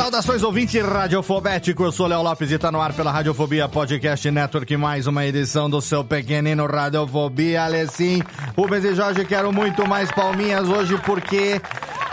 Saudações ouvinte radiofobético, eu sou Léo Lopes e tá no ar pela Radiofobia Podcast Network, mais uma edição do seu pequenino Radiofobia, Alessim, Rubens e Jorge, quero muito mais palminhas hoje porque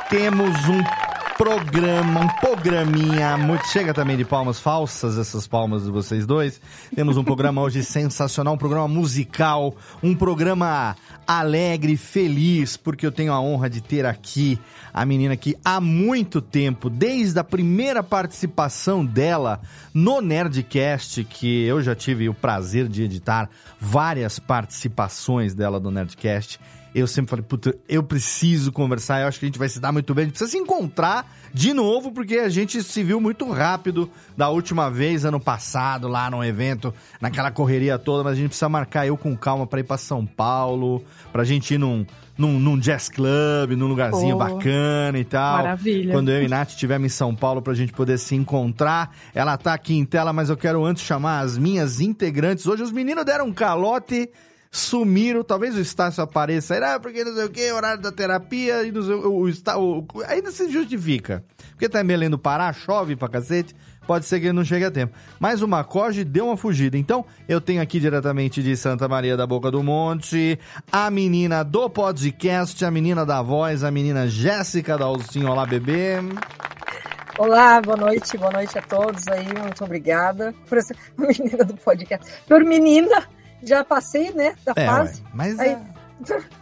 temos um programa, um programinha, muito, chega também de palmas falsas, essas palmas de vocês dois, temos um programa hoje sensacional, um programa musical, um programa alegre, feliz, porque eu tenho a honra de ter aqui a menina que há muito tempo, desde a primeira participação dela no Nerdcast, que eu já tive o prazer de editar várias participações dela no Nerdcast. Eu sempre falei, puta, eu preciso conversar, eu acho que a gente vai se dar muito bem, a gente precisa se encontrar de novo, porque a gente se viu muito rápido da última vez, ano passado, lá num evento, naquela correria toda, mas a gente precisa marcar eu com calma pra ir pra São Paulo, pra gente ir num, num, num jazz club, num lugarzinho Oh, bacana e tal. maravilha. Quando eu e Nath estivermos em São Paulo pra gente poder se encontrar. Ela tá aqui em tela, mas eu quero antes chamar as minhas integrantes. Hoje os meninos deram um calote, sumiram. Talvez o Estácio apareça aí, ah, porque não sei o que, horário da terapia, e não sei, o, o, o- ainda se justifica. Porque tá em Belém do Pará, chove pra cacete. Pode ser que ele não chegue a tempo. Mas o Macoge deu uma fugida. Então, eu tenho aqui diretamente de Santa Maria da Boca do Monte a menina do podcast, a menina da voz, a menina Jéssica Dalcinho. Olá, bebê. Olá, boa noite, boa noite a todos aí, muito obrigada por essa menina do podcast. Por menina, já passei, né, da É, ué, fase. mas Aí- é.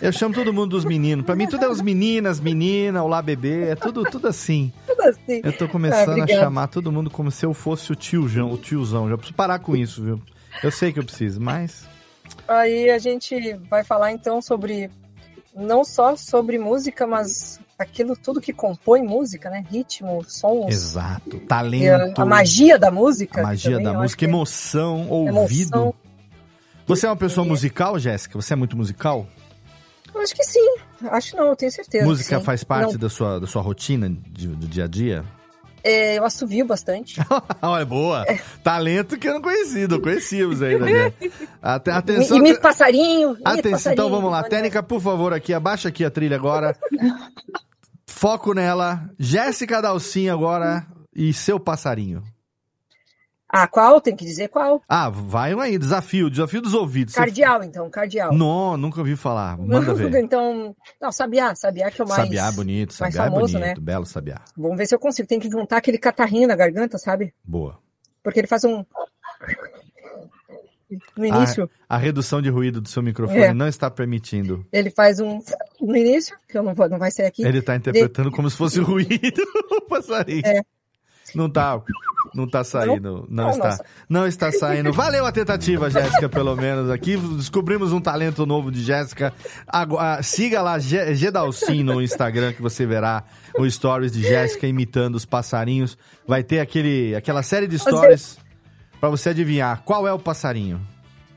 Eu chamo todo mundo dos meninos. Pra mim, tudo é os meninas, menina, olá, bebê. É tudo, tudo assim. Tudo assim. Eu tô começando Ah, a chamar todo mundo como se eu fosse o tiozão, o tiozão. Já preciso parar com isso, viu? Eu sei que eu preciso, mas. Aí a gente vai falar então sobre, não só sobre música, mas aquilo tudo que compõe música, né? Ritmo, sons. Exato. e a, Talento. a magia da música. a magia também, da música, é emoção, ouvido. emoção. Você é uma pessoa musical, Jéssica? Você é muito musical? Eu acho que sim. Acho não, eu tenho certeza. Música faz parte Não, da sua, da sua rotina de- do dia a dia? é, eu assovio bastante. Olha, boa. Talento que eu não conhecia, não conhecíamos ainda. Né? Até, atenção. Imito passarinho. Atenção, passarinho. então vamos lá. Técnica, por favor, aqui, abaixa aqui a trilha agora. Foco nela. Jéssica Dalcinha agora e seu passarinho. Ah, qual? Tem que dizer qual. Ah, vai um aí, desafio, desafio dos ouvidos. Você- Cardeal, então, cardeal. Não, nunca ouvi falar. Manda ver. então, não, Sabiá, Sabiá que é o mais... Sabiá bonito, mais Sabiá famoso, é bonito, né? belo Sabiá. Vamos ver se eu consigo. Tem que juntar aquele catarrinho na garganta, sabe? Boa. Porque ele faz um... No início, A redução de ruído do seu microfone É. não está permitindo. ele faz um... No início, que eu não vou, não vai ser aqui. Ele tá interpretando como se fosse ruído o passarinho. É. Não tá, não tá saindo, não, Não, está. nossa. Não está saindo. Valeu a tentativa, Jéssica, pelo menos aqui. Descobrimos um talento novo de Jéssica. Ah, siga lá Gedalcin no Instagram que você verá o stories de Jéssica imitando os passarinhos. Vai ter aquele aquela série de stories pra você adivinhar qual é o passarinho.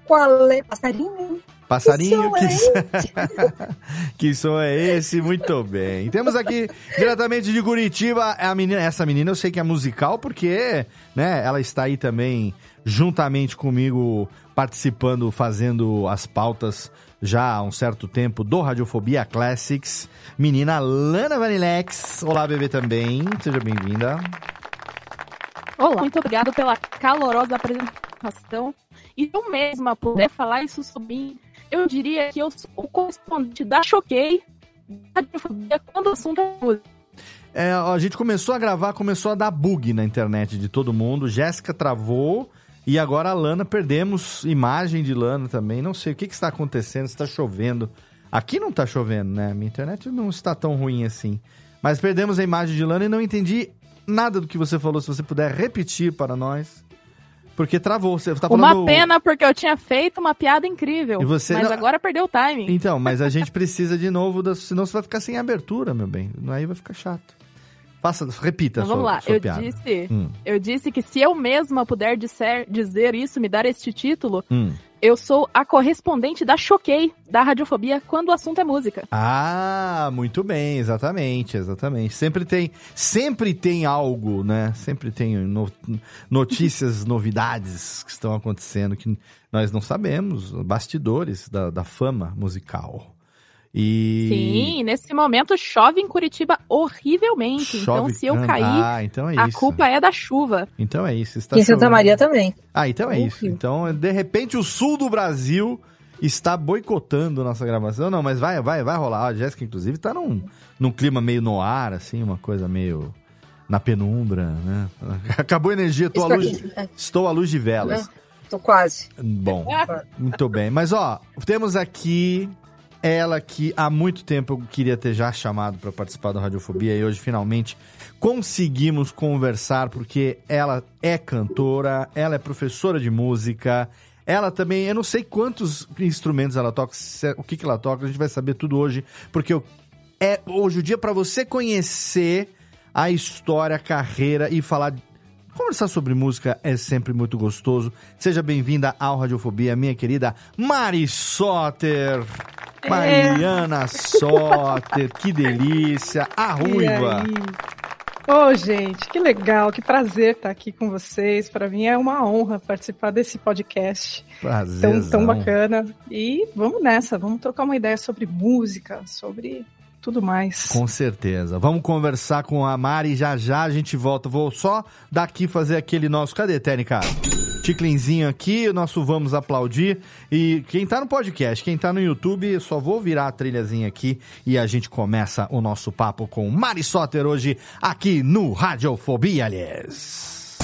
Qual é? Passarinho? Passarinho, Que som que som é esse? Muito bem. Temos aqui, diretamente de Curitiba, a menina, essa menina eu sei que é musical, porque né, ela está aí também, juntamente comigo, participando, fazendo as pautas já há um certo tempo do Radiofobia Classics. Menina Lana Vanilex. Olá, bebê também. Seja bem-vinda. Olá, muito obrigado pela calorosa apresentação. E eu mesma puder falar isso sobre eu diria que eu sou o correspondente da Choquei, da quando o assunto é música. É, a gente começou a gravar, começou a dar bug na internet de todo mundo. Jéssica travou e agora a Lana perdemos imagem de Lana também. Não sei o que, que está acontecendo, está chovendo. Aqui não está chovendo, né? Minha internet não está tão ruim assim. Mas perdemos a imagem de Lana e não entendi nada do que você falou. Se você puder repetir para nós. Porque travou. Você tá falando. Uma pena, porque eu tinha feito uma piada incrível. E você mas não- agora perdeu o timing. Então, mas a gente precisa de novo, da... senão você vai ficar sem abertura, meu bem. Aí vai ficar chato. Faça, repita Então sua, vamos lá, eu piada. disse, Hum, eu disse que se eu mesma puder disser, dizer isso, me dar este título, hum. Eu sou a correspondente da Choquei, da radiofobia, quando o assunto é música. Ah, muito bem, exatamente, exatamente. Sempre tem, sempre tem algo, né? Sempre tem no- notícias, novidades que estão acontecendo que nós não sabemos, bastidores da, da fama musical. E Sim, nesse momento chove em Curitiba horrivelmente. então, chove se eu cair, ah, então é a isso. culpa é da chuva. Então é isso. Está Em Santa chovendo. Maria também. Ah, então é isso. Horrível. Então, de repente, o sul do Brasil está boicotando nossa gravação. Não, mas vai, vai, vai rolar. A Jéssica, inclusive, tá num, num clima meio no ar, assim, uma coisa meio na penumbra, né? Acabou a energia, tô à Estou luz, aqui. É, estou à luz de velas. Tô quase. Bom, muito bem. Mas, ó, temos aqui ela que há muito tempo eu queria ter já chamado para participar do Radiofobia e hoje finalmente conseguimos conversar porque ela é cantora, ela é professora de música, ela também, eu não sei quantos instrumentos ela toca, se- o que, que ela toca, a gente vai saber tudo hoje, porque eu- é hoje o dia para você conhecer a história, a carreira e falar Conversar sobre música é sempre muito gostoso. Seja bem-vinda ao Radiofobia, minha querida Mari Soter. É. Mariana Soter, que delícia. A ruiva. Ô, gente, que legal, que prazer estar aqui com vocês. Para mim é uma honra participar desse podcast Prazer. tão, tão bacana. E vamos nessa, vamos trocar uma ideia sobre música, sobre tudo mais. Com certeza. Vamos conversar com a Mari já já a gente volta. Vou só daqui fazer aquele nosso. Cadê, Técnica? Ticlinzinho aqui, o nosso Vamos Aplaudir. E quem tá no podcast, quem tá no YouTube, só vou virar a trilhazinha aqui e a gente começa o nosso papo com Mari Soter hoje aqui no Radiofobia, aliás.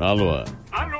Alô, Alô,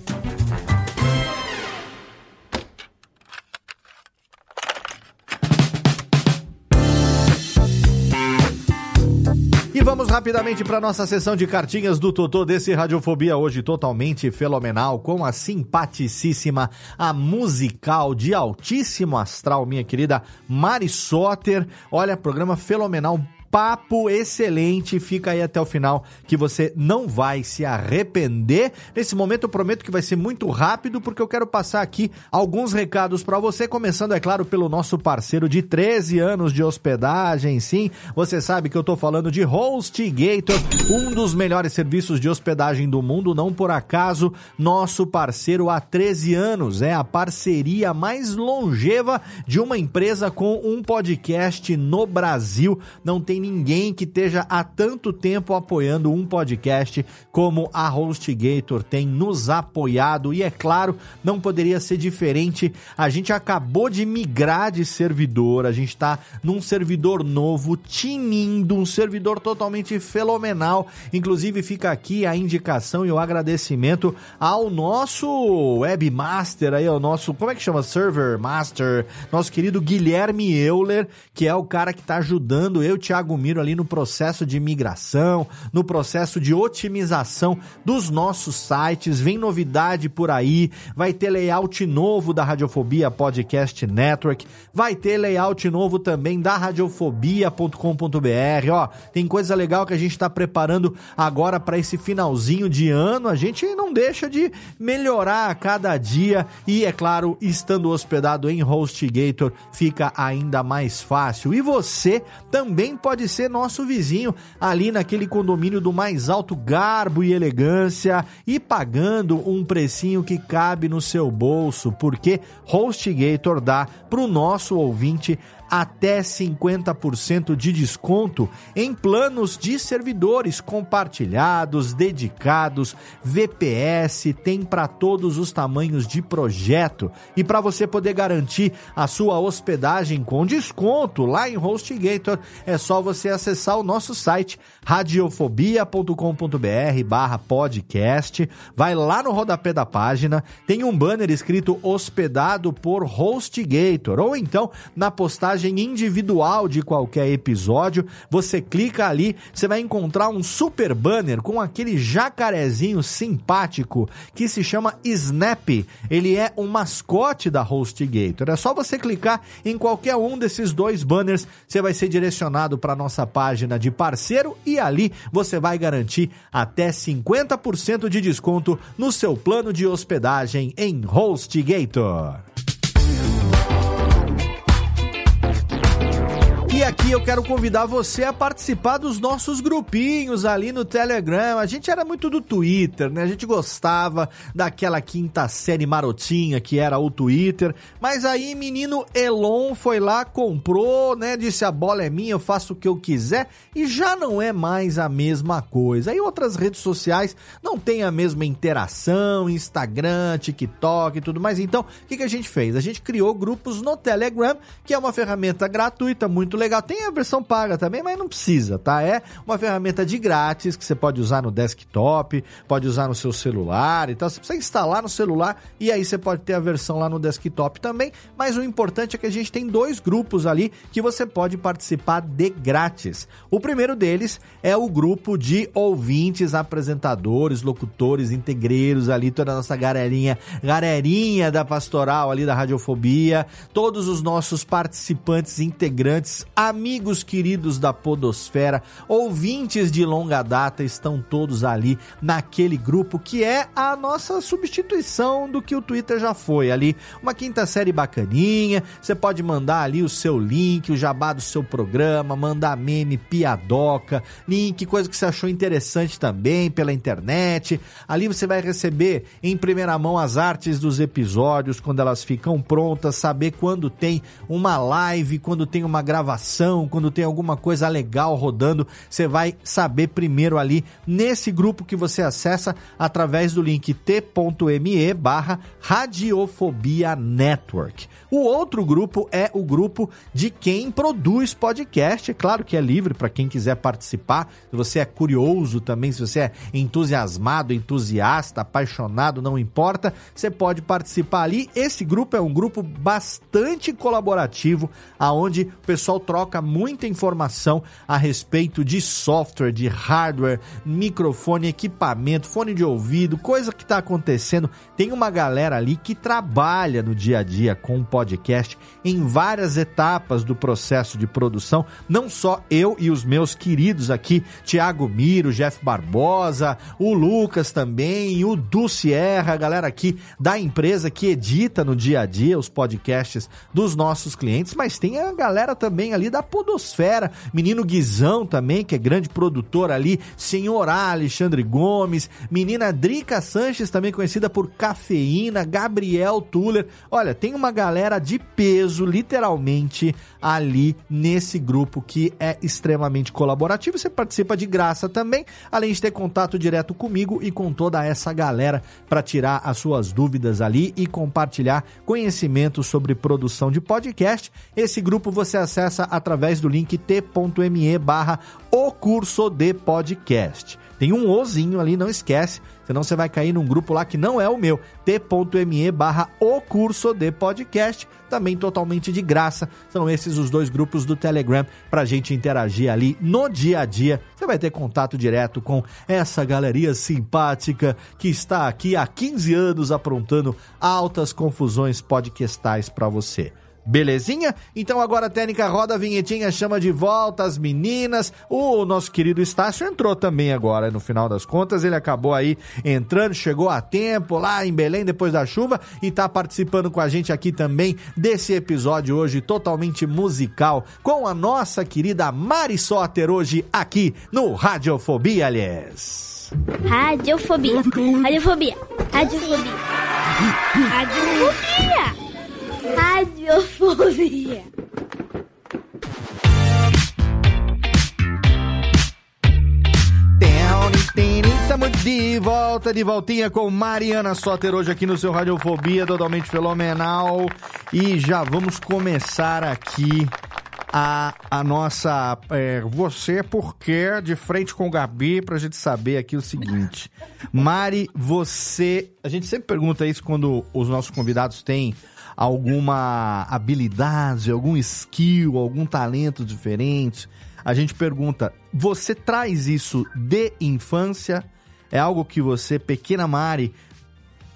E vamos rapidamente para nossa sessão de cartinhas do Totô desse Radiofobia hoje totalmente fenomenal com a simpaticíssima, a musical de altíssimo astral, minha querida Mari Soter. Olha, programa fenomenal. Papo excelente, fica aí até o final que você não vai se arrepender. Nesse momento eu prometo que vai ser muito rápido porque eu quero passar aqui alguns recados para você, começando é claro pelo nosso parceiro de 13 anos de hospedagem, sim. Você sabe que eu tô falando de HostGator, um dos melhores serviços de hospedagem do mundo, não por acaso, nosso parceiro há 13 anos, é a parceria mais longeva de uma empresa com um podcast no Brasil. Não tem ninguém que esteja há tanto tempo apoiando um podcast como a HostGator tem nos apoiado. E é claro, não poderia ser diferente. A gente acabou de migrar de servidor, a gente está num servidor novo, tinindo, um servidor totalmente fenomenal. Inclusive, fica aqui a indicação e o agradecimento ao nosso webmaster aí, ao nosso, como é que chama? Server Master, nosso querido Guilherme Euler, que é o cara que está ajudando eu, Thiago Miro, ali no processo de migração, no processo de otimização dos nossos sites. Vem novidade por aí, vai ter layout novo da Radiofobia Podcast Network, vai ter layout novo também da radiofobia.com.br. Ó, tem coisa legal que a gente está preparando agora para esse finalzinho de ano. A gente não deixa de melhorar a cada dia e, é claro, estando hospedado em HostGator, fica ainda mais fácil. E você também pode ser nosso vizinho ali naquele condomínio do mais alto garbo e elegância e pagando um precinho que cabe no seu bolso, porque HostGator dá para o nosso ouvinte até 50% de desconto em planos de servidores compartilhados, dedicados, VPS, tem para todos os tamanhos de projeto. E para você poder garantir a sua hospedagem com desconto lá em HostGator, é só você acessar o nosso site radiofobia.com.br/podcast, vai lá no rodapé da página, tem um banner escrito hospedado por HostGator ou então na postagem individual de qualquer episódio. Você clica ali, você vai encontrar um super banner com aquele jacarezinho simpático que se chama Snap. Ele é um mascote da HostGator. É só você clicar em qualquer um desses dois banners, você vai ser direcionado para nossa página de parceiro e ali você vai garantir até 50% de desconto no seu plano de hospedagem em HostGator. E aqui eu quero convidar você a participar dos nossos grupinhos ali no Telegram. A gente era muito do Twitter, né? A gente gostava daquela quinta série marotinha que era o Twitter. Mas aí, menino Elon foi lá, comprou, né? Disse a bola é minha, eu faço o que eu quiser. E já não é mais a mesma coisa. Aí outras redes sociais não tem a mesma interação, Instagram, TikTok e tudo mais. Então, o que, que a gente fez? A gente criou grupos no Telegram, que é uma ferramenta gratuita, muito legal legal. Tem a versão paga também, mas não precisa, tá? É uma ferramenta de grátis que você pode usar no desktop, pode usar no seu celular e tal. Você precisa instalar no celular e aí você pode ter a versão lá no desktop também. Mas o importante é que a gente tem dois grupos ali que você pode participar de grátis. O primeiro deles é o grupo de ouvintes, apresentadores, locutores, integreiros ali, toda a nossa galerinha, galerinha da pastoral ali da radiofobia, todos os nossos participantes integrantes amigos queridos da Podosfera, ouvintes de longa data, estão todos ali naquele grupo que é a nossa substituição do que o Twitter já foi ali. Uma quinta série bacaninha, você pode mandar ali o seu link, o jabá do seu programa, mandar meme, piadoca, link, coisa que você achou interessante também pela internet. Ali você vai receber em primeira mão as artes dos episódios quando elas ficam prontas, saber quando tem uma live, quando tem uma gravação quando tem alguma coisa legal rodando, você vai saber primeiro ali nesse grupo que você acessa através do link t.me barra Radiofobia Network. O outro grupo é o grupo de quem produz podcast. É claro que é livre para quem quiser participar. Se você é curioso também, se você é entusiasmado, entusiasta, apaixonado, não importa, você pode participar ali. Esse grupo é um grupo bastante colaborativo, aonde o pessoal troca muita informação a respeito de software, de hardware, microfone, equipamento, fone de ouvido, coisa que está acontecendo. Tem uma galera ali que trabalha no dia a dia com o podcast em várias etapas do processo de produção. Não só eu e os meus queridos aqui, Tiago Miro, Jeff Barbosa, o Lucas também, o Du Sierra, a galera aqui da empresa que edita no dia a dia os podcasts dos nossos clientes, mas tem a galera também ali da Podosfera. Menino Guizão também, que é grande produtor ali. Senhorá Alexandre Gomes. Menina Drica Sanches, também conhecida por Cafeína. Gabriel Tuller. Olha, tem uma galera de peso, literalmente, ali nesse grupo que é extremamente colaborativo. Você participa de graça também, além de ter contato direto comigo e com toda essa galera para tirar as suas dúvidas ali e compartilhar conhecimento sobre produção de podcast. Esse grupo você acessa através do link t.me barra o curso de podcast. Tem um ozinho ali, não esquece, senão você vai cair num grupo lá que não é o meu, t.me barra o curso de podcast, também totalmente de graça. São esses os dois grupos do Telegram pra gente interagir ali no dia a dia. Você vai ter contato direto com essa galeria simpática que está aqui há 15 anos aprontando altas confusões podcastais para você. Belezinha? Então agora a técnica roda a vinhetinha, chama de volta as meninas. O nosso querido Estácio entrou também agora, no final das contas. Ele acabou aí entrando, chegou a tempo lá em Belém depois da chuva e tá participando com a gente aqui também desse episódio hoje totalmente musical com a nossa querida Mari Soter hoje aqui no Radiofobia, aliás. Radiofobia. Radiofobia. Radiofobia. Radiofobia. Radiofobia. Estamos de volta, de voltinha com Mariana Soter hoje aqui no seu Radiofobia, totalmente fenomenal. E já vamos começar aqui a, a nossa é, Você Porque de frente com o Gabi pra gente saber aqui o seguinte. Mari, você. A gente sempre pergunta isso quando os nossos convidados têm alguma habilidade, algum skill, algum talento diferente. A gente pergunta: você traz isso de infância? É algo que você, pequena Mari,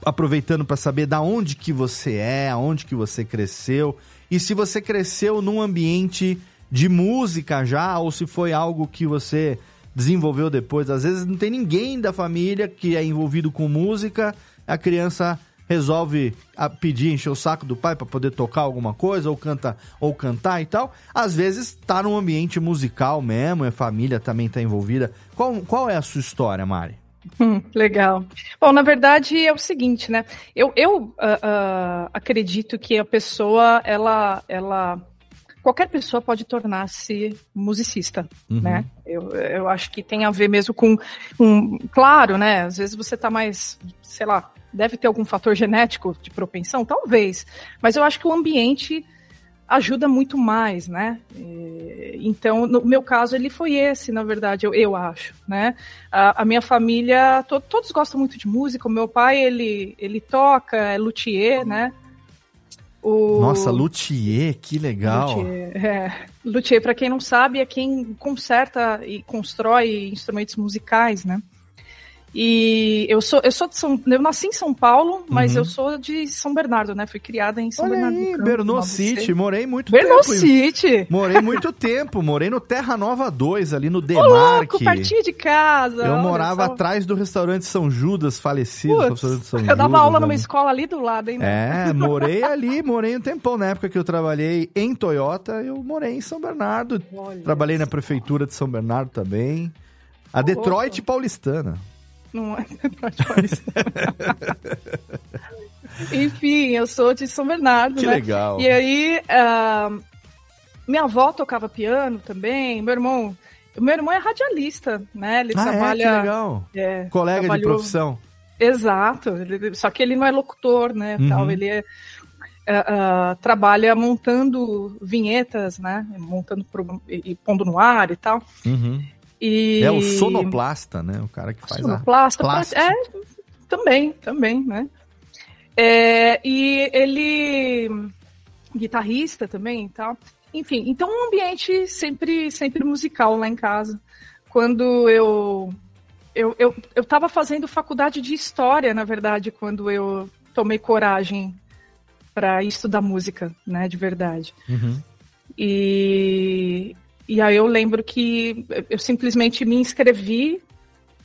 aproveitando para saber da onde que você é, aonde que você cresceu e se você cresceu num ambiente de música já ou se foi algo que você desenvolveu depois. Às vezes não tem ninguém da família que é envolvido com música, a criança resolve a pedir, encher o saco do pai para poder tocar alguma coisa, ou canta ou cantar e tal. Às vezes tá num ambiente musical mesmo, a família também tá envolvida. Qual, qual é a sua história, Mari? Hum, legal. Bom, na verdade é o seguinte, né? Eu, eu uh, uh, acredito que a pessoa, ela, ela, qualquer pessoa pode tornar-se musicista, Uhum. né? Eu, eu acho que tem a ver mesmo com, um, claro, né? Às vezes você tá mais, sei lá, deve ter algum fator genético de propensão, talvez. Mas eu acho que o ambiente ajuda muito mais, né? Então, no meu caso, ele foi esse, na verdade, eu, eu acho, né? A, a minha família, to- todos gostam muito de música. O meu pai, ele, ele toca, é luthier, né? O... Nossa, luthier, que legal. Luthier, é. Luthier, para quem não sabe, é quem conserta e constrói instrumentos musicais, né? E eu sou, eu sou de São, eu nasci em São Paulo, mas Uhum. eu sou de São Bernardo, né? Fui criada em São Olha Bernardo. do aí, Campo, Bernou City, morei muito Bernou tempo. em- City. Morei muito tempo, morei no Terra Nova 2, ali no Ô, Demarque. louco, pertinho de casa. Eu olha morava só. atrás do restaurante São Judas, falecido restaurante São eu Judas. dava aula numa escola ali do lado, hein? É, morei ali, morei um tempão. Na época que eu trabalhei em Toyota, eu morei em São Bernardo. Trabalhei na prefeitura de São Bernardo também. A Detroit paulistana. Não é Enfim, eu sou de São Bernardo, Que né? legal. E aí, ah, minha avó tocava piano também, meu irmão... Meu irmão é radialista, né? Ele Ah, é? trabalha... Que legal. É, Colega de trabalhou- profissão. Exato, ele- só que ele não é locutor, né? Uhum. Tal, ele é, ah, trabalha montando vinhetas, né? Montando pro- e, e pondo no ar e tal. Uhum. E... É o sonoplasta, né? O cara que faz Sonoplasta, a plástica. é, também, também, né? É, e ele guitarrista também e tal. Enfim, então um ambiente sempre, sempre musical lá em casa. Quando eu eu, eu, eu tava fazendo faculdade de história, na verdade, quando eu tomei coragem para estudar música, né, de verdade. Uhum. E, e aí eu lembro que eu simplesmente me inscrevi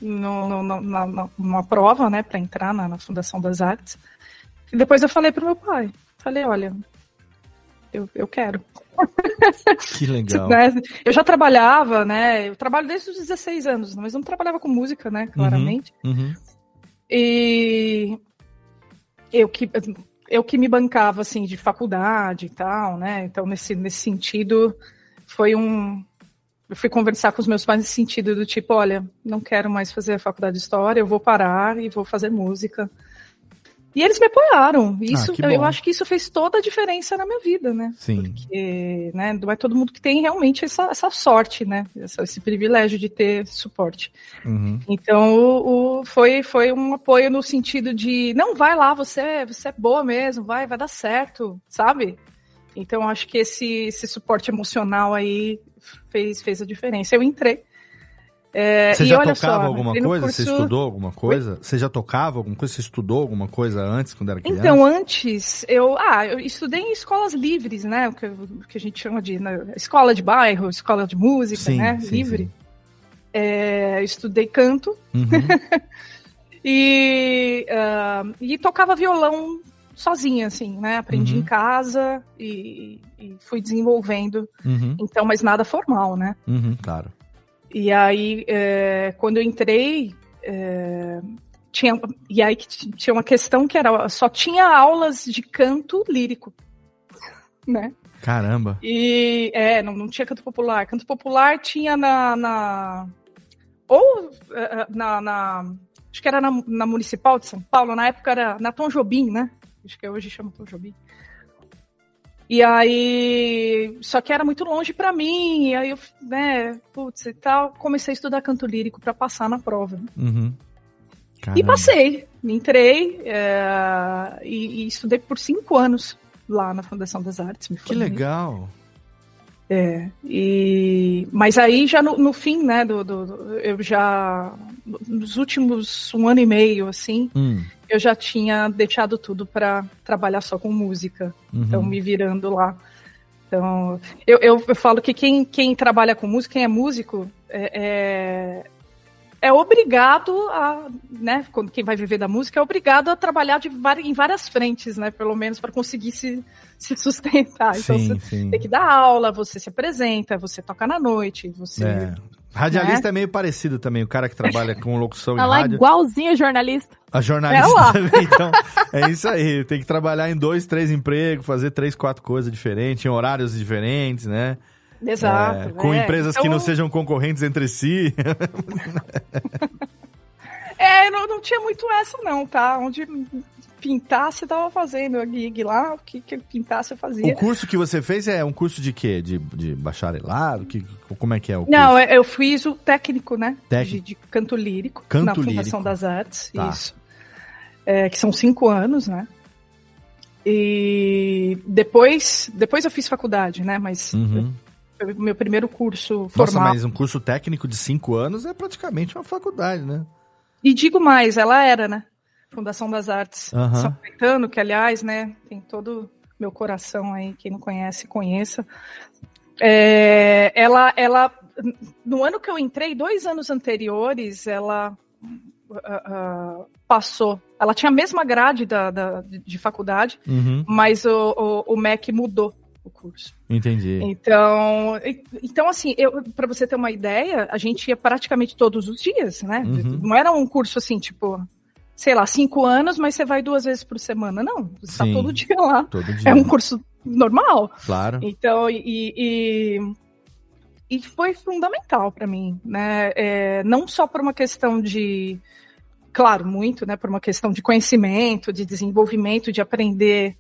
no, no- no- na, numa prova, né, para entrar na, na Fundação das Artes. E depois eu falei pro meu pai, falei, olha, eu, eu quero. Que legal. Né? Eu já trabalhava, né? Eu trabalho desde os 16 anos, mas não trabalhava com música, né? Claramente. Uhum, uhum. E eu que, eu que me bancava, assim, de faculdade e tal, né? Então, nesse, nesse sentido, foi um. Eu fui conversar com os meus pais nesse sentido do tipo, olha, não quero mais fazer a faculdade de história, eu vou parar e vou fazer música. E eles me apoiaram. Isso, que eu, acho que isso fez toda a diferença na minha vida, né? Sim. Porque, né, não é todo mundo que tem realmente essa, essa sorte, né? Essa- esse privilégio de ter suporte. Uhum. Então, o, o- foi, foi um apoio no sentido de, não, vai lá, você, você é boa mesmo, vai, vai dar certo, sabe? Então, acho que esse, esse suporte emocional aí fez, fez a diferença. Eu entrei. É, Você já tocava só, alguma coisa? Você curso- estudou alguma coisa? Você já tocava alguma coisa? Você estudou alguma coisa antes, quando era criança? Então, antes, eu, ah, eu estudei em escolas livres, né? O que, o que a gente chama de né, escola de bairro, escola de música, Sim, né? sim, livre. sim. É, estudei canto Uhum. e, ah, e tocava violão sozinha, assim, né? Aprendi Uhum. em casa e, e fui desenvolvendo. Uhum. Então, mas nada formal, né? Uhum, claro. E aí, é, quando eu entrei, é, tinha, e aí tinha uma questão que era só tinha aulas de canto lírico, né? Caramba. E é, não, não tinha canto popular. Canto popular tinha na. na- ou eh, na, na- Acho que era na, na Municipal de São Paulo, na época era na Tom Jobim, né? Acho que hoje chama Tom Jobim. E aí. Só que era muito longe pra mim, e aí eu, né, putz e tal, comecei a estudar canto lírico pra passar na prova. Uhum. E passei, entrei eh, e, e estudei por cinco anos lá na Fundação das Artes. me Que legal. É, e, mas aí já no, no fim, né, do, do- do- eu já, nos últimos um ano e meio, assim, Hum. Eu já tinha deixado tudo para trabalhar só com música, Uhum. então me virando lá. Então, eu, eu, eu falo que quem, quem trabalha com música, quem é músico, é, é, é obrigado a, né, quando quem vai viver da música, é obrigado a trabalhar de em várias frentes, né, pelo menos para conseguir se, se sustentar. Então, Sim, você sim. tem que dar aula, você se apresenta, você toca na noite, você. É. Radialista Né? é meio parecido também, o cara que trabalha com locução Tá em rádio. igualzinho jornalista. A jornalista É também, então. É isso aí. Tem que trabalhar em dois, três empregos, fazer três, quatro coisas diferentes, em horários diferentes, né? Exato. É, com é. empresas que não sejam concorrentes entre si. É, não, não tinha muito essa, não, tá? Onde pintasse, eu tava fazendo a gig lá, o que, que pintasse eu fazia. o curso que você fez é um curso de quê? De, de bacharelado? Que, como é que é o curso? Não, eu- eu fiz o técnico, né? Técnico. De, de canto lírico Canto na lírico. Fundação das Artes. Tá. Isso. É, que são cinco anos, né? E depois, depois eu fiz faculdade, né? Mas Uhum. o meu primeiro curso Nossa, formal. mas um curso técnico de cinco anos é praticamente uma faculdade, né? E digo mais, ela era, né? Fundação das Artes Aham. São Caetano, que aliás, né, tem todo meu coração aí, quem não conhece, conheça. É, ela, ela, no ano que eu entrei, dois anos anteriores, ela ah, ah, passou. Ela tinha a mesma grade da, da- de, de faculdade, Uhum. mas o, o, o MEC mudou o curso. Entendi. Então, então assim, para você ter uma ideia, a gente ia praticamente todos os dias, né? Uhum. Não era um curso assim, tipo, sei lá, cinco anos, mas você vai duas vezes por semana. Não, você está todo dia lá. Todo dia. É um curso normal. Claro. Então, e, e, e foi fundamental para mim, né? É, não só por uma questão de, claro, muito, né? Por uma questão de conhecimento, de desenvolvimento, de aprender,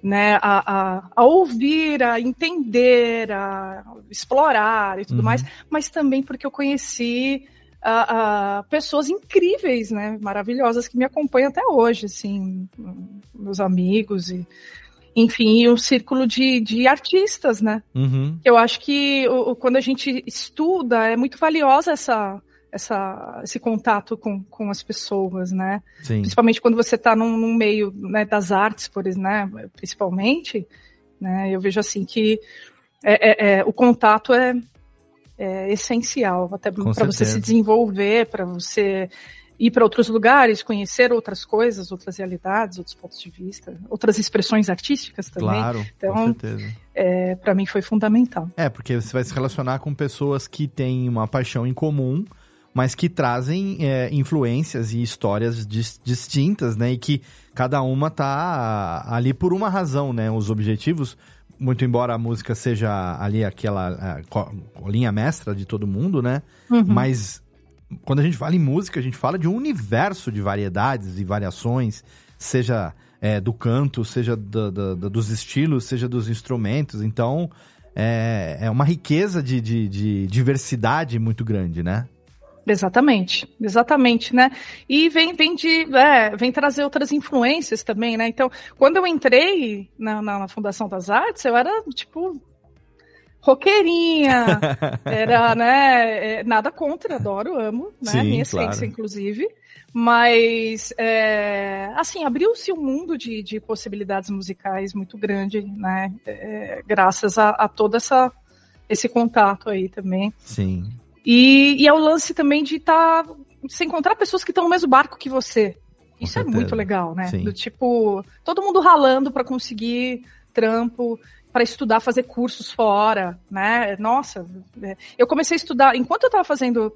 né? A, a, a ouvir, a entender, a explorar e tudo Uhum. mais, mas também porque eu conheci a, a pessoas incríveis, né? Maravilhosas que me acompanham até hoje, assim, meus amigos e enfim, e um círculo de, de artistas, né? Uhum. Eu acho que o, quando a gente estuda, é muito valiosa essa, essa, esse contato com, com as pessoas, né? Sim. Principalmente quando você está num, num meio né, das artes, por exemplo, né, principalmente, né? Eu vejo assim que é, é- é, o contato é, é essencial, até para você se desenvolver, para você ir para outros lugares, conhecer outras coisas, outras realidades, outros pontos de vista, outras expressões artísticas também. Claro, então, com certeza. É, para mim foi fundamental. É, porque você vai se relacionar com pessoas que têm uma paixão em comum, mas que trazem é, influências e histórias dis distintas, né? E que cada uma tá ali por uma razão, né? Os objetivos, muito embora a música seja ali aquela a, linha mestra de todo mundo, né? Uhum. Mas quando a gente fala em música, a gente fala de um universo de variedades e variações, seja é, do canto, seja do, do, do, dos estilos, seja dos instrumentos. Então, é, é uma riqueza de, de, de diversidade muito grande, né? Exatamente, exatamente, né? E vem, vem de, é, vem trazer outras influências também, né? Então, quando eu entrei na, na, na Fundação das Artes, eu era tipo roqueirinha, era, né? É, nada contra, adoro, amo, né? Sim, Minha claro. ciência, inclusive. Mas, é, assim, abriu-se um mundo de, de possibilidades musicais muito grande, né? É, graças a, a todo essa, esse contato aí também. Sim. E, e é o lance também de estar. Tá, se encontrar pessoas que estão no mesmo barco que você. Isso é muito legal, né? Sim. Do tipo, todo mundo ralando para conseguir trampo, para estudar, fazer cursos fora, né? Nossa, é, eu comecei a estudar enquanto eu estava fazendo.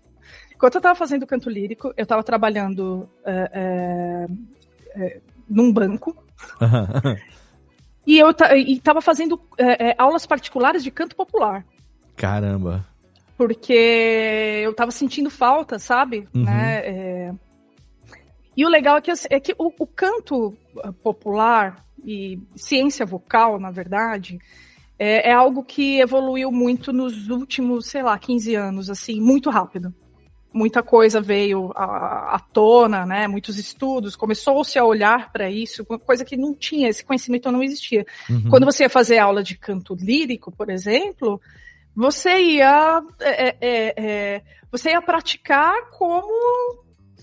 enquanto eu estava fazendo canto lírico, eu estava trabalhando é, é, é, num banco. e eu estava fazendo é, aulas particulares de canto popular. Caramba porque eu tava sentindo falta, sabe? Uhum. Né? É... E o legal é que, é que o, o, canto popular e ciência vocal, na verdade, é, é, algo que evoluiu muito nos últimos, sei lá, 15 anos, assim, muito rápido. Muita coisa veio à, à tona, né? Muitos estudos, começou-se a olhar para isso, coisa que não tinha, esse conhecimento não existia. Uhum. Quando você ia fazer aula de canto lírico, por exemplo, você ia é, é, é, você ia praticar como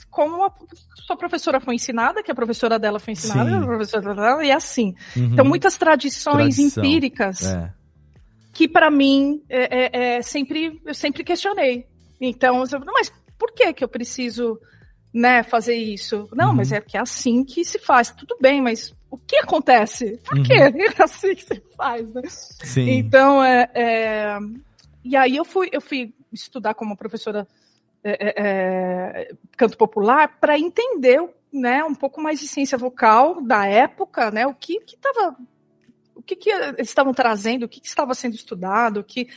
como a sua professora foi ensinada, que a professora dela foi ensinada, Sim. a professora dela, e assim. Uhum. Então, muitas tradições Tradição. empíricas É. que, para mim, é, é, sempre, eu sempre questionei. Então, mas por que que eu preciso né, fazer isso? Não, Uhum. mas é que é assim que se faz. Tudo bem, mas o que acontece? Por Uhum. que é assim que se faz? Né? Sim. Então, é, é, e aí eu fui, eu fui estudar como professora é, é, é, canto popular para entender, né, um pouco mais de ciência vocal da época, né, o que que estava, o que que eles estavam trazendo, o que, que estava sendo estudado, o que,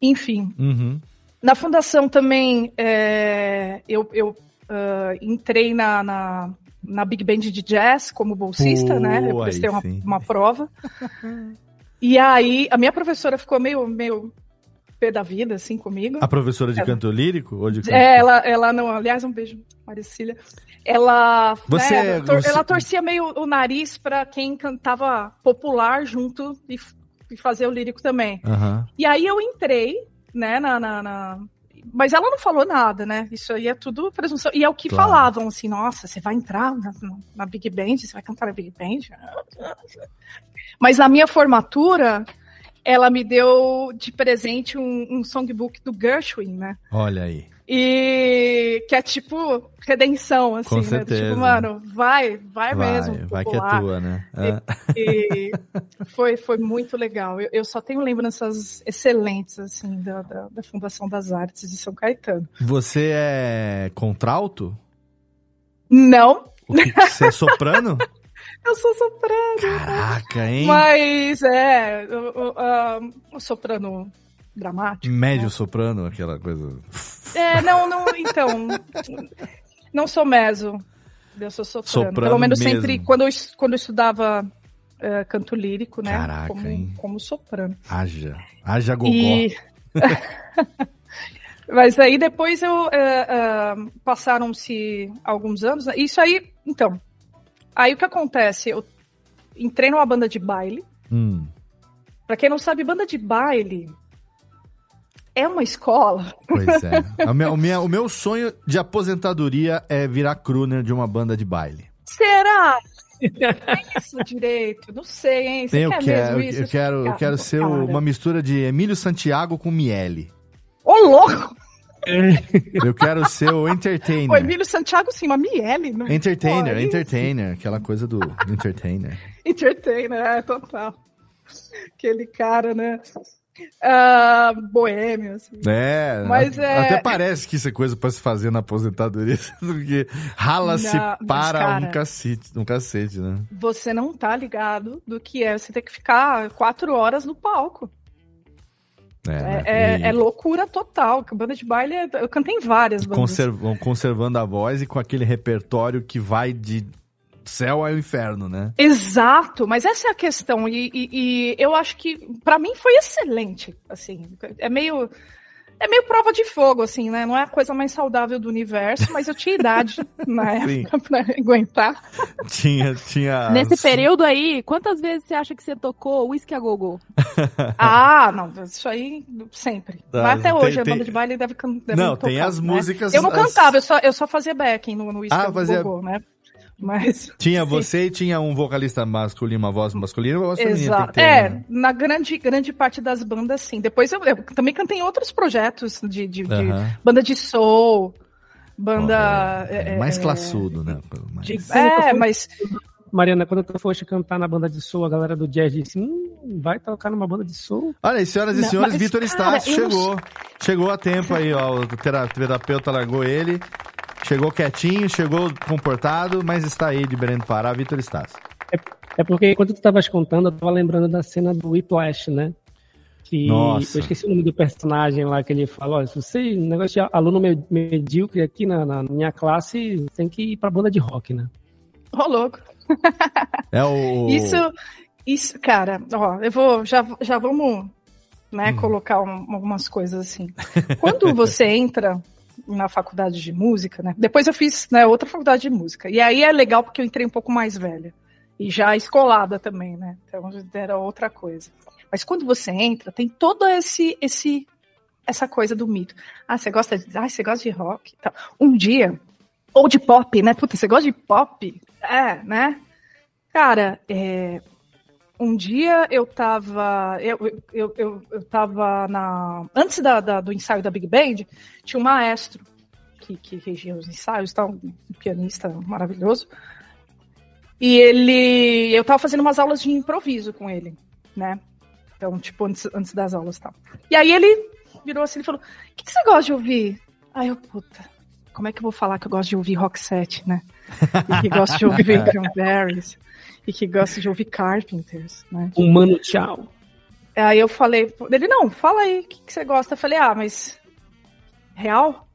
enfim. Uhum. Na fundação também é, eu, eu ah, entrei na, na, na Big Band de Jazz como bolsista, Pô, né? Eu prestei uma, uma prova. E aí, a minha professora ficou meio, meio pé da vida, assim, comigo. A professora de Ela- canto lírico? Ou de canto... É, ela, ela não, aliás, um beijo, Maricília. Ela, Você- né, tor- você- ela torcia meio o nariz para quem cantava popular junto e, e fazer o lírico também. Aham. E aí eu entrei, né, na, na- na- Mas ela não falou nada, né? Isso aí é tudo presunção. E é o que Claro. falavam, assim, nossa, você vai entrar na, na Big Band, você vai cantar na Big Band? Mas na minha formatura, ela me deu de presente um, um songbook do Gershwin, né? Olha aí. E que é tipo redenção, assim, Com né? Tipo, mano, vai, vai, Vai, mesmo. vai que é popular. tua, né? É. E foi, foi muito legal. Eu, eu só tenho lembranças excelentes, assim, da, da, da Fundação das Artes de São Caetano. Você é contralto? Não, O que, você é soprano? eu sou soprano. Caraca, hein? Mas é, ah, o soprano dramático. Médio soprano, aquela coisa. É, não, não, então. Não sou meso. Eu sou soprano. Soprano Pelo menos mesmo. sempre, quando eu, quando eu estudava eh, canto lírico, né? Caraca, como, hein? como soprano. Haja. Haja gogó. E... Mas aí depois eu eh, eh, passaram-se alguns anos. né? Isso aí, então. Aí o que acontece? Eu entrei numa banda de baile. Hum. Pra quem não sabe, banda de baile é uma escola. Pois é. O meu, o meu- o meu sonho de aposentadoria é virar crooner de uma banda de baile. Será? É isso direito? Não sei, hein? Você eu quer quero, mesmo isso? eu quero, eu Cara, quero ser cara. uma mistura de Emílio Santiago com Miele. Ô, louco! Eu quero ser o O entertainer. Emílio Santiago, sim, uma Miele. Não Entertainer, Pô, é entertainer. Aquela coisa do entertainer. Entertainer, é, total. Aquele cara, né? Ah, boêmio, assim. É, Mas a- é- até parece que isso é coisa pra se fazer na aposentadoria, porque rala-se para cara- um cacete, um cacete, né? Você não tá ligado do que é você ter que ficar quatro horas no palco. É, né? É, E é, é loucura total. Banda de baile, é- eu cantei em várias bandas. conservando a voz e com aquele repertório que vai de céu ao inferno, né? Exato, mas essa é a questão. E, e- e eu acho que, pra mim, foi excelente. Assim, é meio. É meio prova de fogo, assim, né? Não é a coisa mais saudável do universo, mas eu tinha idade na Sim. época pra aguentar. Tinha, tinha. Nesse período aí, quantas vezes você acha que você tocou Whisky a Gogo? Ah, não, isso aí sempre. Ah, Mas até tem- hoje, a tem- banda de baile deve, can- deve Não, tocar, tem as né? músicas- Eu não as- cantava, eu só, eu só fazia backing no, Whisky Ah, a fazia- Go-Go, né? Mas. Tinha você e tinha um vocalista masculino, uma voz masculina e uma voz feminina. Exato. ter, É, né? na grande, grande parte das bandas, sim. Depois eu, eu também cantei em outros projetos de, de- de Aham. banda de soul, banda. É é, mais é, classudo, né? Mais- de- é, mas. Mariana, quando tu foste cantar na banda de soul, a galera do jazz disse: hum, vai tocar numa banda de soul? Olha aí, senhoras e senhores, Vitor Stassi eu não chegou. Chegou a tempo aí, ó. O tera- terapeuta largou ele. Chegou quietinho, chegou comportado, mas está aí de Belém do Pará, Vitor Stassi. É porque enquanto tu estavas contando, eu tava lembrando da cena do Whiplash, né? Que Nossa. eu esqueci o nome do personagem lá que ele fala, olha, se você, negócio de aluno me- medíocre aqui na, na minha classe, tem que ir pra banda de rock, né? Ô, louco. É o. Isso, isso, cara, ó, eu vou, já, já vamos, né, Hum. colocar um- algumas coisas assim. Quando você entra na faculdade de música, né, depois eu fiz, né, outra faculdade de música, e aí é legal porque eu entrei um pouco mais velha, e já escolada também, né, então era outra coisa. Mas quando você entra, tem todo esse, esse, essa coisa do mito. Ah, você gosta de, ah, você gosta de rock? Um dia, ou de pop, né, puta, você gosta de pop? É, né? Cara, é, um dia eu tava. Eu, eu, eu, eu, na. Antes da, da- do ensaio da Big Band, tinha um maestro que, que regia os ensaios, tá, um pianista maravilhoso. E ele. Eu tava fazendo umas aulas de improviso com ele, né? Então, tipo, antes, antes das aulas e tal. E aí ele virou assim e falou: O que, que você gosta de ouvir? Aí eu, puta, como é que eu vou falar que eu gosto de ouvir rock set, né? E que gosto de ouvir Cranberries. E que gosta de ouvir Carpenters, né? Um mano tchau. Aí eu falei, ele, não, fala aí, o que, que você gosta? Eu falei, ah, mas. Real?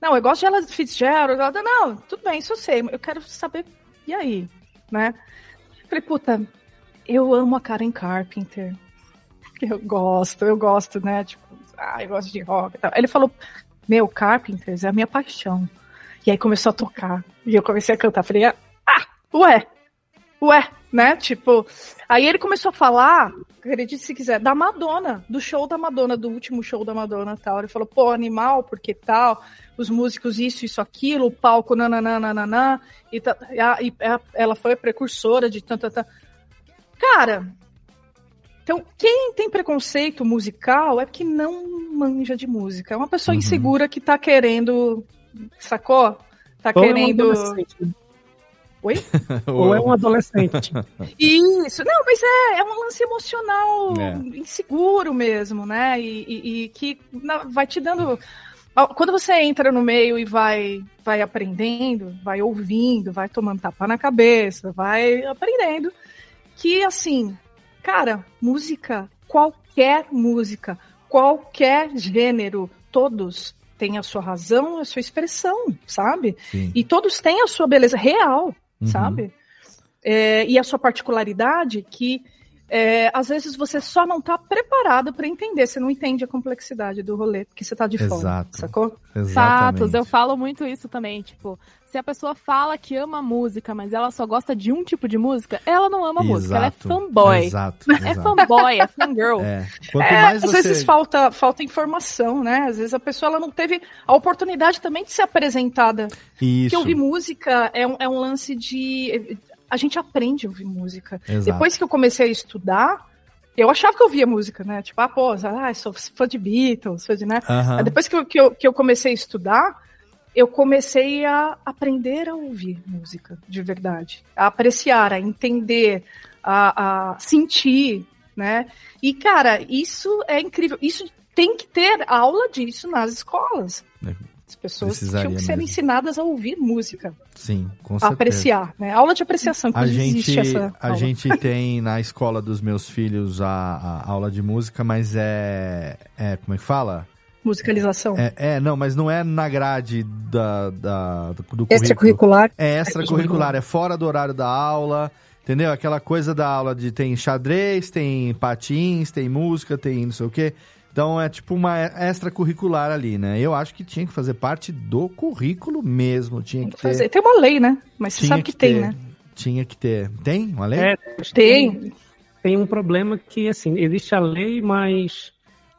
Não, eu gosto de ela Fitzgerald. Ela, não, tudo bem, isso eu sei. Eu quero saber, e aí? Né? Eu falei, puta, eu amo a Karen Carpenter. Eu gosto, eu gosto, né? Tipo, ah, eu gosto de rock e tal. Ele falou, meu, Carpenters é a minha paixão. E aí começou a tocar. E eu comecei a cantar. Falei, ah, ué, ué, né? Tipo, aí ele começou a falar, acredite se quiser, da Madonna, do show da Madonna, do último show da Madonna tal. Ele falou, pô, animal, porque tal, os músicos isso, isso, aquilo, o palco nananana, e, e, e ela foi a precursora de tanta. Cara, então quem tem preconceito musical é porque não manja de música. É uma pessoa Uhum. insegura que tá querendo. Sacou? Tá Ou é um querendo. né? Oi? Ou é um adolescente. Isso, não, mas é, é um lance emocional É. inseguro mesmo, né? E, e- e que vai te dando. Quando você entra no meio e vai, vai aprendendo, vai ouvindo, vai tomando tapa na cabeça, vai aprendendo, que assim, cara, música, qualquer música, qualquer gênero, todos têm a sua razão, a sua expressão, sabe? Sim. E todos têm a sua beleza real, Uhum. sabe? É, e a sua particularidade que é, às vezes você só não tá preparado para entender, você não entende a complexidade do rolê, porque você tá de fora, Exato. sacou? Fatos, eu falo muito isso também, tipo, se a pessoa fala que ama música, mas ela só gosta de um tipo de música, ela não ama música, ela é Exato, fanboy. exato, É exato. fanboy, é fangirl. É. Quanto É, mais às você. vezes falta, falta informação, né? Às vezes a pessoa ela não teve a oportunidade também de ser apresentada. Isso. Porque ouvir música é um, é um lance de. A gente aprende a ouvir música. Exato. Depois que eu comecei a estudar, eu achava que eu via música, né? Tipo, ah, pô, ah, sou fã de Beatles, fã de, né? Aí Depois que eu, que, eu, que eu comecei a estudar, eu comecei a aprender a ouvir música de verdade, a apreciar, a entender, a, a sentir, né? E, cara, isso é incrível. Isso tem que ter aula disso nas escolas. As pessoas tinham que ser mesmo. ensinadas a ouvir música, Sim, com a certeza. apreciar, né? Aula de apreciação, A gente, essa a aula. gente tem na escola dos meus filhos a, a aula de música, mas é, é. Como é que fala? Musicalização. É, é, não, mas não é na grade da, da, do currículo. Extracurricular. É extracurricular, é fora do horário da aula, entendeu? Aquela coisa da aula de tem xadrez, tem patins, tem música, tem não sei o quê. Então é tipo uma extracurricular ali, né? Eu acho que tinha que fazer parte do currículo mesmo, tinha que ter. Fazer. Tem uma lei, né? Mas você tinha sabe que, tem, ter, né? Tinha que ter. Tem uma lei? É, Tem. Tem um problema que, assim, existe a lei, mas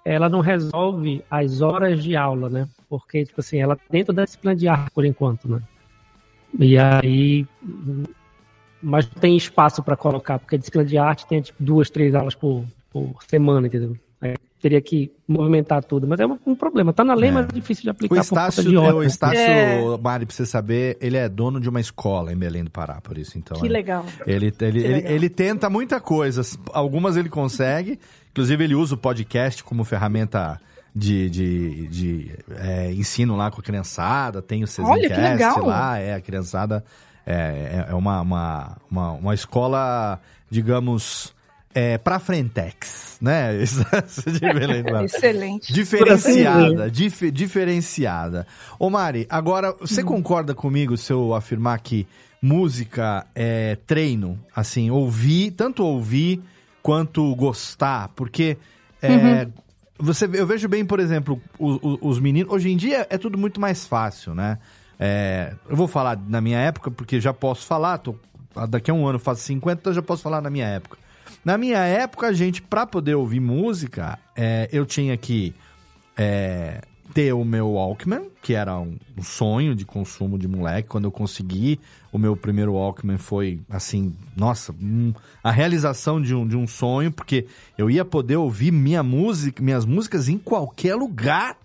ela não resolve as horas de aula, né? Porque, tipo assim, ela tá dentro da disciplina de arte, por enquanto, né? E aí... Mas tem espaço para colocar, porque a disciplina de arte tem, tipo, duas, três aulas por, por semana, entendeu? Teria que movimentar tudo, mas é um, um problema. Tá na lei, mas é difícil de aplicar O por conta Estácio, de é, o Estácio É. Mari, pra você saber, ele é dono de uma escola em Belém do Pará, por isso. Então, Que é- legal. Ele, ele, Que ele, legal. ele tenta muita coisa. Algumas ele consegue. Inclusive, ele usa o podcast como ferramenta de, de, de, é, ensino lá com a criançada. Tem o Olha, que Cezincast legal. lá. É, a criançada é, é- é uma, uma, uma, uma escola, digamos, é, pra frentex, né? Pará. Excelente. Diferenciada, dif- diferenciada. Ô Mari, agora, você Hum. concorda comigo se eu afirmar que música é treino? Assim, ouvir, tanto ouvir quanto gostar, porque é, Uhum. você, eu vejo bem, por exemplo, o- o- os meninos. Hoje em dia é tudo muito mais fácil, né? É, eu vou falar na minha época, porque já posso falar, tô, daqui a um ano faço 50, então já posso falar na minha época. Na minha época, a gente, pra poder ouvir música, é, eu tinha que é, ter o meu Walkman, que era um, um sonho de consumo de moleque. Quando eu consegui, o meu primeiro Walkman foi, assim, nossa, um- a realização de um, de um sonho, porque eu ia poder ouvir minha música, minhas músicas em qualquer lugar.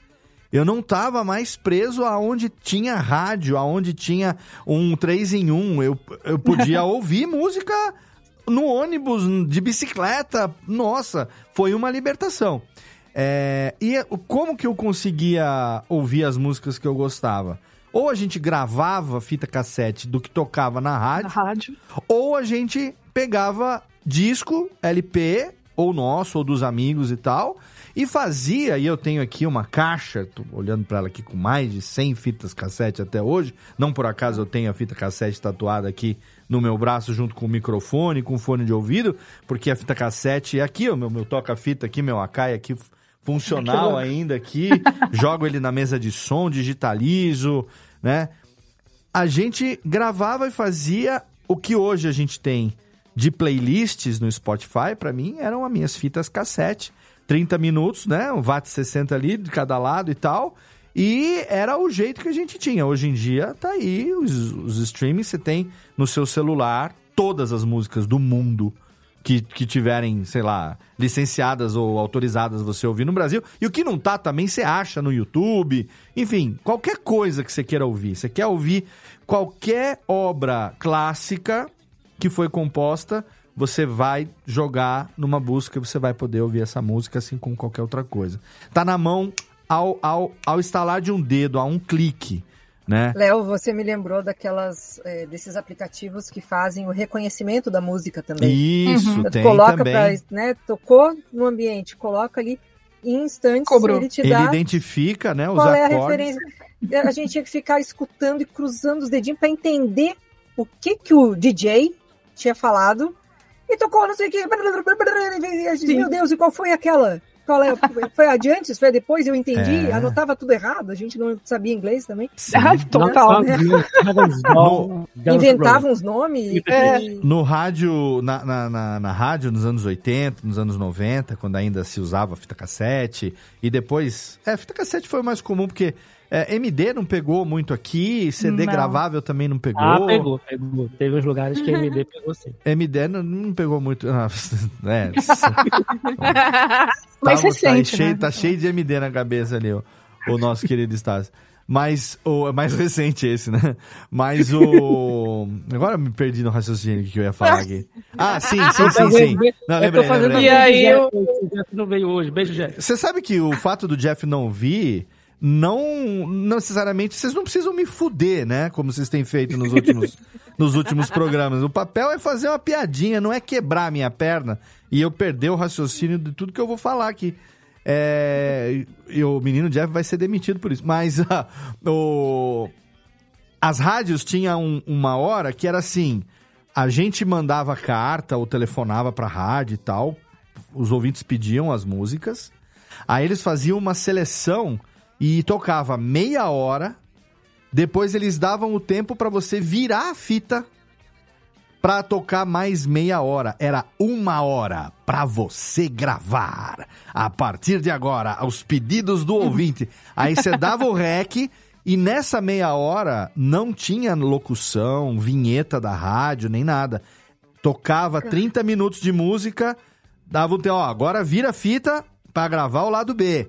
Eu não tava mais preso aonde tinha rádio, aonde tinha um 3 em 1. Eu, eu podia ouvir música no ônibus, de bicicleta. Nossa, foi uma libertação. É, e como que eu conseguia ouvir as músicas que eu gostava? Ou a gente gravava fita cassete do que tocava na rádio, Na rádio. ou a gente pegava disco, LP, ou nosso, ou dos amigos e tal, e fazia, e eu tenho aqui uma caixa, tô olhando pra ela aqui com mais de 100 fitas cassete até hoje, não por acaso eu tenho a fita cassete tatuada aqui no meu braço junto com o microfone, com o fone de ouvido, porque a fita cassete é aqui, o meu, meu toca-fita aqui, meu Akai aqui funcional ainda aqui, jogo ele na mesa de som, digitalizo, né? a gente gravava e fazia o que hoje a gente tem de playlists no Spotify, pra mim, eram as minhas fitas cassete. 30 minutos, né? Um watt 60 ali de cada lado e tal. E era o jeito que a gente tinha. Hoje em dia, tá aí os, os streamings, você tem no seu celular todas as músicas do mundo que, que tiverem, sei lá, licenciadas ou autorizadas você ouvir no Brasil. E o que não tá também você acha no YouTube. Enfim, qualquer coisa que você queira ouvir. Você quer ouvir qualquer obra clássica que foi composta, você vai jogar numa busca e você vai poder ouvir essa música assim como qualquer outra coisa. Tá na mão ao, ao, ao instalar de um dedo, a um clique, né? Léo, você me lembrou daquelas eh, desses aplicativos que fazem o reconhecimento da música também. Isso, Tu tem coloca também. pra, né, tocou no ambiente, coloca ali em instantes, Cobrou. ele te Ele dá identifica, né, os qual é a acordes. referência. A gente tinha que ficar escutando e cruzando os dedinhos para entender o que que o DJ tinha falado e tocou não sei o que. Meu Deus, e qual foi aquela? Qual é? Foi adiante? Foi depois? Eu entendi. É. Anotava tudo errado. A gente não sabia inglês também. Ah, total, né? Inventava uns nomes. É. e- No rádio, na, na, na, na rádio, nos anos 80, nos anos 90, quando ainda se usava fita cassete, e depois. É, fita cassete foi o mais comum, porque É, MD não pegou muito aqui, CD Não. gravável também não pegou. Ah, pegou, pegou. Teve uns lugares que MD pegou sim. MD não, não pegou muito. Ah, é, Mais tá, recente, tá cheio, né? tá cheio de MD na cabeça ali, o, o nosso querido Stas. Mas o é mais recente esse, né? Mas o. Agora eu me perdi no raciocínio que eu ia falar aqui. Ah, sim, sim, sim, sim. Não, eu lembrei, tô fazendo lembrei. e aí. O Jeff não veio hoje. Beijo, Jeff. Você sabe que o fato do Jeff não vir, não não necessariamente. Vocês não precisam me fuder, né? Como vocês têm feito nos últimos, nos últimos programas. O papel é fazer uma piadinha, não é quebrar a minha perna e eu perder o raciocínio de tudo que eu vou falar aqui. É, e o menino Jeff vai ser demitido por isso. Mas ah, o, as rádios tinham um- uma hora que era assim: a gente mandava carta ou telefonava pra rádio e tal, os ouvintes pediam as músicas, aí eles faziam uma seleção e tocava meia hora, depois eles davam o tempo pra você virar a fita pra tocar mais meia hora. Era uma hora pra você gravar. A partir de agora, aos pedidos do ouvinte. Aí você dava o rec e nessa meia hora não tinha locução, vinheta da rádio, nem nada. Tocava 30 minutos de música, dava o tempo, ó, agora vira a fita pra gravar o lado B.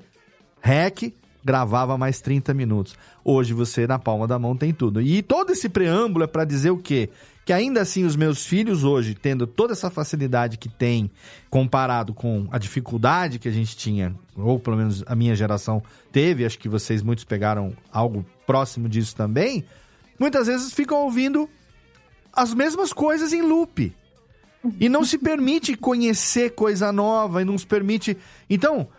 Rec, gravava mais 30 minutos. Hoje você na palma da mão tem tudo. E todo esse preâmbulo é pra dizer o quê? Que ainda assim os meus filhos hoje, tendo toda essa facilidade que tem, comparado com a dificuldade que a gente tinha, ou pelo menos a minha geração teve, acho que vocês muitos pegaram algo próximo disso também, muitas vezes ficam ouvindo as mesmas coisas em loop. E não se permite conhecer coisa nova, e não se permite. Então,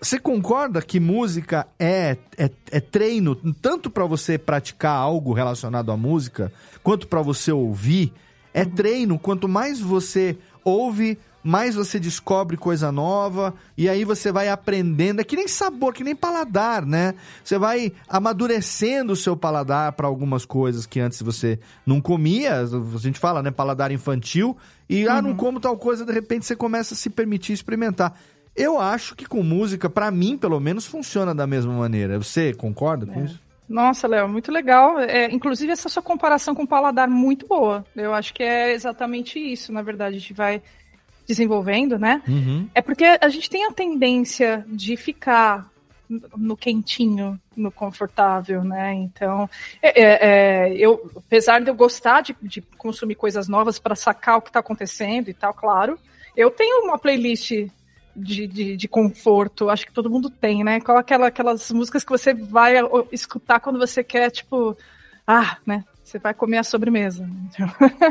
você concorda que música é, é, é treino tanto para você praticar algo relacionado à música, quanto para você ouvir? É treino. Quanto mais você ouve, mais você descobre coisa nova e aí você vai aprendendo. É que nem sabor, que nem paladar, né? Você vai amadurecendo o seu paladar para algumas coisas que antes você não comia. A gente fala, né? Paladar infantil. E, ah, não como tal coisa, de repente você começa a se permitir experimentar. Eu acho que com música, pra mim, pelo menos, funciona da mesma maneira. Você concorda com isso? Nossa, Léo, muito legal. É, inclusive, essa sua comparação com o paladar muito boa. Eu acho que é exatamente isso, na verdade. A gente vai desenvolvendo, né? Uhum. É porque a gente tem a tendência de ficar no quentinho, no confortável, né? Então, é, é, é, eu, apesar de eu gostar de, de consumir coisas novas para sacar o que está acontecendo e tal, claro, eu tenho uma playlist de, de, de conforto, acho que todo mundo tem, né? Qual aquela, aquelas músicas que você vai escutar quando você quer, tipo, ah, né? Você vai comer a sobremesa. Então,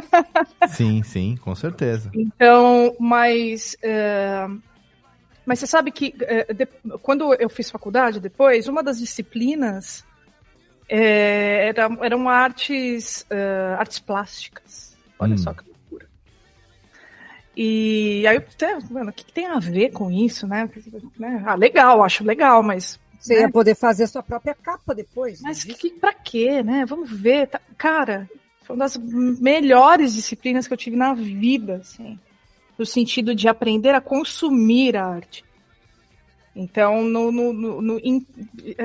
Sim, sim, com certeza. então mas. é, mas você sabe que é, de- quando eu fiz faculdade depois, uma das disciplinas é, era, eram artes, é, artes plásticas. Olha Hum. só que. E aí mano, o que, que tem a ver com isso, né? Né? Ah, legal, acho legal, mas. Você né? ia poder fazer a sua própria capa depois. Mas que, que, pra quê, né? Vamos ver. tá- Cara, foi uma das melhores disciplinas que eu tive na vida, assim. No sentido de aprender a consumir a arte. Então, no, no, no- no-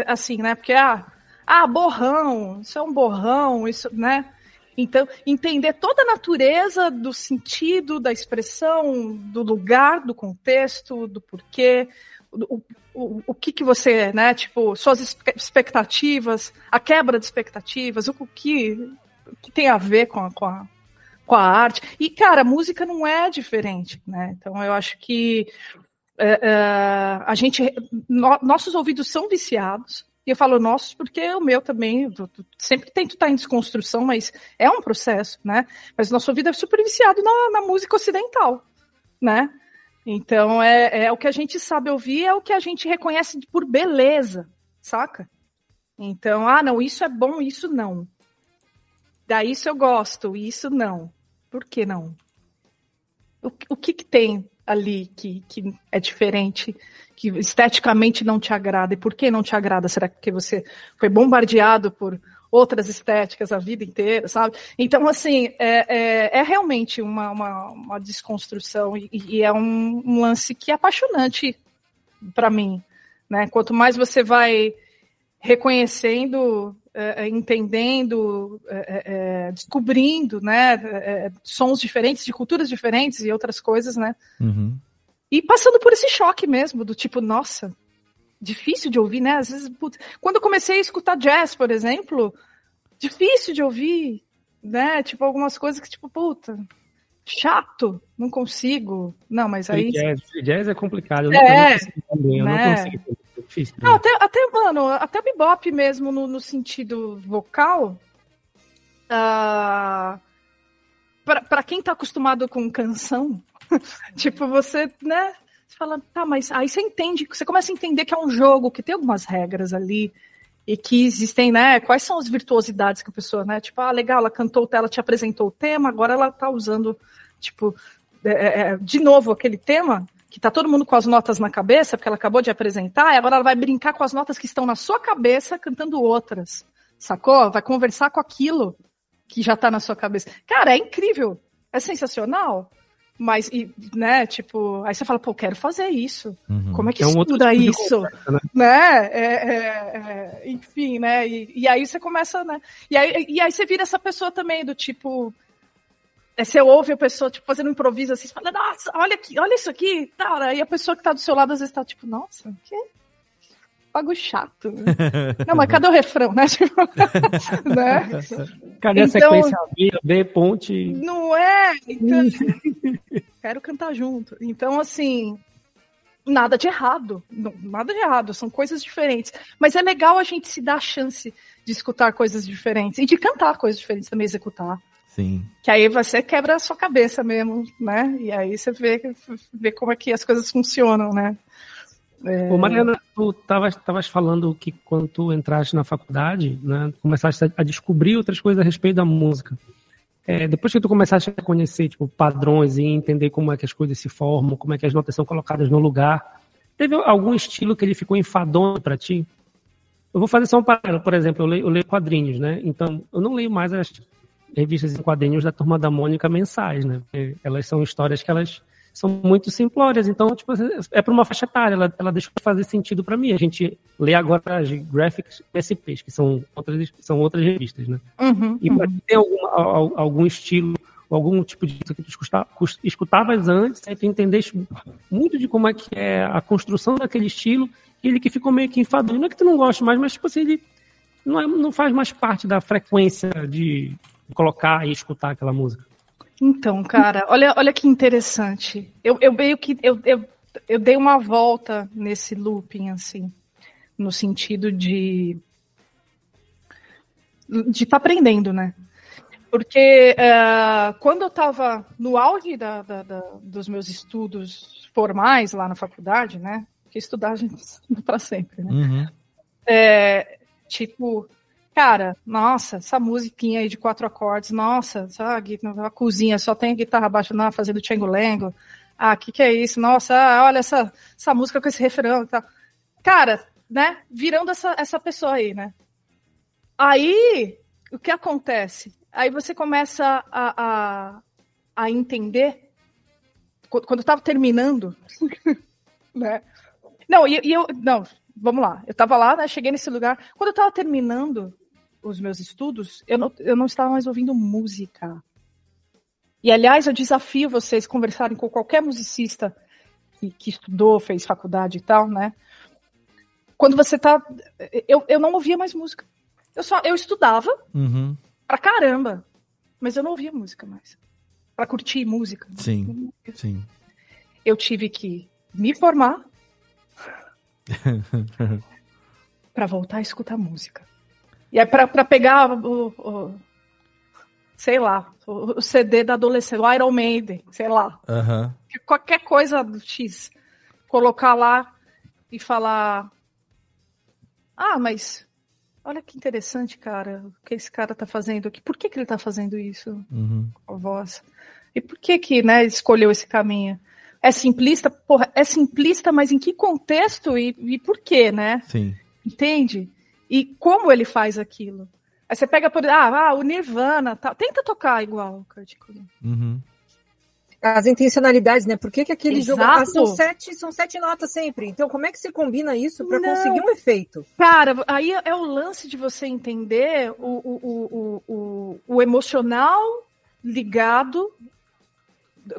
assim, né? Porque, ah, ah, borrão, isso é um borrão, isso, né? Então, entender toda a natureza do sentido, da expressão, do lugar, do contexto, do porquê, o, o, o que que você, né, tipo, suas expectativas, a quebra de expectativas, o, o que, o que tem a ver com a, com a, com a arte. E, cara, a música não é diferente, né? Então, eu acho que é, é, a gente, no- nossos ouvidos são viciados, eu falo nossos porque o meu também, tô- tô- sempre tento estar em desconstrução, mas é um processo, né? Mas nosso ouvido é super viciado na, na música ocidental, né? Então é, é o que a gente sabe ouvir, é o que a gente reconhece por beleza, saca? Então, ah, não, isso é bom, isso não. Daí isso eu gosto, isso não. Por que não? O, o que, que tem ali que, que é diferente, que esteticamente não te agrada? E por que não te agrada? Será que você foi bombardeado por outras estéticas a vida inteira, sabe? Então, assim, é, é, é realmente uma, uma, uma desconstrução e, e é um, um lance que é apaixonante para mim, né? Quanto mais você vai reconhecendo, é, é, entendendo, é, é, descobrindo, né, é, sons diferentes, de culturas diferentes e outras coisas, né? Uhum. E passando por esse choque mesmo, do tipo, nossa, difícil de ouvir, né? Às vezes, putz, quando eu comecei a escutar jazz, por exemplo, difícil de ouvir, né? Tipo, algumas coisas que, tipo, puta, chato, não consigo. Não, mas aí. Free jazz, free jazz é complicado. Eu É, não, não consigo eu né? não consigo. É difícil. Não, até, até, mano, até o bebop mesmo no, no sentido vocal. ah, pra, pra quem tá acostumado com canção, tipo, você, né? Você fala, tá, mas aí você entende, você começa a entender que é um jogo, que tem algumas regras ali. E que existem, né? Quais são as virtuosidades que a pessoa, né? Tipo, ah, legal, ela cantou, ela te apresentou o tema, agora ela tá usando, tipo, é, é, de novo aquele tema que tá todo mundo com as notas na cabeça, porque ela acabou de apresentar, e agora ela vai brincar com as notas que estão na sua cabeça, cantando outras. Sacou? Vai conversar com aquilo que já tá na sua cabeça. Cara, é incrível. É sensacional. Mas, e, né, tipo, aí você fala, pô, quero fazer isso. Como é que É um estuda tipo isso? conversa, né? né? É, é, é, enfim, né? E, e aí você começa, né? E aí, e aí você vira essa pessoa também, do tipo. é, Você ouve a pessoa, tipo, fazendo um improviso assim, você fala, nossa, olha aqui, olha isso aqui, tal, aí a pessoa que tá do seu lado às vezes tá tipo, nossa, que pago chato. né? Não, mas cadê o refrão, né? Tipo, né? Cadê a Então- sequência B, B, ponte? Não é? Então, quero cantar junto. Então, assim, nada de errado. Não, nada de errado, são coisas diferentes. Mas é legal a gente se dar a chance de escutar coisas diferentes e de cantar coisas diferentes também, executar. Sim. Que aí você quebra a sua cabeça mesmo, né? E aí você vê, vê como é que as coisas funcionam, né? Ô, Mariana, tu estavas tavas falando que quando tu entraste na faculdade, né, começaste a- a descobrir outras coisas a respeito da música. É, depois que tu começaste a conhecer tipo, padrões e entender como é que as coisas se formam, como é que as notas são colocadas no lugar, teve algum estilo que ele ficou enfadonho para ti? Eu vou fazer só um paralelo, por exemplo, eu leio, eu leio quadrinhos, né? Então, eu não leio mais as revistas em quadrinhos da Turma da Mônica mensais, né? Porque elas são histórias que elas são muito simplórias, então, tipo, é para uma faixa etária, ela, ela deixou de fazer sentido para mim. A gente lê agora as Graphics SPs, que são outras, são outras revistas, né? Uhum, E para tem algum, al- algum estilo, algum tipo de música que tu escutavas antes, aí tu entendeste muito de como é que é a construção daquele estilo, e ele que ficou meio que enfadonho. Não é que tu não goste mais, mas tipo assim, ele não, é- não faz mais parte da frequência de colocar e escutar aquela música. Então, cara, olha, olha que interessante. Eu, eu meio que eu, eu, eu dei uma volta nesse looping, assim, no sentido de de estar aprendendo, né? Porque eh, quando eu estava no auge da, da- da- dos meus estudos formais lá na faculdade, né? Porque estudar a gente estuda para sempre, né? Uhum. É, tipo, cara, nossa, essa musiquinha aí de quatro acordes, nossa, sabe, a cozinha só tem guitarra baixa lá fazendo tchengo-lengo. Ah, que que é isso? Nossa, ah, olha essa, essa música com esse refrão e tal. Cara, né, virando essa, essa pessoa aí, né? Aí, o que acontece? Aí você começa a, a, a entender, qu- quando eu tava terminando, né? Não, e, e eu, não, vamos lá. Eu tava lá, né, cheguei nesse lugar. Quando eu tava terminando os meus estudos, eu não, eu não estava mais ouvindo música. E, aliás, eu desafio vocês conversarem com qualquer musicista que, que estudou, fez faculdade e tal, né? Quando você tá. Eu, eu não ouvia mais música. Eu só eu estudava Uhum. pra caramba, mas eu não ouvia música mais. Pra curtir música. Sim. Sim. Eu tive que me formar pra voltar a escutar música. E aí pra, pra pegar o, o- sei lá, o, CD da adolescência, o Iron Maiden, sei lá, Aham. qualquer coisa do X, colocar lá e falar: Ah, mas olha que interessante, cara, o que esse cara tá fazendo aqui. Por que, que ele tá fazendo isso Uhum. com a voz? E por que que, né, escolheu esse caminho? É simplista? Porra, é simplista, mas em que contexto e, e por quê, né? Sim. Entende? E como ele faz aquilo? Aí você pega por. Ah, ah o Nirvana. Tá, tenta tocar igual o Kurt Cobain. Uhum. as intencionalidades, né? Por que, que aquele jogo. Exato. Ah, são, sete, são sete notas sempre. Então, como é que você combina isso para conseguir um efeito? Cara, aí é o lance de você entender o, o, o, o, o, o emocional ligado,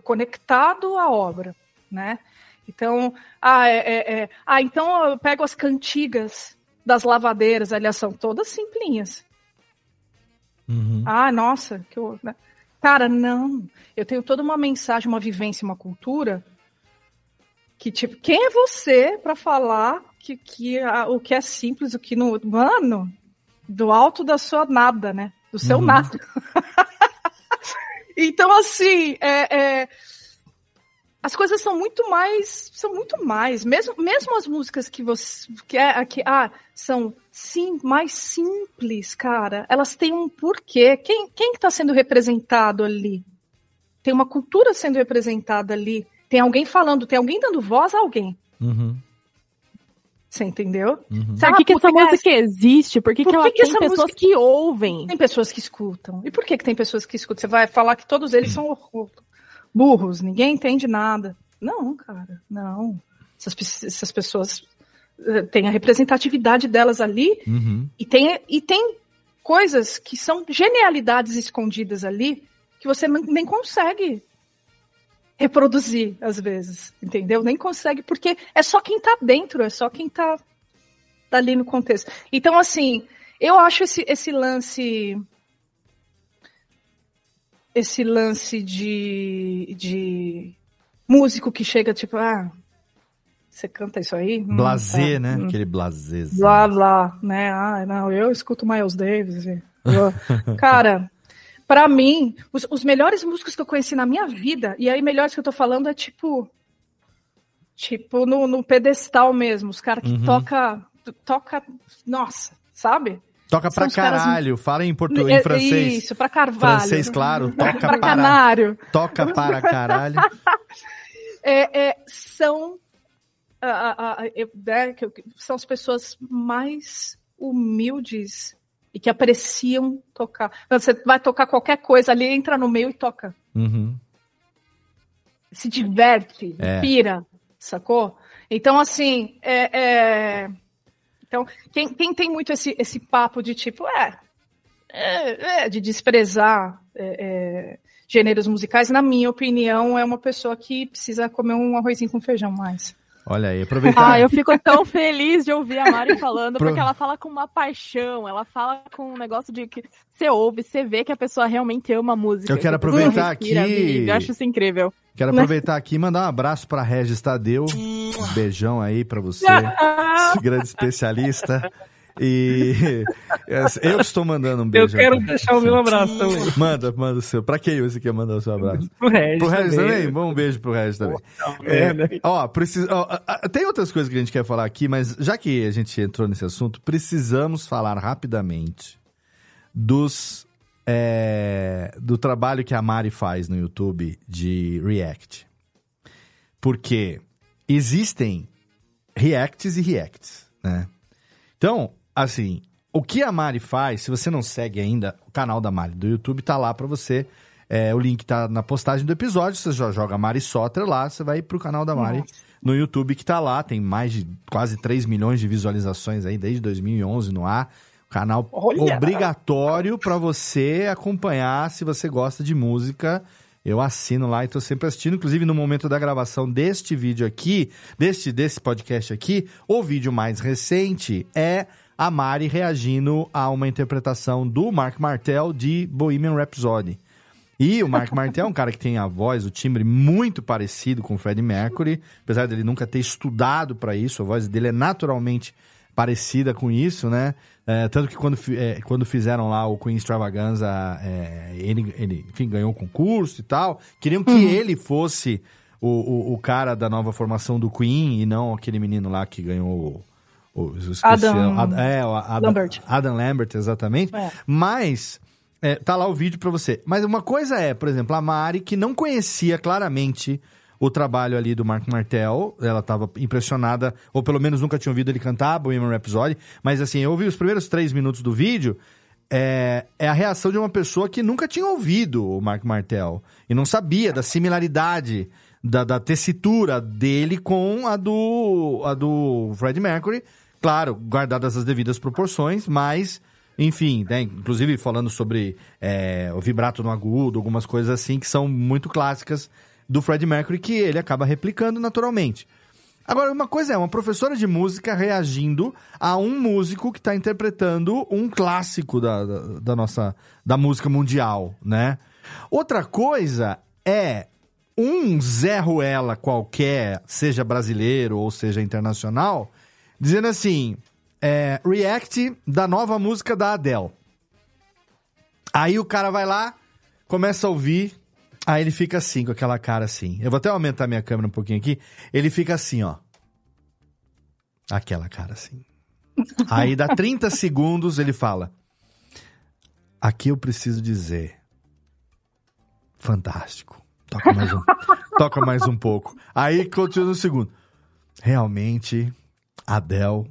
conectado à obra, né? Então, ah, é, é- é- ah, então eu pego as cantigas das lavadeiras, aliás, são todas simplinhas. Uhum. Ah, nossa, que eu... né? Cara, não. Eu tenho toda uma mensagem, uma vivência, uma cultura que, tipo, quem é você para falar que, que a- o que é simples, o que não. Mano, do alto da sua nada, né? Do seu Uhum. nada. então, assim, é, é, as coisas são muito mais. São muito mais. Mesmo, mesmo as músicas que você. Que é, que, ah, são sim, mais simples, cara. Elas têm um porquê. Quem, quem que tá sendo representado ali? Tem uma cultura sendo representada ali. Tem alguém falando, tem alguém dando voz a alguém. Uhum. Você entendeu? Uhum. Por que, que essa música existe? Por que, Por que ela que que tem essa pessoas música- que ouvem? Tem pessoas que escutam. E por que, que tem pessoas que escutam? Você vai falar que todos eles são burros, ninguém entende nada. Não, cara, não. Essas, essas pessoas eh, têm a representatividade delas ali Uhum. e tem, e tem coisas que são genialidades escondidas ali que você nem nem consegue reproduzir às vezes, entendeu? Nem consegue, porque é só quem tá dentro, é só quem tá, tá ali no contexto. Então, assim, eu acho esse, esse lance. Esse lance de, de músico que chega tipo, ah, você canta isso aí? Hum, Blasé, tá, né? hum. Aquele blasé. Blá, blá, né? Ah, não, eu escuto Miles Davis. e- eu- Cara, pra mim, os, os melhores músicos que eu conheci na minha vida, e aí melhores que eu tô falando é tipo. Tipo, no, no pedestal mesmo, os caras que Uhum. toca, toca. Nossa, sabe? Toca São pra os caras- caralho. Fala em português, É- em francês. Isso, pra Carvalho. Francês, claro. Toca pra para... canário. Toca para caralho. É, é, são, né, são as pessoas mais humildes e que apreciam tocar. Você vai tocar qualquer coisa ali, entra no meio e toca. Uhum. Se diverte, É. pira, sacou? Então, assim, é, é- Então, quem, quem tem muito esse, esse papo de tipo, é, é, é, de desprezar é, é, gêneros musicais, na minha opinião, é uma pessoa que precisa comer um arrozinho com feijão mais. Olha aí, aproveitar. Ah, eu fico tão feliz de ouvir a Mari falando, porque ela fala com uma paixão, ela fala com um negócio de que você ouve, você vê que a pessoa realmente ama a música. Eu quero aproveitar respira, aqui- vive. Eu acho isso incrível. Quero aproveitar aqui e mandar um abraço pra Regis Tadeu. Um beijão aí pra você, esse grande especialista. E eu que estou mandando um beijo. quero aqui. deixar o meu abraço também. Manda, manda o seu. Pra quem você quer mandar o seu abraço? Pro Regis Pro Regis também. também? Bom, um beijo pro Regis também. É, ó, precisa, ó, tem outras coisas que a gente quer falar aqui, mas já que a gente entrou nesse assunto, precisamos falar rapidamente dos é, do trabalho que a Mari faz no YouTube de React. Porque existem reacts e reacts, né? Então, assim, o que a Mari faz, se você não segue ainda o canal da Mari do YouTube, tá lá pra você. É, o link tá na postagem do episódio, você já joga Mari Soter lá, você vai pro canal da Mari no YouTube que tá lá, tem mais de quase 3 milhões de visualizações aí desde 2011 no ar. Canal Olha! obrigatório pra você acompanhar se você gosta de música. Eu assino lá e tô sempre assistindo. Inclusive, no momento da gravação deste vídeo aqui, deste, desse podcast aqui, o vídeo mais recente é a Mari reagindo a uma interpretação do Mark Martel de Bohemian Rhapsody. E o Mark Martel é um cara que tem a voz, o timbre muito parecido com o Freddie Mercury, apesar dele nunca ter estudado para isso, a voz dele é naturalmente parecida com isso, né? É, tanto que quando, é, quando fizeram lá o Queen Extravaganza, é, ele, ele enfim, ganhou o concurso e tal. Queriam que Uhum. ele fosse o, o, o cara da nova formação do Queen e não aquele menino lá que ganhou Adam Ad- é, o Adam Lambert. Adam Lambert, exatamente. É. Mas é, tá lá o vídeo pra você. Mas uma coisa é, por exemplo, a Mari, que não conhecia claramente o trabalho ali do Mark Martel, ela tava impressionada, ou pelo menos nunca tinha ouvido ele cantar Bohemian Rhapsody, mas assim, eu ouvi os primeiros três minutos do vídeo, é, é a reação de uma pessoa que nunca tinha ouvido o Mark Martel e não sabia da similaridade da, da tessitura dele com a do, a do Fred Mercury. Claro, guardadas as devidas proporções, mas, enfim, né, inclusive falando sobre é, o vibrato no agudo, algumas coisas assim que são muito clássicas do Fred Mercury que ele acaba replicando naturalmente. Agora, uma coisa é uma professora de música reagindo a um músico que está interpretando um clássico da, da, da nossa da música mundial, né? Outra coisa é um Zé Ruela qualquer, seja brasileiro ou seja internacional, dizendo assim: é, react da nova música da Adele. Aí o cara vai lá, começa a ouvir, aí ele fica assim, com aquela cara assim. Eu vou até aumentar minha câmera um pouquinho aqui. Ele fica assim, ó. Aquela cara assim. Aí dá 30 segundos, ele fala: Aqui eu preciso dizer. Fantástico. Toca mais um, toca mais um pouco. Aí continua no segundo. Realmente, Adele,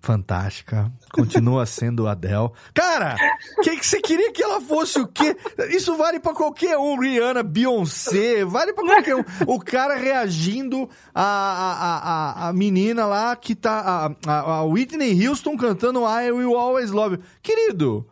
fantástica. Continua sendo Adele. Cara, o que, que você queria que ela fosse o quê? Isso vale pra qualquer um. Rihanna, Beyoncé, vale pra qualquer um. O cara reagindo a, a, a, a menina lá que tá. A, a, a Whitney Houston cantando I Will Always Love You. Querido.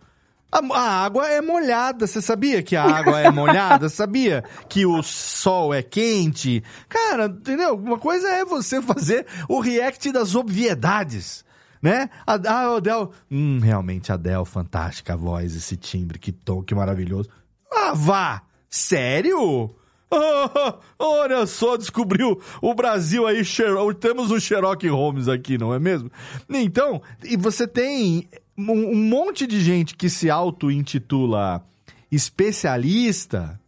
A, a água é molhada, você sabia que a água é molhada? sabia que o sol é quente? Cara, entendeu? Uma coisa é você fazer o react das obviedades, né? A, a Adele, hum, realmente a Adele, fantástica a voz, esse timbre, que tom, que maravilhoso. Ah, vá! Sério? Ah, olha só, descobriu o Brasil aí, temos o Sherlock Holmes aqui, não é mesmo? Então, e você tem um, monte de gente que se auto-intitula especialista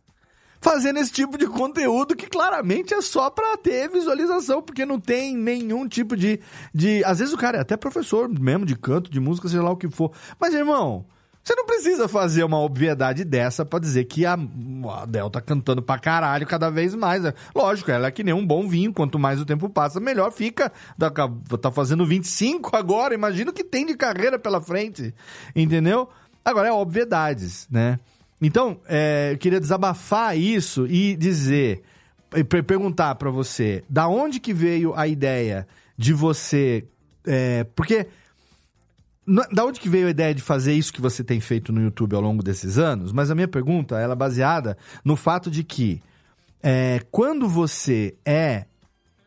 fazendo esse tipo de conteúdo que claramente é só pra ter visualização, porque não tem nenhum tipo de, de. Às vezes o cara é até professor mesmo de canto, de música, seja lá o que for. Mas, irmão, você não precisa fazer uma obviedade dessa pra dizer que a, a tá cantando pra caralho cada vez mais. né? Lógico, ela é que nem um bom vinho. Quanto mais o tempo passa, melhor fica. Tá, fazendo 25 agora. Imagina o que tem de carreira pela frente. Entendeu? Agora é obviedades, né? Então, é, eu queria desabafar isso e dizer, e per- perguntar pra você, da onde que veio a ideia de você, é, porque da onde que veio a ideia de fazer isso que você tem feito no YouTube ao longo desses anos? Mas a minha pergunta ela é baseada no fato de que é, quando você é,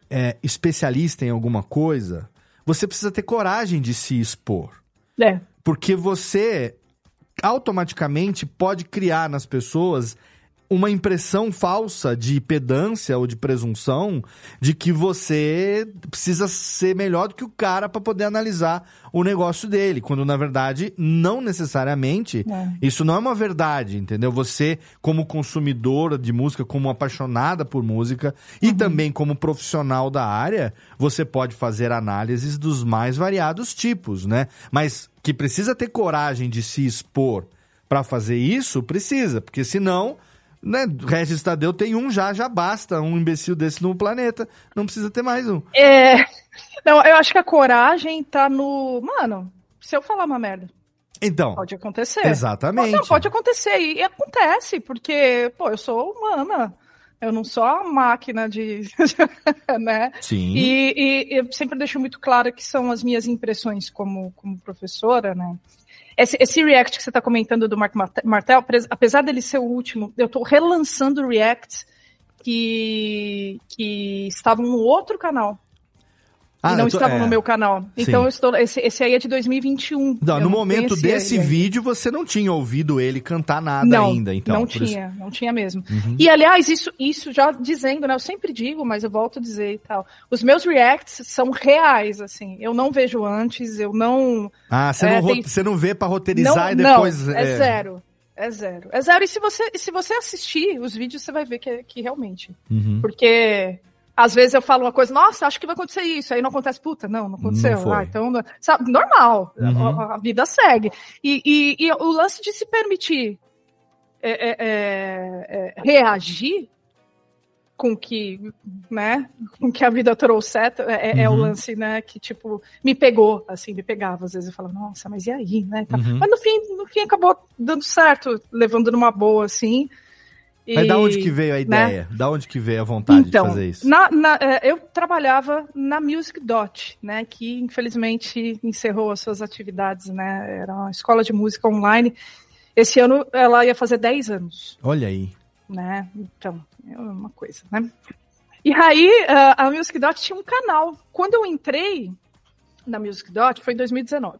é especialista em alguma coisa, você precisa ter coragem de se expor. É. Porque você automaticamente pode criar nas pessoas uma impressão falsa de pedância ou de presunção de que você precisa ser melhor do que o cara para poder analisar o negócio dele, quando na verdade não necessariamente É. isso não é uma verdade, entendeu? Você, como consumidora de música, como apaixonada por música e também como profissional da área, você pode fazer análises dos mais variados tipos, né? Mas que precisa ter coragem de se expor para fazer isso, precisa, porque senão, né, Regis Tadeu tem um já, já basta, um imbecil desse no planeta, não precisa ter mais um. É. Não, eu acho que a coragem tá no. Mano, se eu falar uma merda. Então, Pode acontecer. Exatamente. Não, pode acontecer. E, e acontece, porque, pô, eu sou humana. Eu não sou a máquina de. né? Sim. E, e eu sempre deixo muito claro que são as minhas impressões como, como professora, né? Esse, esse React que você está comentando do Mark Marte- Martel, apes- apesar dele ser o último, eu estou relançando Reacts que, que estavam no outro canal. Ah, e não tô- estavam é. no meu canal. Então estou. Esse, esse aí é de 2021. Não, no momento desse ele vídeo, você não tinha ouvido ele cantar nada não, ainda, então. Não por isso- tinha, não tinha mesmo. Uhum. E aliás, isso, isso já dizendo, né? Eu sempre digo, mas eu volto a dizer e tal. Os meus reacts são reais, assim. Eu não vejo antes, eu não. Ah, você, É, não, tem- você não vê pra roteirizar não, e depois. Não, é, zero. É zero. É zero. E se você, se você assistir os vídeos, você vai ver que, é- que realmente. Uhum. Porque às vezes eu falo uma coisa, nossa, acho que vai acontecer isso. Aí não acontece, puta, não, não aconteceu. Não ah, então, sabe, normal. Uhum. A, a vida segue. E, e- e o lance de se permitir é, é, é, é, reagir com que, né, com que a vida trouxe, é, é, é o Uhum. lance, né, que, tipo, me pegou, assim, me pegava. Às vezes eu falava, nossa, mas e aí, né? Uhum. Mas no fim, no fim acabou dando certo, levando numa boa, assim. Mas E, da onde que veio a né, ideia? Da onde que veio a vontade então, de fazer isso? na- na- é, eu trabalhava na Music Dot, né, que infelizmente encerrou as suas atividades, né, era uma escola de música online. Esse ano ela ia fazer 10 anos, Olha aí. né, então, é uma coisa, né. E aí, a- Music Dot tinha um canal. Quando eu entrei na Music Dot, foi em 2019.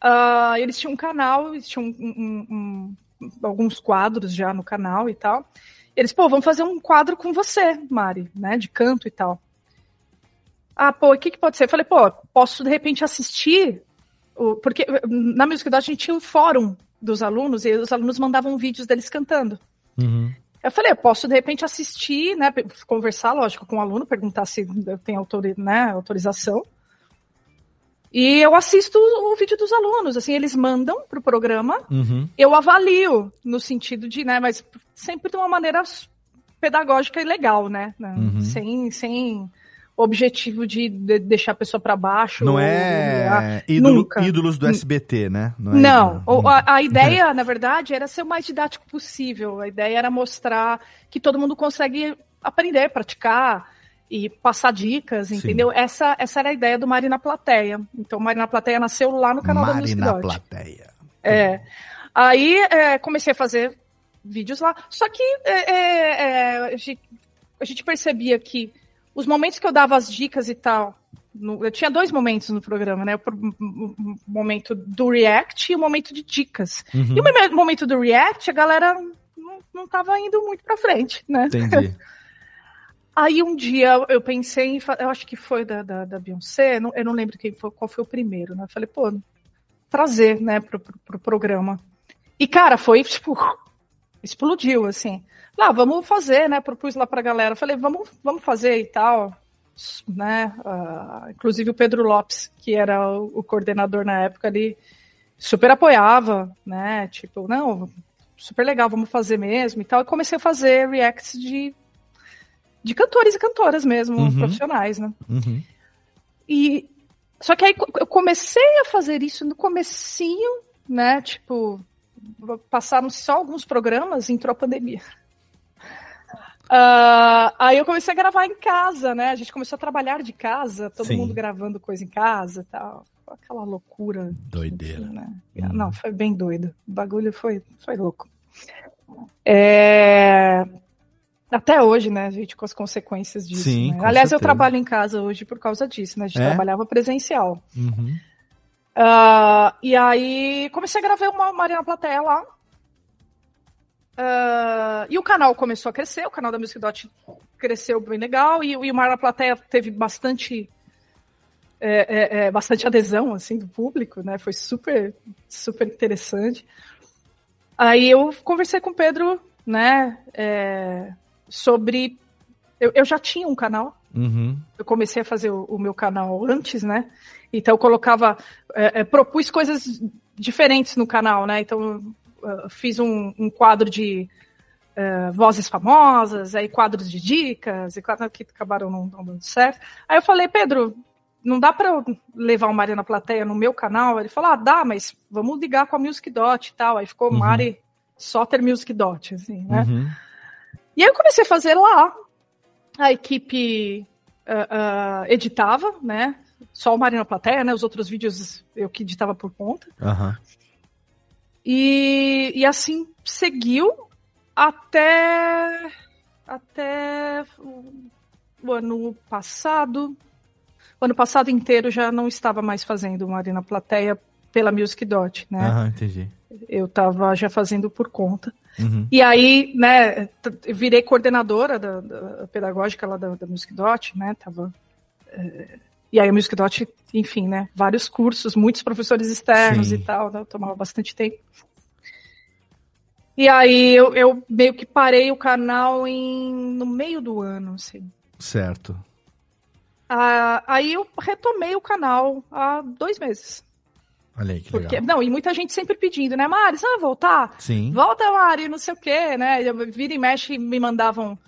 Ah, eles tinham um canal, eles tinham um- um- um- alguns quadros já no canal e tal. Eles, pô, vamos fazer um quadro com você, Mari, né, de canto e tal. Ah, pô, o que, que pode ser? Eu falei, pô, posso de repente assistir, o- porque na Music Dot a gente tinha um fórum dos alunos e os alunos mandavam vídeos deles cantando. Uhum. Eu falei, eu posso de repente assistir, né, conversar, lógico, com o aluno, perguntar se eu tenho autori né, autorização. E eu assisto o vídeo dos alunos, assim, eles mandam pro programa, Uhum. eu avalio no sentido de, né, mas sempre de uma maneira pedagógica e legal, né, né, Uhum. sem, sem objetivo de, de deixar a pessoa para baixo. Não ou é humilhar. ídolo- ídolos do SBT, né? é Não, ídolo. o- a, a ideia, na verdade, era ser o mais didático possível. A ideia era mostrar que todo mundo consegue aprender, praticar e passar dicas, entendeu? Essa, essa era a ideia do Mari na Plateia. Então, Mari na Plateia nasceu lá no canal da Mari Music na Dot. plateia. É. Aí é, comecei a fazer vídeos lá. Só que é, é, é, a, gente, a gente percebia que os momentos que eu dava as dicas e tal. eu tinha dois momentos no programa, né? O momento do React e o momento de dicas. Uhum. E o mome- momento do React, a galera não, não tava indo muito pra frente, né? Entendi. Aí um dia eu pensei em. Eu acho que foi da, da, da Beyoncé, não- eu não lembro quem foi, qual foi o primeiro, né? Falei, pô, trazer, né, pro, pro, pro programa. E, cara, foi tipo. Explodiu, assim. Lá, vamos fazer, né? Propus lá pra galera. Falei, vamos, vamos fazer e tal. Né? Ah, inclusive o Pedro Lopes, que era o, o coordenador na época ali, super apoiava, né? Tipo, não, super legal, vamos fazer mesmo e tal. E comecei a fazer reacts de, de cantores e cantoras mesmo, Uhum. profissionais, né? Uhum. E só que aí eu comecei a fazer isso no comecinho, né? Tipo, passaram só alguns programas, entrou a pandemia. Ah, aí eu comecei a gravar em casa, né? A gente começou a trabalhar de casa, todo Sim. mundo gravando coisa em casa e tal. Aquela loucura. Doideira. Né? Não, foi bem doido. O bagulho foi, foi louco. É, Até hoje, né, a gente com as consequências disso. Sim, né? Aliás, eu certeza. trabalho em casa hoje por causa disso, né? A gente É? trabalhava presencial. Uhum. Ah, e aí comecei a gravar uma Marina Plateia lá. Ah, e o canal começou a crescer, o canal da Music Dot cresceu bem legal, e, e o Marina Plateia teve bastante. é, é, é, bastante adesão assim do público, né? Foi super, super interessante. Aí eu conversei com o Pedro, né? Sobre. Eu, eu já tinha um canal, Uhum. eu comecei a fazer o, o meu canal antes, né? Então eu colocava, é, é, propus coisas diferentes no canal, né? Então eu fiz um, um quadro de é, vozes famosas, aí quadros de dicas, e quadros que acabaram não, não dando certo. Aí eu falei, Pedro, não dá para eu levar o Mari na plateia no meu canal? Ele falou, ah, dá, mas vamos ligar com a Music Dot e tal. Aí ficou Uhum. Mari Soter Music Dot, assim, né? Uhum. E aí eu comecei a fazer lá. A equipe ah, ah, editava, né? Só o Marina Plateia, né? Os outros vídeos eu que editava por conta. Aham. E, e assim seguiu até até o, ano passado. O ano passado inteiro já não estava mais fazendo Marina Plateia pela Music Dot, né? Aham, entendi. Eu estava já fazendo por conta. Uhum. E aí, né, virei coordenadora da, da pedagógica lá da, da Music Dot, né, tava... eh, e aí a Music Dot, enfim, né, vários cursos, muitos professores externos Sim. e tal, né, tomava bastante tempo. E aí eu, eu meio que parei o canal em, no meio do ano, assim. Certo. Ah, aí eu retomei o canal há dois meses. Olha aí que Porque, legal. não, e muita gente sempre pedindo, né, Mari, você vai voltar? Sim. Volta, Mari, não sei o quê, né? Eu, vira e mexe me mandavam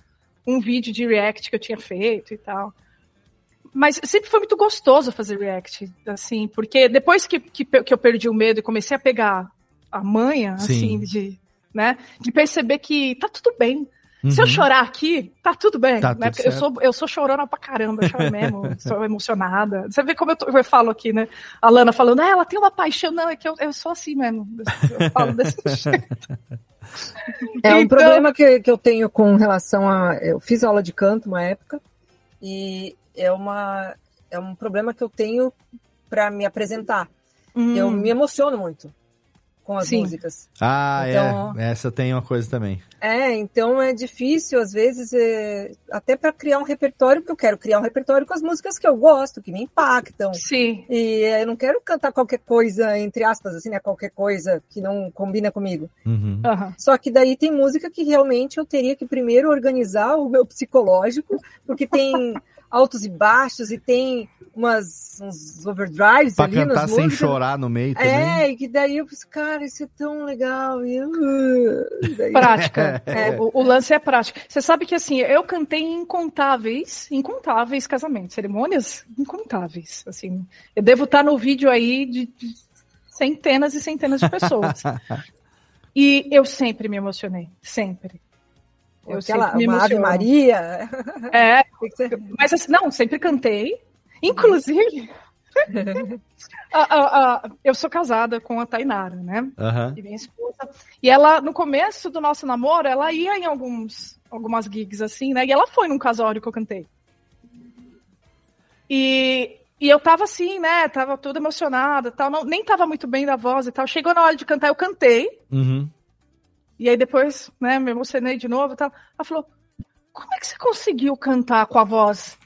um vídeo de react que eu tinha feito e tal. Mas sempre foi muito gostoso fazer react, assim, porque depois que, que, que eu perdi o medo e comecei a pegar a manha, Sim. assim, de, né, de perceber que tá tudo bem. Se eu Uhum. chorar aqui, tá tudo bem. Tá né? tudo Porque eu sou, eu sou chorona pra caramba, eu choro mesmo, sou emocionada. Você vê como eu, tô- eu falo aqui, né? A Lana falando, ah, ela tem uma paixão. Não, é que eu, eu sou assim mesmo. Eu falo desse jeito. É um Então- problema que, que eu tenho com relação a. Eu fiz aula de canto uma época, e é, uma, é um problema que eu tenho para me apresentar. Hum. Eu me emociono muito com as Sim. músicas. Ah, Então- é. Essa tem uma coisa também. É, então é difícil, às vezes, é, até para criar um repertório, porque eu quero criar um repertório com as músicas que eu gosto, que me impactam. Sim. E é, eu não quero cantar qualquer coisa, entre aspas, assim, né? Qualquer coisa que não combina comigo. Uhum. Aham. Só que daí tem música que realmente eu teria que primeiro organizar o meu psicológico, porque tem altos e baixos e tem umas, uns overdrives Pra ali cantar nas sem músicas. chorar no meio também. É, e que daí eu penso, cara, isso é tão legal. E eu, uh, daí- Prática. É. O, o lance é prática. Você sabe que assim, eu cantei em incontáveis, incontáveis casamentos, cerimônias incontáveis. Assim, eu devo estar no vídeo aí de, de centenas e centenas de pessoas. e eu sempre me emocionei, sempre. Eu Aquela, sempre me uma Ave. Maria. É, mas assim, não, sempre cantei. Inclusive, a- a- a- eu sou casada com a Tainara, né? Aham. E minha esposa. E ela, no começo do nosso namoro, ela ia em alguns, algumas gigs assim, né? E ela foi num casório que eu cantei. E, e eu tava assim, né? Tava toda emocionada, tal, não, nem tava muito bem da voz e tal. Chegou na hora de cantar, eu cantei. Uhum. E aí depois, né, me emocionei de novo e tal. Ela falou: Como é que você conseguiu cantar com a voz?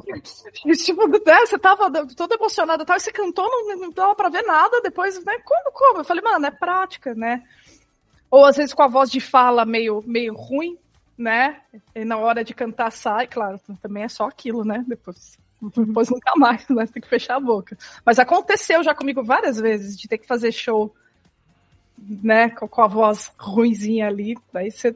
Tipo, né, você tava toda emocionada tal, e você cantou, não, não dava pra ver nada, depois, né? Como, como? Eu falei, mano, é prática, né? Ou às vezes com a voz de fala meio, meio ruim, né? E na hora de cantar sai, claro, também é só aquilo, né? Depois, depois nunca mais, né? Tem que fechar a boca. Mas aconteceu já comigo várias vezes de ter que fazer show né, com a voz ruinzinha ali, daí você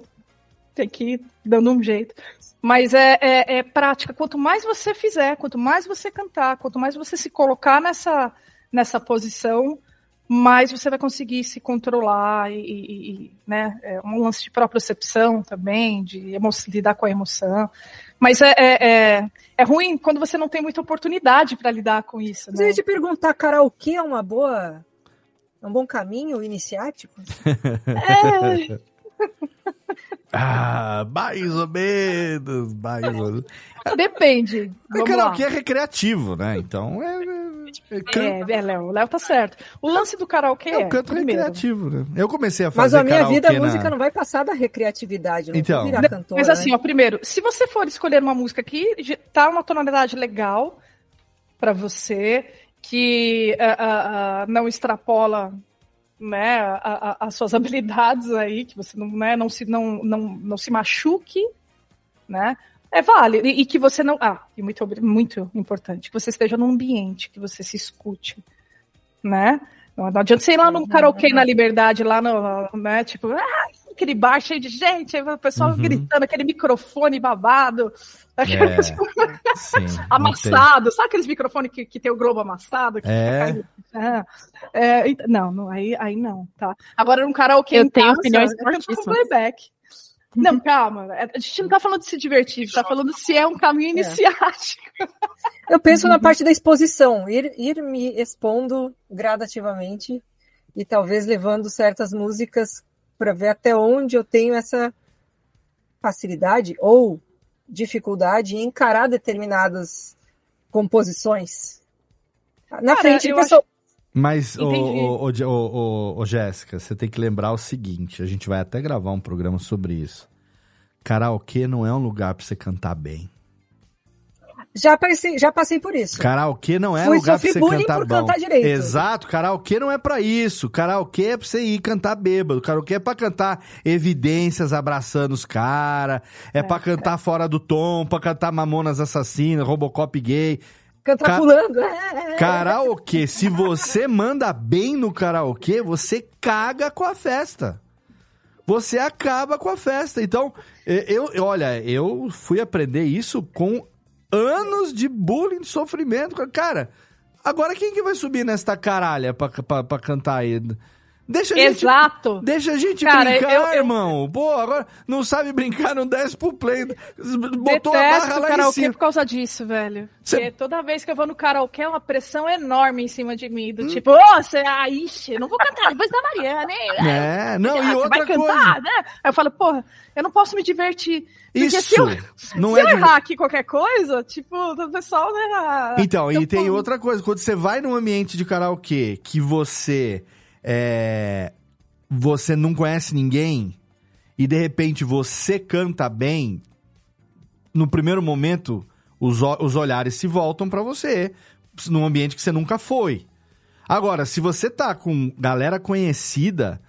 tem que ir dando um jeito. Mas é, é, é prática. Quanto mais você fizer, quanto mais você cantar, quanto mais você se colocar nessa, nessa posição, mais você vai conseguir se controlar e, e- e, né, é um lance de propriocepção também, de lidar com a emoção. Mas é, é, é, é ruim quando você não tem muita oportunidade para lidar com isso. Mas eu Né? ia te perguntar, karaokê é uma boa. É um bom caminho iniciático? É, Ah, mais ou menos, mais ou menos. depende. É karaokê é recreativo, né? Então é. é, é can- É, é, Léo, o Léo tá certo. O lance do karaokê é é, um canto primeiro, recreativo, né? Eu comecei a Mas fazer a minha vida, a música na... não vai passar da recreatividade, não Então. vou virar cantora. Mas assim, né? ó, primeiro, se você for escolher uma música que tá uma tonalidade legal pra você, que ah, ah, ah, não extrapola né, a- a- as suas habilidades aí, que você não, né, não, se, não, não, não se machuque, né? É válido. E, e que você não. Ah, e muito, muito importante, que você esteja num ambiente, que você se escute, né? Não, não adianta você ir lá num karaokê na liberdade, lá no, né? Tipo, ah, aquele bar cheio de gente, aí o pessoal Uhum. gritando, aquele microfone babado, aquele É, sim, amassado, sabe aqueles microfones que, que tem o globo amassado? que É. fica? É, é, não, não, aí, aí não, tá? Agora num karaokê Eu tenho casa, opiniões é fortíssimas. playback. Não, calma, é, a gente não tá falando de se divertir, a gente tá falando se é um caminho iniciático. Eu penso na parte da exposição, ir, ir me expondo gradativamente e talvez levando certas músicas para ver até onde eu tenho essa facilidade ou dificuldade em encarar determinadas composições. Na Cara, frente de eu pessoa. Mas, ô, ô, ô, Jéssica, você tem que lembrar o seguinte: a gente vai até gravar um programa sobre isso. Karaokê não é um lugar pra você cantar bem. Já passei, já passei por isso. Karaokê não é Fui lugar pra você cantar por bom. cantar direito. Exato, karaokê não é pra isso. Karaokê é pra você ir cantar bêbado. Karaokê é pra cantar evidências abraçando os caras. É, pra cantar fora do tom, pra cantar Mamonas Assassinas, Robocop gay. Cantar Ca- pulando. É. Karaokê, se você manda bem no karaokê, você caga com a festa. você acaba com a festa. Então, eu- olha, eu fui aprender isso com anos de bullying, de sofrimento. Cara, agora quem que vai subir nesta caralha pra, pra, pra cantar aí? Deixa a gente, Exato. deixa a gente Cara, brincar, eu- eu- irmão. Pô, agora não sabe brincar, não desce pro play. Botou a Detesto barra lá em karaokê cima. por causa disso, velho. Cê- Porque toda vez que eu vou no karaokê é uma pressão enorme em cima de mim. Hum. Do tipo, ô, você, ah, ixi, eu não vou cantar depois da Mariana, hein? É, não, Ah, e outra vai cantar, coisa. né? Aí eu falo, porra, eu não posso me divertir. Isso, se eu, não se é eu errar aqui qualquer coisa, tipo, o pessoal, né? ah, Então, e tem tô- outra coisa. Quando você vai num ambiente de karaokê que você é, você não conhece ninguém e de repente você canta bem, no primeiro momento os, os olhares se voltam pra você num ambiente que você nunca foi. Agora, se você tá com galera conhecida,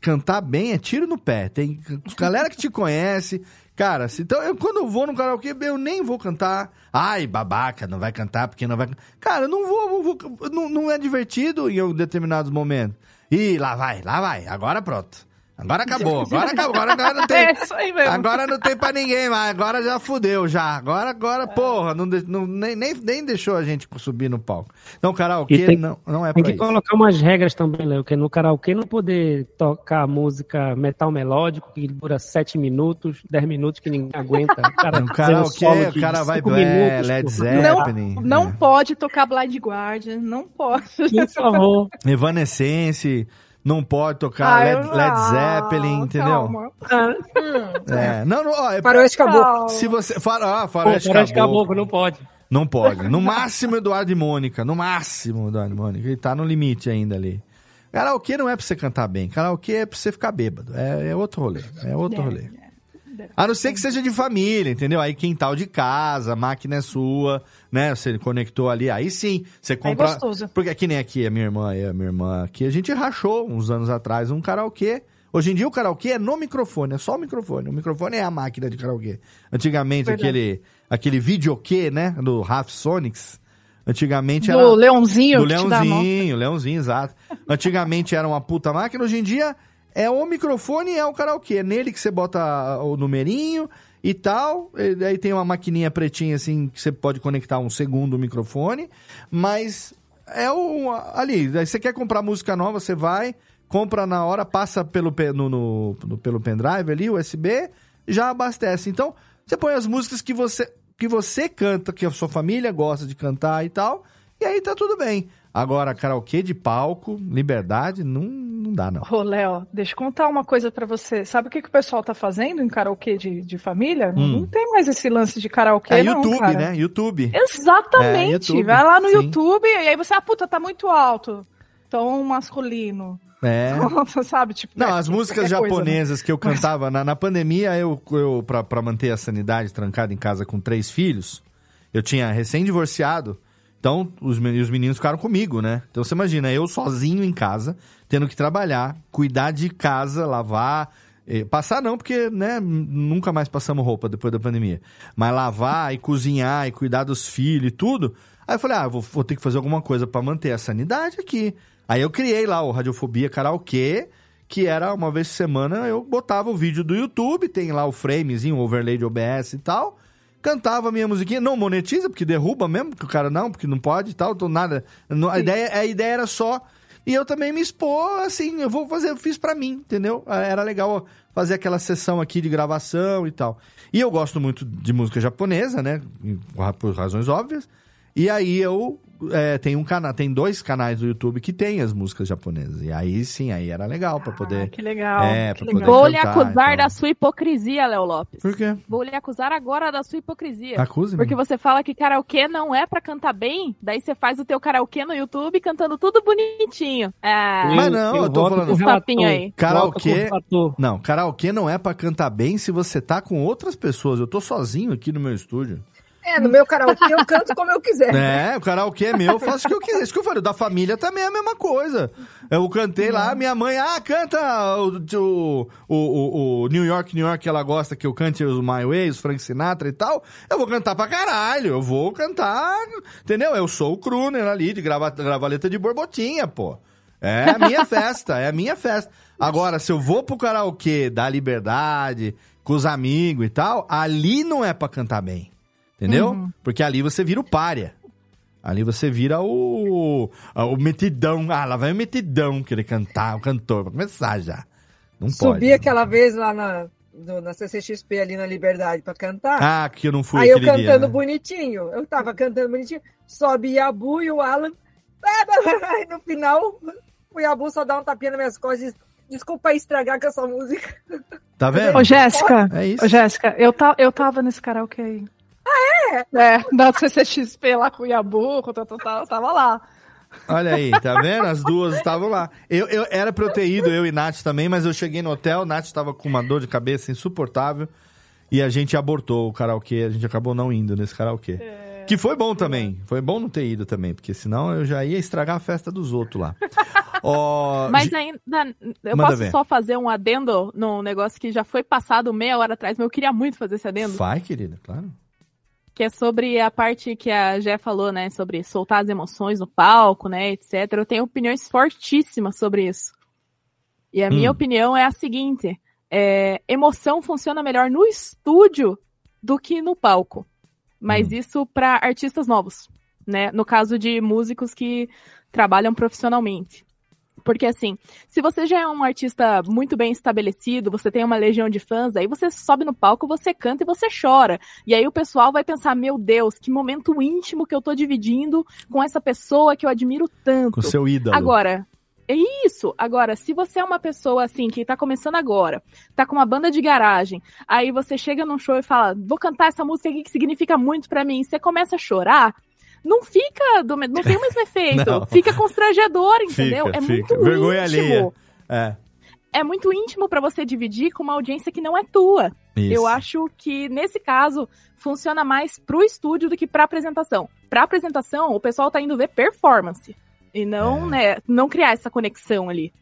cantar bem é tiro no pé. Tem galera que te conhece. Cara, então eu, quando eu vou no karaokê, eu nem vou cantar. Ai, babaca, não vai cantar porque não vai. Cara, eu não vou, não, vou- não, não é divertido em determinados momentos. Ih, lá vai, lá vai, agora pronto. Agora acabou, agora acabou, agora, agora não tem. É isso aí mesmo. Agora não tem pra ninguém mais, agora já fudeu já. Agora, agora, porra, não, não- nem, nem, nem deixou a gente subir no palco. Então, karaokê tem- não, não é Tem pra que isso. colocar umas regras também, Léo, que no karaokê não poder tocar música metal melódico, que dura 7 minutos, 10 minutos, que ninguém aguenta. O cara No karaokê, o cara vai é, minutos, Led pô. Zeppelin. Não, não é. pode tocar Blind Guardian, não pode. Por favor. Evanescence, não pode tocar Ah, Led, Led ah, Zeppelin, entendeu? calma. É, não, não, ó, é, Faroeste Caboclo. Se você. Faro, ah, Pô, faroeste Faroeste caboclo. Caboclo, não pode. Não pode. No máximo, Eduardo e Mônica. No máximo, Eduardo e Mônica. Ele tá no limite ainda ali. Karaokê não é pra você cantar bem. Karaokê é pra você ficar bêbado. É, é outro rolê. É outro rolê. A não ser que seja de família, entendeu? Aí quintal de casa, máquina é sua, né? Você conectou ali, aí sim, você compra. gostoso. Porque aqui nem aqui, a minha irmã e a minha irmã aqui, a gente rachou uns anos atrás um karaokê. Hoje em dia o karaokê é no microfone, é só o microfone. O microfone é a máquina de karaokê. Antigamente, Verdade. aquele, aquele videokê, né? Do Raf Sonics. Antigamente Do era. Leãozinho Do a mão. Leãozinho, Leãozinho, exato. Antigamente era uma puta máquina, hoje em dia é o microfone e é o karaokê. É nele que você bota o numerinho e tal. E aí tem uma maquininha pretinha assim que você pode conectar um segundo microfone. Mas é o. Ali, aí você quer comprar música nova, você vai, compra na hora, passa pelo, pe- no, no- no- pelo pendrive ali, USB, já abastece. Então, você põe as músicas que você, que você canta, que a sua família gosta de cantar e tal, e aí tá tudo bem. Agora, karaokê de palco, liberdade, não, não dá, não. Ô, Léo, deixa eu contar uma coisa pra você. Sabe o que, que o pessoal tá fazendo em karaokê de, de família? Não- Hum. Não tem mais esse lance de karaokê, É não, YouTube, cara. né? YouTube. Exatamente. É, YouTube, Vai lá no sim. YouTube e aí você, ah, puta, tá muito alto. Tom masculino. É. Sabe? Tipo, Não, é, as músicas coisa, né? japonesas que eu cantava na, na pandemia, eu, eu pra, pra manter a sanidade trancada em casa com três filhos, eu tinha recém-divorciado, então os, men- os meninos ficaram comigo, né? Então você imagina, eu sozinho em casa, tendo que trabalhar, cuidar de casa, lavar. eh, Passar não, porque né, nunca mais passamos roupa depois da pandemia. Mas lavar e cozinhar e cuidar dos filhos e tudo. Aí eu falei, ah, vou, vou ter que fazer alguma coisa pra manter a sanidade aqui. Aí eu criei lá o Radiofobia Karaokê, que era uma vez por semana eu botava o vídeo do YouTube, tem lá o framezinho, o overlay de OBS e tal. Cantava a minha musiquinha, não monetiza, porque derruba mesmo, porque o cara não, porque não pode e tal, então nada. não- a, ideia, a ideia era só. E eu também me expor, assim, eu vou fazer, eu fiz pra mim, entendeu? Era legal fazer aquela sessão aqui de gravação e tal. E eu gosto muito de música japonesa, né? Por razões óbvias. E aí eu é, tenho um canal, tem dois canais do YouTube que tem as músicas japonesas. E aí sim, aí era legal pra poder. Que legal. É, que legal. poder Vou lhe acusar então. da sua hipocrisia, Léo Lopes. Por quê? Vou lhe acusar agora da sua hipocrisia. Acuse-me. Porque você fala que karaokê não é pra cantar bem, daí você faz o teu karaokê no YouTube cantando tudo bonitinho. É. Mas não, eu, tô voto falando. Os aí. Karaokê. Não, karaokê não é pra cantar bem se você tá com outras pessoas. Eu tô sozinho aqui no meu estúdio. É, no meu karaokê eu canto como eu quiser. É, o karaokê é meu, eu faço o que eu quiser. Isso que eu falei, da família também é a mesma coisa. Eu cantei lá, minha mãe, ah, canta o, o, o, o- New York, New York, ela gosta que eu cante os My Way, os Frank Sinatra e tal. Eu vou cantar pra caralho, eu vou cantar, entendeu? Eu sou o crooner ali, de grava, gravaleta de borbotinha, pô. É a minha festa, é a minha festa. Agora, se eu vou pro karaokê da liberdade, com os amigos e tal, ali não é pra cantar bem. Entendeu? Uhum. Porque ali você vira o párea. Ali você vira o, o metidão. Ah, lá vai o metidão querer cantar, o cantor. Vai começar já. Não Subi pode. aquela vez lá na, na CCXP ali na Liberdade pra cantar. Ah, que eu não fui Aí eu cantando dia, né? bonitinho. Eu tava cantando bonitinho. Sobe Yabu e o Alan. Aí no final, o Yabu só dá um tapinha nas minhas costas e diz, Desculpa estragar com essa música. Tá vendo? Ô, Jéssica, É isso. ô, Jéssica, eu, ta, eu tava nesse karaokê aí. Ah, é? É, da CCXP lá com o com o Tatu, eu tava lá. Olha aí, tá vendo? As duas estavam lá. Eu, eu era pra eu e Nath também, mas eu cheguei no hotel, Nath tava com uma dor de cabeça insuportável e a gente abortou o karaokê, a gente acabou não indo nesse karaokê. Que foi bom também. Foi bom não ter ido também, porque senão eu já ia estragar a festa dos outros lá. Ó, Mas ainda, eu Manda posso ver. só fazer um adendo num negócio que já foi passado meia hora atrás, mas eu queria muito fazer esse adendo. Vai, querida, claro. Que é sobre a parte que a Jé falou, né? Sobre soltar as emoções no palco, né? Etc. Eu tenho opiniões fortíssimas sobre isso. E a minha Hum. opinião é a seguinte: é, emoção funciona melhor no estúdio do que no palco. Mas isso para artistas novos, né? No caso de músicos que trabalham profissionalmente. Porque assim, se você já é um artista muito bem estabelecido, você tem uma legião de fãs, aí você sobe no palco, você canta e você chora. E aí o pessoal vai pensar, meu Deus, que momento íntimo que eu tô dividindo com essa pessoa que eu admiro tanto. Com seu ídolo. Agora, é isso. Agora, se você é uma pessoa assim que tá começando agora, tá com uma banda de garagem, aí você chega num show e fala, vou cantar essa música aqui que significa muito pra mim, e você começa a chorar, não fica, do, não tem o mesmo efeito, Não. fica constrangedor, entendeu? Fica, é fica. muito Vergonha íntimo. alheia. É. É muito íntimo pra você dividir com uma audiência que não é tua. Isso. Eu acho que nesse caso funciona mais pro estúdio do que pra apresentação. Pra apresentação, o pessoal tá indo ver performance e não, né, não criar essa conexão ali.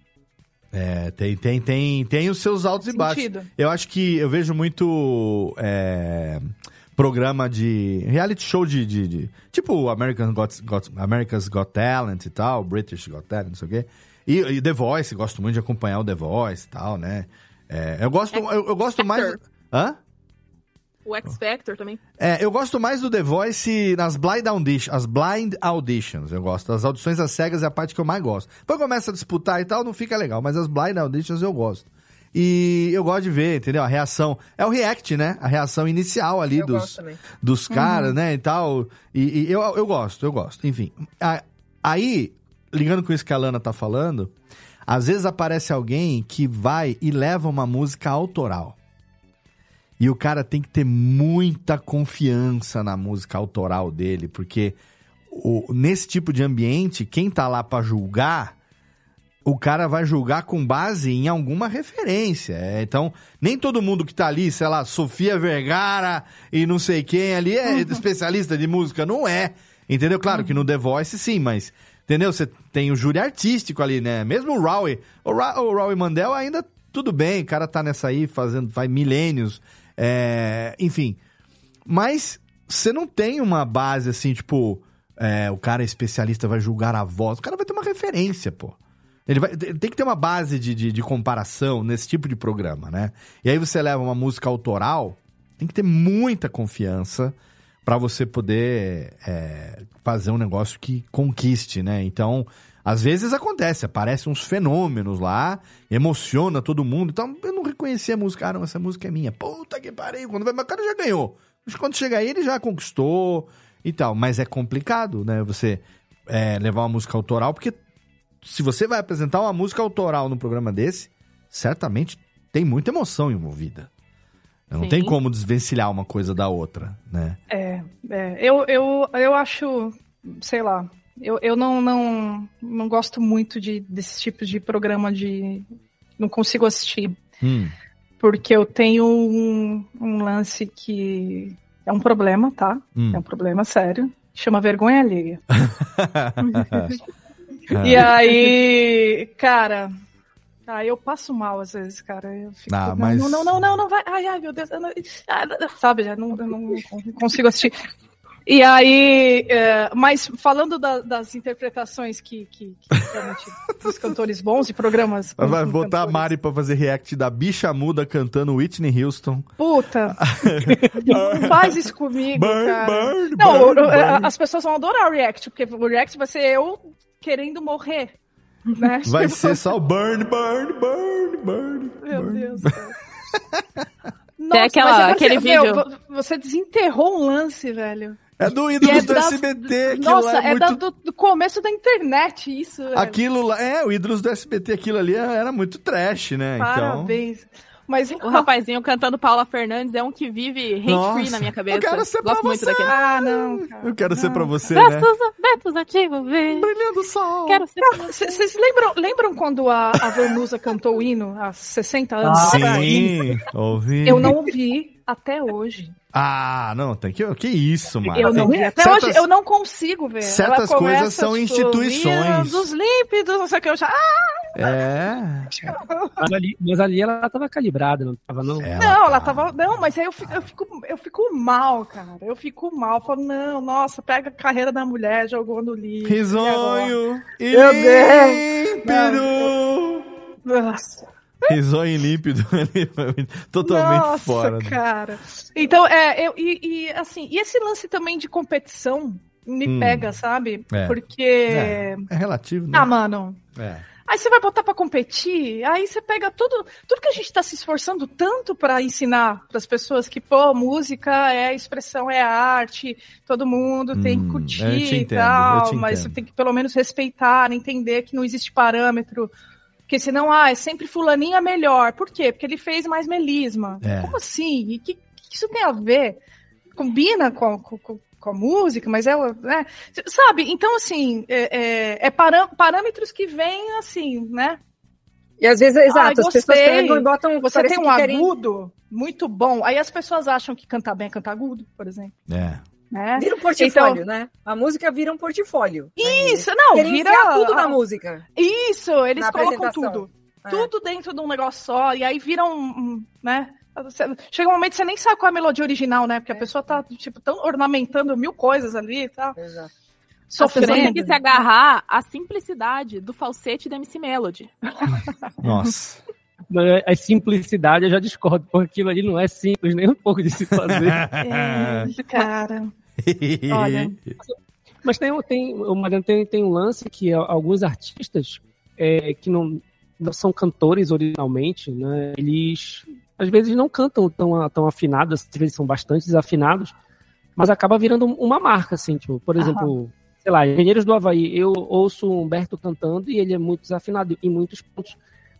É, tem, tem, tem, tem os seus altos e baixos. Sentido. Eu acho que eu vejo muito é, programa de reality show de, de, de- tipo American Got, Got- America's Got Talent e tal, British Got Talent, não sei o quê. E, e The Voice, gosto muito de acompanhar o The Voice e tal, né? É, eu gosto, eu, eu gosto mais. Hã? O X Factor também. É, eu gosto mais do The Voice nas blind, audition, as blind auditions. Eu gosto. As audições às cegas é a parte que eu mais gosto. Depois começa a disputar e tal, não fica legal. Mas as blind auditions eu gosto. E eu gosto de ver, entendeu? A reação. É o react, né? A reação inicial ali Eu dos, dos caras, Uhum. né? E tal. E, e eu, eu gosto, eu gosto. Enfim. Aí, ligando com isso que a Lana tá falando, às vezes aparece alguém que vai e leva uma música autoral. E o cara tem que ter muita confiança na música autoral dele, porque o- nesse tipo de ambiente, quem tá lá pra julgar, o cara vai julgar com base em alguma referência. É, então, nem todo mundo que tá ali, sei lá, Sofia Vergara e não sei quem ali é especialista de música. Não é. Entendeu? Claro que no The Voice sim, mas. Entendeu? Você tem o júri artístico ali, né? Mesmo o Rowie. O, Ra o Rowie Mandel ainda tudo bem, o cara tá nessa aí fazendo, faz milênios. é, enfim. Mas você não tem uma base assim, tipo, é, o cara é especialista, vai julgar a voz. O cara vai ter uma referência, pô. Ele, vai, tem que ter uma base de, de, de comparação nesse tipo de programa, né? E aí você leva uma música autoral, tem que ter muita confiança para você poder é, fazer um negócio que conquiste, né? Então, às vezes acontece, aparecem uns fenômenos lá, emociona todo mundo. Então, eu não reconheci a música, ah, não, essa música é minha. Puta que pariu, quando vai, mas o cara já ganhou. Mas quando chega aí, ele já conquistou e tal. Mas é complicado, né? Você é, levar uma música autoral, porque se você vai apresentar uma música autoral num programa desse, certamente tem muita emoção envolvida. Não Sim. tem como desvencilhar uma coisa da outra, né? É, é. Eu, eu, eu acho, sei lá, eu, eu não, não, não gosto muito de, desses tipos de programa de. Não consigo assistir. Hum. Porque eu tenho um, um lance que é um problema, tá? Hum. É um problema sério. Chama vergonha alheia. É. E aí, cara. Aí eu passo mal às vezes, cara. Eu fico, Ah, não, mas- não, não, não, não, não vai. Ai, ai, meu Deus. eu não- ah, sabe, já não, não consigo assistir. E aí, é, mas falando da- das interpretações que, que, que realmente dos cantores bons e programas. Vai botar a cantores- Mari pra fazer react da bicha muda cantando Whitney Houston. Puta, não faz isso comigo, Burn, cara. burn, não, burn. as pessoas vão adorar o react, porque o react vai ser eu querendo morrer. Né? Vai Tipo, ser só o burn, burn, burn, burn. Meu Deus. Tem aquela- é aquele você, meu, vídeo. vo- você desenterrou um lance, velho. É do ídolos é do da- SBT. Nossa, é, é, muito... do, do começo da internet isso, velho. Aquilo lá, é, o ídolos do SBT, aquilo ali era muito trash, né? Então, Parabéns. Mas O rapazinho cantando Paula Fernandes é um que vive hate-free Nossa, na minha eu cabeça. quero ser pra Gosto muito você. daquele. Ah, não, cara. eu quero ser pra você, né? Betos, Betos ativo, vê. Brilhando sol. Quero ser pra você. Vocês lembram, lembram quando a, a Vanusa cantou o hino há 60 anos atrás? Sim, ouvi. Eu não ouvi até hoje. Ah, não, tem que. Que isso, mano. Eu não Tem- certas- hoje, eu não consigo ver. certas Ela coisas são tipo, instituições. Dos límpidos, não sei o que. Eu já, ah! É. Mas ali, mas ali ela tava calibrada, não tava, não? É. Não, ela tava. Não, mas aí eu fico, eu fico, eu fico mal, cara. Eu fico mal. Eu falo, não, nossa, pega a carreira da mulher, jogou no lixo. e? Risonho Meu Deus! límpido. Nossa. Risonho e límpido. Totalmente Nossa, fora. cara. Então, é, eu, e, e, assim, e esse lance também de competição me Hum. pega, sabe? É. Porque. É, é relativo, né? Ah, mano. É. Aí você vai botar pra competir, aí você pega tudo, tudo que a gente tá se esforçando tanto pra ensinar pras pessoas que, pô, música é expressão, é arte, todo mundo tem que Hum, curtir te e entendo, eu tal, mas você tem que pelo menos respeitar, entender que não existe parâmetro. Porque senão, ah, é sempre fulaninho é melhor. Por quê? Porque ele fez mais melisma. É. Como assim? E o que, que isso tem a ver? Combina com, com, com- a música, mas ela, né? Sabe? Então, assim, é, é, é parâmetros que vêm assim, né? E às vezes, exato, Ai, as pessoas pegam e botam. Você tem um que querem- agudo muito bom. Aí as pessoas acham que cantar bem é cantar agudo, por exemplo. É. Né? Vira um portfólio, Então- né? A música vira um portfólio. Isso, não, Querem vira tudo na música. Isso, eles Na colocam tudo. É. Tudo dentro de um negócio só, e aí vira um, né? Você- Chega um momento que você nem sabe qual é a melodia original, né? Porque a pessoa tá, tipo, tão ornamentando mil coisas ali e tal. Exato. As pessoas têm Sofrendo. que se agarrar à simplicidade do falsete da MC Melody. Nossa. A simplicidade eu já discordo, porque aquilo ali não é simples nem um pouco de se fazer. É, cara. Olha. Mas tem, um- tem, o Mariano tem, tem um lance que alguns artistas é, que não, não são cantores originalmente, né? Eles às vezes não cantam tão, tão afinados, às vezes são bastante desafinados, mas acaba virando uma marca, assim, tipo, por exemplo, sei lá, Engenheiros do Havaí, eu ouço o Humberto cantando e ele é muito desafinado em muitos pontos,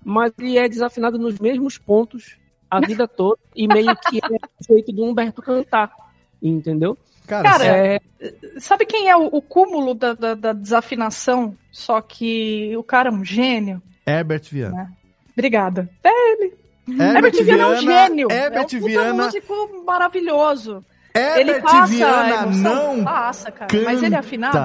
mas ele é desafinado nos mesmos pontos a vida toda e meio que é o jeito do Humberto cantar, entendeu? Cara, é, sabe quem é o, o cúmulo da, da- da desafinação? Só que o cara é um gênio. Herbert Viana. Obrigada. É ele. Herbert Herbert Viana é um gênio. Herbert é um Viana- músico maravilhoso. Herbert ele passa Viana emoção? não Passa, cara. Mas ele é afinado?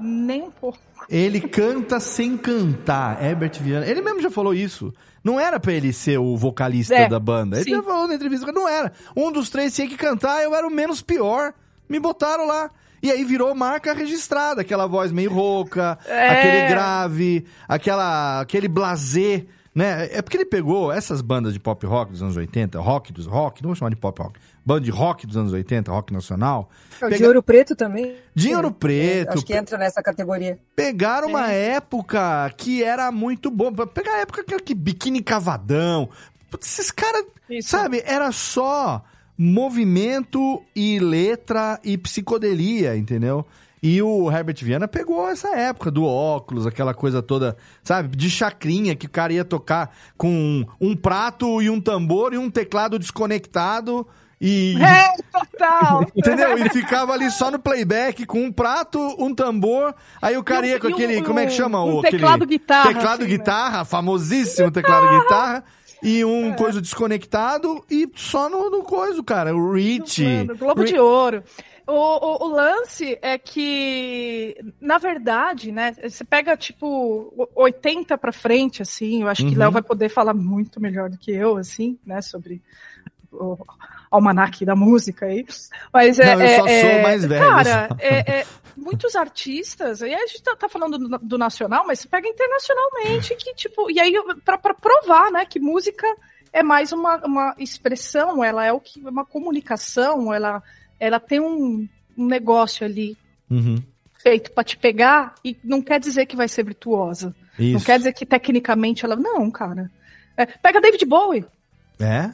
Nem um pouco. Ele canta sem cantar, Herbert Viana. Ele mesmo já falou isso. Não era pra ele ser o vocalista É, da banda. Ele sim. já falou na entrevista que não era. Um dos três tinha que cantar, eu era o menos pior. Me botaram lá. E aí virou marca registrada, aquela voz meio rouca, É. aquele grave, aquela, aquele blazer, né? É porque ele pegou essas bandas de pop rock dos anos 80, rock dos rock, não vou chamar de pop rock, banda de rock dos anos 80, rock nacional. O de Pega- Ouro Preto também. De Ouro Preto. Acho que entra nessa categoria. Pegaram uma época que era muito bom. Pegar a época que, que biquíni cavadão. Putz, Esses caras, sabe, era só movimento e letra e psicodelia, entendeu? E o Herbert Viana pegou essa época do óculos, aquela coisa toda, sabe, de chacrinha que o cara ia tocar com um prato e um tambor e um teclado desconectado e É, total. Entendeu? E ficava ali só no playback com um prato, um tambor. Aí o cara ia com e um- aquele. como é que chama? um o, aquele teclado guitarra, Teclado assim, né? guitarra, famosíssimo teclado guitarra. E um coisa desconectado e só no, no coisa, cara. O Rich. Mano, Globo de Ouro. O, o, o lance é que, na verdade, né, você pega, tipo, 80 pra frente, assim, eu acho que Uhum. Léo vai poder falar muito melhor do que eu, assim, né, sobre o almanaque da música aí. Mas é. Não, eu só é, sou é, mais velho, Cara, é, é, muitos artistas, e a gente tá, tá falando do, do nacional, mas você pega internacionalmente, que tipo, e aí pra, pra provar, né, que música é mais uma, uma expressão, ela é o que uma comunicação, ela, ela tem um, um negócio ali Uhum. feito pra te pegar e não quer dizer que vai ser virtuosa. Não Isso. quer dizer que tecnicamente ela. Não, cara. É, pega David Bowie. É?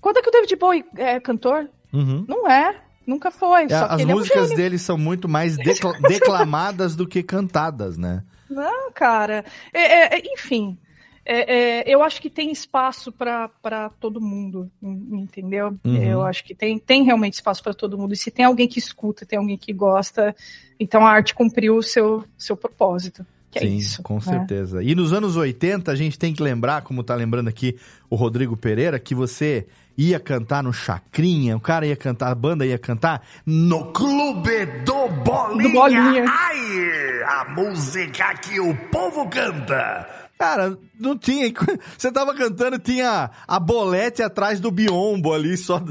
Quando é que o David Bowie é cantor? Uhum. Não é. Nunca foi. É, as músicas é um dele são muito mais decla- declamadas do que cantadas, né? Não, cara. É, é, é, enfim. é, eu acho que tem espaço para todo mundo, en- entendeu? Uhum. Eu acho que tem, tem realmente espaço para todo mundo. E se tem alguém que escuta, tem alguém que gosta, então a arte cumpriu o seu, seu propósito. Que é Sim, isso. com né? certeza. E nos anos 80, a gente tem que lembrar, como tá lembrando aqui o Rodrigo Pereira, que você ia cantar no Chacrinha, o cara ia cantar, a banda ia cantar no Clube do Bolinha. Do Bolinha. Ai, a música que o povo canta. Cara, não tinha. Você tava cantando, tinha a bolete atrás do biombo ali, só.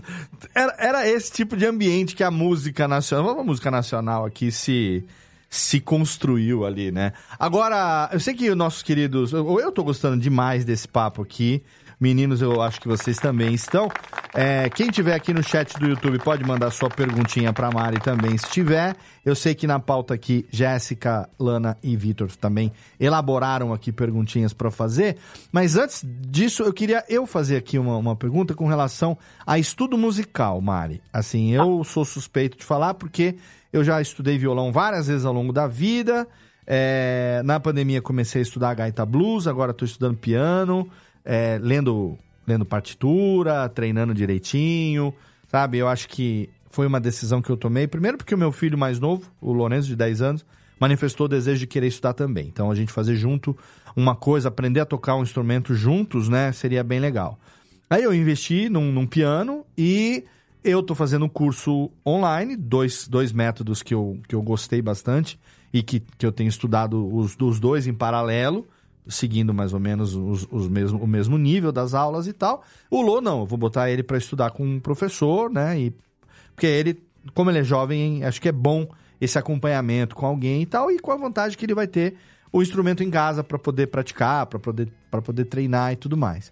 Era, era esse tipo de ambiente que a música nacional. A música nacional aqui se se construiu ali, né? Agora, eu sei que os nossos queridos. Eu, eu tô gostando demais desse papo aqui. Meninos, eu acho que vocês também estão. É, quem tiver aqui no chat do YouTube pode mandar sua perguntinha pra Mari também, se tiver. Eu sei que na pauta aqui, Jéssica, Lana e Vitor também elaboraram aqui perguntinhas pra fazer. Mas antes disso, eu queria eu fazer aqui uma, uma pergunta com relação a estudo musical, Mari. Assim, eu sou suspeito de falar porque eu já estudei violão várias vezes ao longo da vida. É, na pandemia comecei a estudar gaita blues, agora estou estudando piano, é, lendo, lendo partitura, treinando direitinho, sabe? Eu acho que foi uma decisão que eu tomei. Primeiro porque o meu filho mais novo, o Lourenço, de 10 anos, manifestou o desejo de querer estudar também. Então a gente fazer junto uma coisa, aprender a tocar um instrumento juntos, né? Seria bem legal. Aí eu investi num, num piano e eu tô fazendo um curso online, dois, dois métodos que eu, que eu gostei bastante e que, que eu tenho estudado os, os dois em paralelo, seguindo mais ou menos os, os mesmo, o mesmo nível das aulas e tal. O Lô, não, eu vou botar ele para estudar com um professor, né? E, porque ele, como ele é jovem, acho que é bom esse acompanhamento com alguém e tal, e com a vantagem que ele vai ter o instrumento em casa para poder praticar, para poder, poder treinar e tudo mais.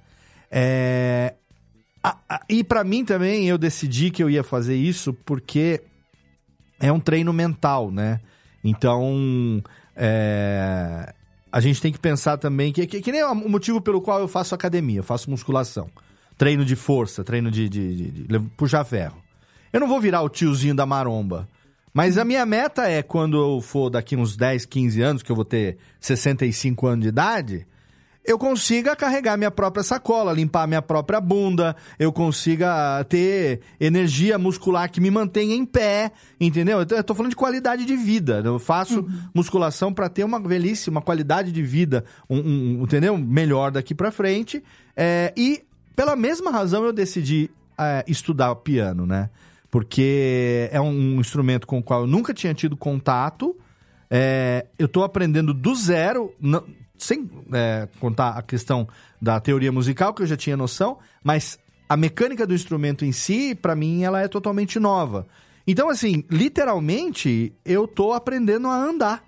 É, a- a- e para mim também, eu decidi que eu ia fazer isso porque é um treino mental, né? Então, é, a gente tem que pensar também que, que, que nem o motivo pelo qual eu faço academia, eu faço musculação, treino de força, treino de, de, de- de puxar ferro. Eu não vou virar o tiozinho da maromba. Mas a minha meta é, quando eu for daqui uns 10, 15 anos, que eu vou ter 65 anos de idade, eu consiga carregar minha própria sacola, limpar minha própria bunda, eu consiga ter energia muscular que me mantenha em pé, entendeu? Então, Eu tô falando de qualidade de vida. Eu faço musculação para ter uma velhice, uma qualidade de vida, um, um- entendeu? Melhor daqui para frente. É, e pela mesma razão eu decidi é, estudar piano, né? Porque é um instrumento com o qual eu nunca tinha tido contato. É, eu tô aprendendo do zero, não- sem é, contar a questão da teoria musical, que eu já tinha noção, mas a mecânica do instrumento em si, pra mim, ela é totalmente nova. Então, assim, literalmente, eu tô aprendendo a andar.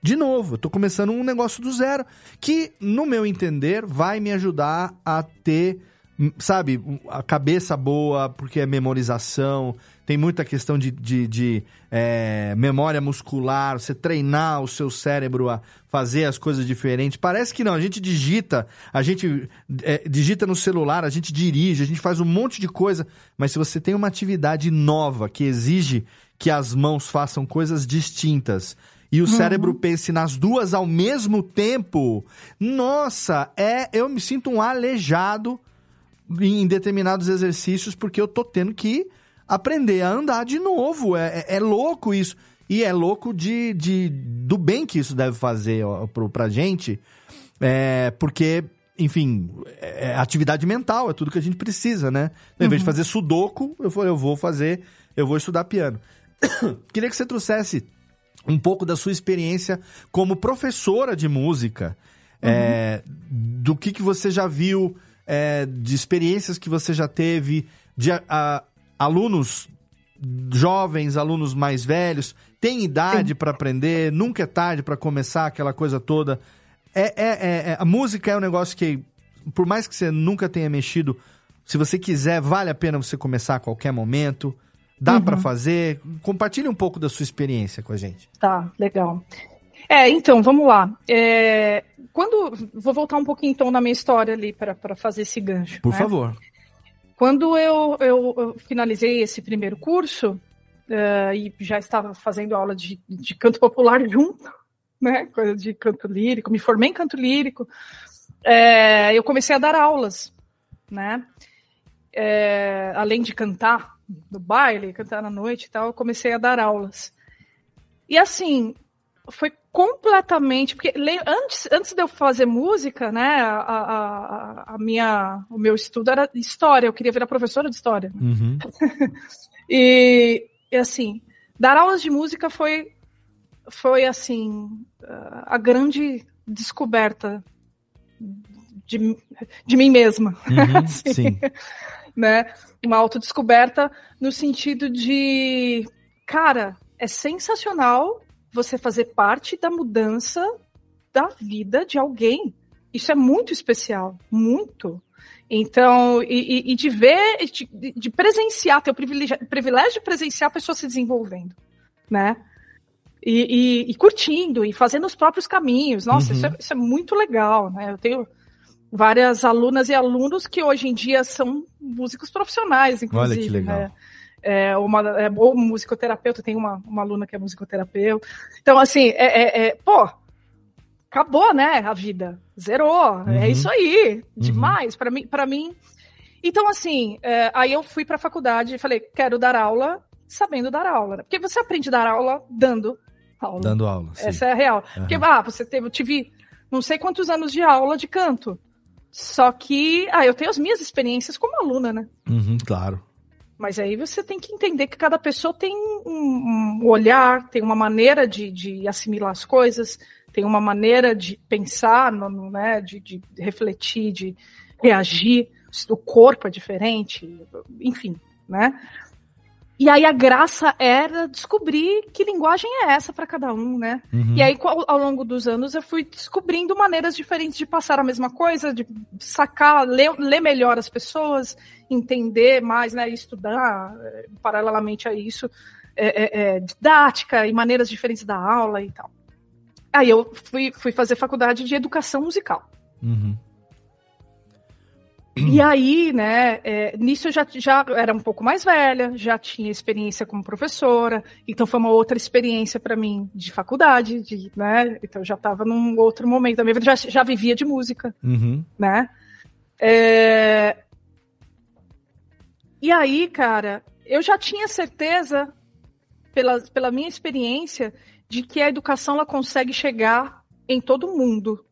De novo, eu tô começando um negócio do zero, que, no meu entender, vai me ajudar a ter, hum, sabe, a cabeça boa, porque é memorização, tem muita questão de, de, de, é, memória muscular, você treinar o seu cérebro a fazer as coisas diferentes. Parece que não, a gente digita, a gente é, digita no celular, a gente dirige, a gente faz um monte de coisa, mas se você tem uma atividade nova que exige que as mãos façam coisas distintas e o Uhum. cérebro pense nas duas ao mesmo tempo, nossa, é, eu me sinto um aleijado em determinados exercícios porque eu tô tendo que aprender a andar de novo. É, é- é louco isso. E é louco de, de, do bem que isso deve fazer ó, pro, pra gente. É, porque, enfim, é atividade mental, é tudo que a gente precisa, né? Então, Em vez de fazer sudoku, eu falei, eu vou fazer, eu vou estudar piano. Queria que você trouxesse um pouco da sua experiência como professora de música, é, do que, que você já viu, é, de experiências que você já teve de a- alunos jovens, alunos mais velhos, tem idade para aprender, nunca é tarde para começar aquela coisa toda. É, é- é- é- a música é um negócio que, por mais que você nunca tenha mexido, se você quiser, vale a pena você começar a qualquer momento. Dá Uhum. pra fazer. Compartilhe um pouco da sua experiência com a gente. Tá, legal. É, então, vamos lá. É, quando vou voltar um pouquinho então na minha história ali para fazer esse gancho. Por né? favor. Quando eu, eu- eu finalizei esse primeiro curso eh, e já estava fazendo aula de, de canto popular junto, né, coisa de canto lírico, me formei em canto lírico, eh, eu comecei a dar aulas, né, Eh, além de cantar no baile, cantar na noite e tal, eu comecei a dar aulas. E assim, foi completamente. Porque antes, antes de eu fazer música, né, a, a, a- minha, o meu estudo era história, eu queria virar professora de história. Uhum. E, e, assim, dar aulas de música foi, foi assim, a a grande descoberta de, de mim mesma. Uhum, Assim, sim. né? Uma autodescoberta no sentido de, cara, é sensacional você fazer parte da mudança da vida de alguém. Isso é muito especial, muito. Então, e, e- de ver, de, de presenciar, ter o privilégio, privilégio de presenciar a pessoa se desenvolvendo, né? E, e- e curtindo, e fazendo os próprios caminhos. Nossa, Uhum. isso, é, isso é muito legal, né? Eu tenho várias alunas e alunos que hoje em dia são músicos profissionais, inclusive. Olha que legal. né? É, uma, é, ou musicoterapeuta, tem uma, uma aluna que é musicoterapeuta. Então, assim, é, é- é- pô, acabou, né, a vida. Zerou. Uhum. É isso aí. Demais. Para mim, para mim. Então, assim, é, aí eu fui para a faculdade e falei, quero dar aula sabendo dar aula. né? Porque você aprende a dar aula dando aula. Dando aula. sim. Essa é a real. Porque, ah, você teve, eu tive não sei quantos anos de aula de canto. Só que, ah, eu tenho as minhas experiências como aluna, né? Uhum, claro. Mas aí você tem que entender que cada pessoa tem um, olhar, tem uma maneira de, de assimilar as coisas, tem uma maneira de pensar, né, de, de refletir, de reagir. O corpo é diferente, enfim, né? E aí a graça era descobrir que linguagem é essa para cada um, né? Uhum. E aí co- ao longo dos anos eu fui descobrindo maneiras diferentes de passar a mesma coisa, de sacar, ler, ler melhor as pessoas, entender mais, né? Estudar eh, paralelamente a isso, é, é, didática e maneiras diferentes da aula e tal. Aí eu fui, fui fazer faculdade de educação musical. Uhum. E aí, né, é, nisso eu já, já era um pouco mais velha, já tinha experiência como professora, então foi uma outra experiência para mim de faculdade, de, né, então eu já estava num outro momento da minha vida, já, já vivia de música, Uhum. né. É, E aí, cara, eu já tinha certeza, pela, pela minha experiência, de que a educação ela consegue chegar em todo mundo,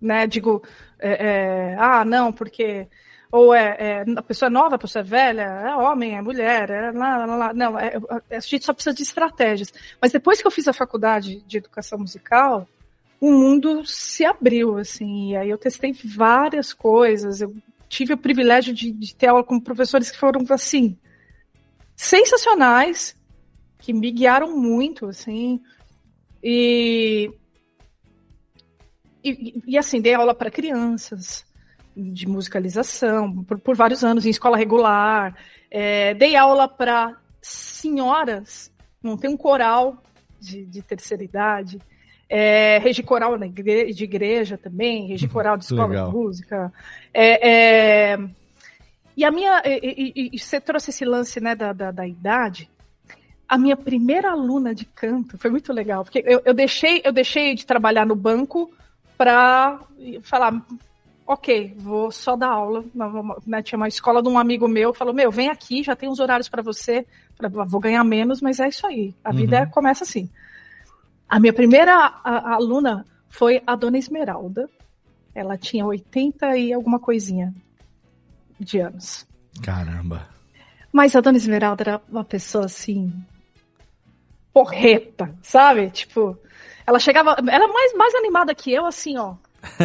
né? Digo, é, é, ah, não, porque ou é, é, a pessoa é nova, a pessoa é velha, é homem, é mulher, é lá, lá, lá. não, é- é- a gente só precisa de estratégias. Mas depois que eu fiz a faculdade de educação musical, o mundo se abriu, assim, e aí eu testei várias coisas, eu tive o privilégio de, de ter aula com professores que foram, assim, sensacionais, que me guiaram muito, assim, e, e, e, assim, dei aula para crianças, de musicalização, por, por vários anos, em escola regular, é, dei aula para senhoras, montei um coral de, de terceira idade, é, regi coral igre- de igreja também, regi coral de escola Legal. de música. É, é, e a minha. E, e- e você trouxe esse lance né, da, da, da idade. A minha primeira aluna de canto foi muito legal, porque eu, eu deixei, eu deixei de trabalhar no banco para falar, ok, vou só dar aula. Né, tinha uma escola de um amigo meu, falou, meu, vem aqui, já tem uns horários para você. Vou ganhar menos, mas é isso aí. A vida Uhum. começa assim. A minha primeira a- a aluna foi a dona Esmeralda. Ela tinha 80 e alguma coisinha de anos. Caramba. Mas a dona Esmeralda era uma pessoa assim. porreta, sabe? Tipo, ela chegava. Ela mais, mais animada que eu, assim, ó.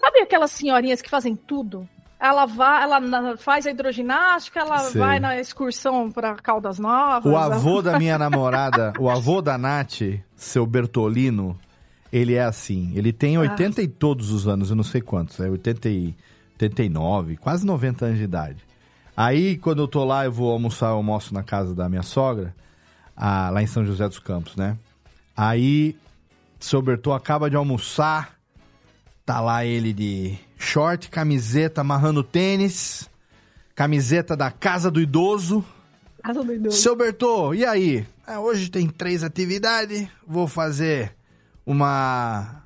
Sabe aquelas senhorinhas que fazem tudo? ela vai, ela faz a hidroginástica, ela Sei. vai na excursão para Caldas Novas. O avô ela- da minha namorada, o avô da Nath, seu Bertolino, ele é assim. Ele tem 80 e todos os anos, eu não sei quantos, é 80 e 89, quase 90 anos de idade. Aí, quando eu tô lá, eu vou almoçar, eu almoço na casa da minha sogra, ah, lá em São José dos Campos, né? Aí, seu Bertô acaba de almoçar, tá lá ele de short, camiseta, amarrando tênis, camiseta da Casa do Idoso. Casa do idoso. Seu Bertô, e aí? Ah, hoje tem três atividades. Vou fazer uma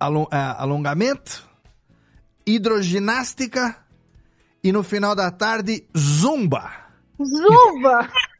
a- alongamento, hidroginástica e no final da tarde, zumba. Zumba!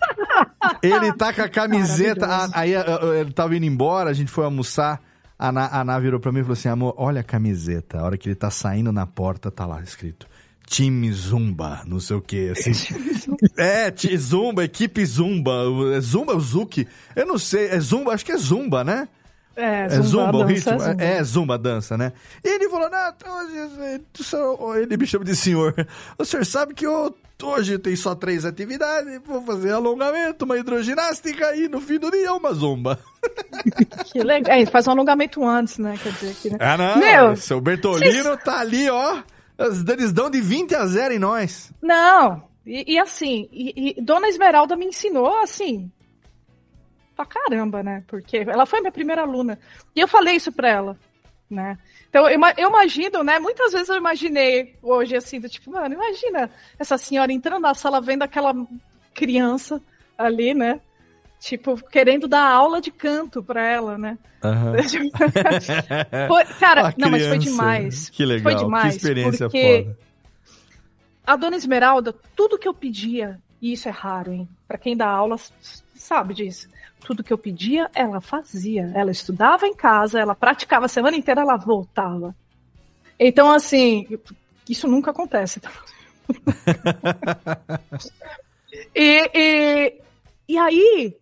Ele tá com a camiseta. A- aí a- a- ele tava indo embora, a gente foi almoçar. A Ná, a Ná virou pra mim e falou assim: amor, olha a camiseta. A hora que ele tá saindo na porta, tá lá escrito. Time Zumba, não sei o que, assim. é, Zumba, equipe Zumba. É Zumba, o Zuki. Eu não sei, é Zumba, acho que é Zumba, né? É, É Zumba, o dança, ritmo? é Zumba. É, Zumba, dança, né? E ele falou, não, ele me chama de senhor. O senhor sabe que eu- hoje tem só três atividades, vou fazer alongamento, uma hidroginástica e no fim do dia uma zumba. Que legal. É, faz um alongamento antes, né? Quer dizer que. né? Ah, não, Meu, seu Bertolino vocês- tá ali, ó. As- Eles dão de 20 a 0 em nós. Não, e, e assim, e, e Dona Esmeralda me ensinou assim. Pra caramba, né? Porque ela foi minha primeira aluna. E eu falei isso pra ela, né? Então, eu, eu imagino, né? Muitas vezes eu imaginei hoje, assim, do tipo, mano, imagina essa senhora entrando na sala vendo aquela criança ali, né? Tipo, querendo dar aula de canto pra ela, né? Foi- cara, não, mas foi demais. Que legal, Foi demais. que experiência porque foda. a dona Esmeralda, tudo que eu pedia, e isso é raro, hein? Pra quem dá aula sabe disso. Tudo que eu pedia, ela fazia. Ela estudava em casa, ela praticava a semana inteira, ela voltava. Então, assim, isso nunca acontece. tá? e, e, e aí,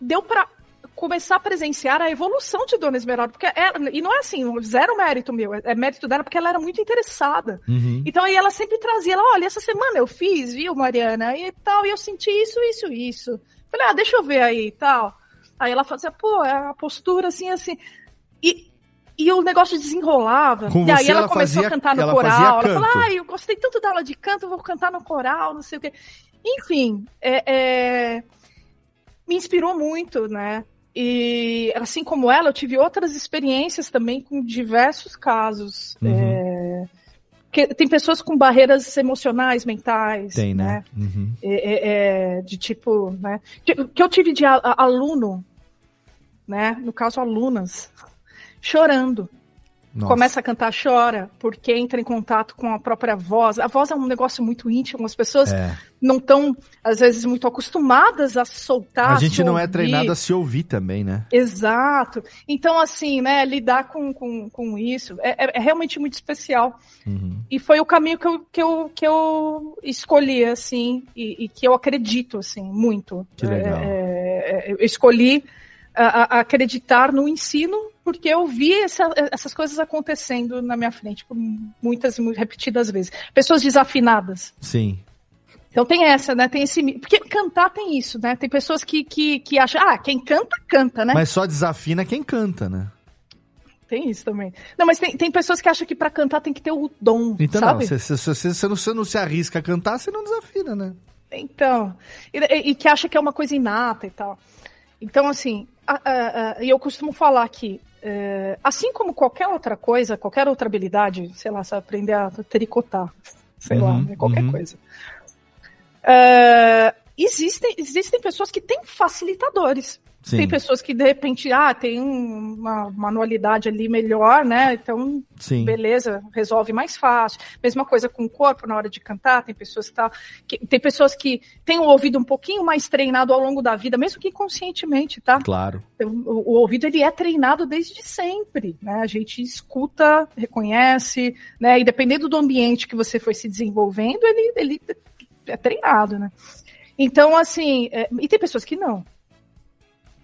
deu pra começar a presenciar a evolução de Dona Esmeralda, porque ela, e não é assim, zero mérito meu, é, é mérito dela porque ela era muito interessada. Uhum. Então aí ela sempre trazia, ela, olha, essa semana eu fiz, viu, Mariana, e tal, e eu senti isso, isso, isso. Falei, ah, deixa eu ver aí e tal. Aí ela fazia, pô, é a postura assim, assim. E, e o negócio desenrolava. Com e aí ela, ela começou fazia- a cantar no ela coral. Ela falou, ah, eu gostei tanto da aula de canto, vou cantar no coral, não sei o quê. Enfim, é, é, me inspirou muito, né? E assim como ela, eu tive outras experiências também com diversos casos. Uhum. É, que tem pessoas com barreiras emocionais, mentais. Tem, né? Uhum. É, é, é, de tipo, né? Que, eu tive de aluno, né? No caso, alunas, chorando. Nossa. Começa a cantar, chora, porque entra em contato com a própria voz. A voz é um negócio muito íntimo, as pessoas É. não estão, às vezes, muito acostumadas a soltar. A gente se não é ouvir. treinado a se ouvir também, né? Exato. Então, assim, né, lidar com, com, com isso é, é- é realmente muito especial. Uhum. E foi o caminho que eu, que eu, que eu escolhi, assim, e, e que eu acredito, assim, muito. Que legal. É, é, eu escolhi a- a- acreditar no ensino porque eu vi essa- essas coisas acontecendo na minha frente por muitas e mu- repetidas vezes. Pessoas desafinadas. Sim. Então tem essa, né? Tem esse. Porque cantar tem isso, né? Tem pessoas que, que, que acham, ah, quem canta, canta, né? Mas só desafina quem canta, né? Tem isso também. Não, mas tem, tem pessoas que acham que pra cantar tem que ter o dom, Então, sabe? não, se, você não, não se arrisca a cantar, você não desafina, né? Então, e, e- que acha que é uma coisa inata e tal. Então, assim, a- a- a- e eu costumo falar que, é, assim como qualquer outra coisa, qualquer outra habilidade, sei lá, você aprender a tricotar, sei lá, Uhum, né, qualquer uhum. coisa. É, existem, existem pessoas que têm facilitadores. Sim. Tem pessoas que, de repente, ah, tem um- uma manualidade ali melhor, né? Então, Sim. beleza, resolve mais fácil. Mesma coisa com o corpo na hora de cantar, tem pessoas que, tá, que- tem pessoas que têm o ouvido um pouquinho mais treinado ao longo da vida, mesmo que inconscientemente, tá? Claro. Então, O, o ouvido ele é treinado desde sempre, né? A gente escuta, reconhece, né? E dependendo do ambiente que você foi se desenvolvendo, ele, ele é treinado, né? Então, assim, é, e tem pessoas que não,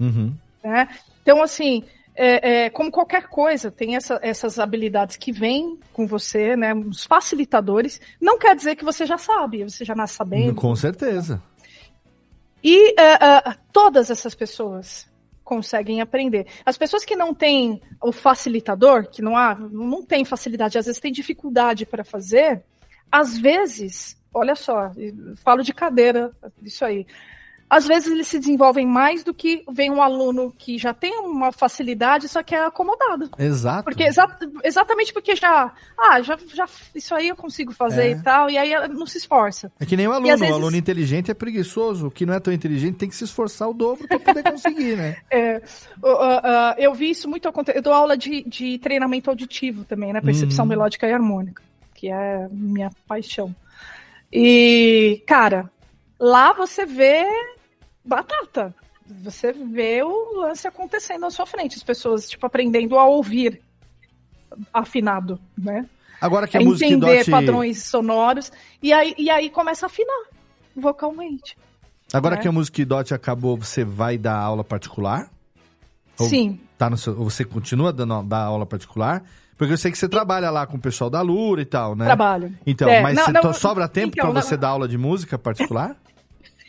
Uhum. né? Então, assim, é, é, como qualquer coisa, tem essa- essas habilidades que vêm com você, né? Os facilitadores. Não quer dizer que você já sabe, você já nasce sabendo. Com certeza. E é, é, todas essas pessoas conseguem aprender. As pessoas que não têm o facilitador, que não há, não tem facilidade, às vezes tem dificuldade para fazer, às vezes, olha só, falo de cadeira, isso aí. Às vezes eles se desenvolvem mais do que vem um aluno que já tem uma facilidade, só que é acomodado. Exato. Porque exa- exatamente porque já, ah, já, já isso aí eu consigo fazer É. e tal, e aí não se esforça. É que nem o E aluno. às vezes- O aluno inteligente é preguiçoso. O que não é tão inteligente tem que se esforçar o dobro para poder conseguir, né? É, o- a- a- eu vi isso muito acontecer. Eu dou aula de, de treinamento auditivo também, né? Percepção Uhum. melódica e harmônica, que é minha paixão. E, cara, lá você vê batata. Você vê o lance acontecendo à sua frente. As pessoas, tipo, aprendendo a ouvir afinado, né? Agora que a música entender Dot... padrões sonoros. E aí, e aí começa a afinar vocalmente. Agora né? que a música Dot acabou, você vai dar aula particular? Ou Sim. Tá no seu... ou Você continua dando dar aula particular? Porque eu sei que você trabalha lá com o pessoal da Lura e tal, né? Trabalho. Então, É, mas não, você- não, sobra tempo então, não- você dar aula de música particular?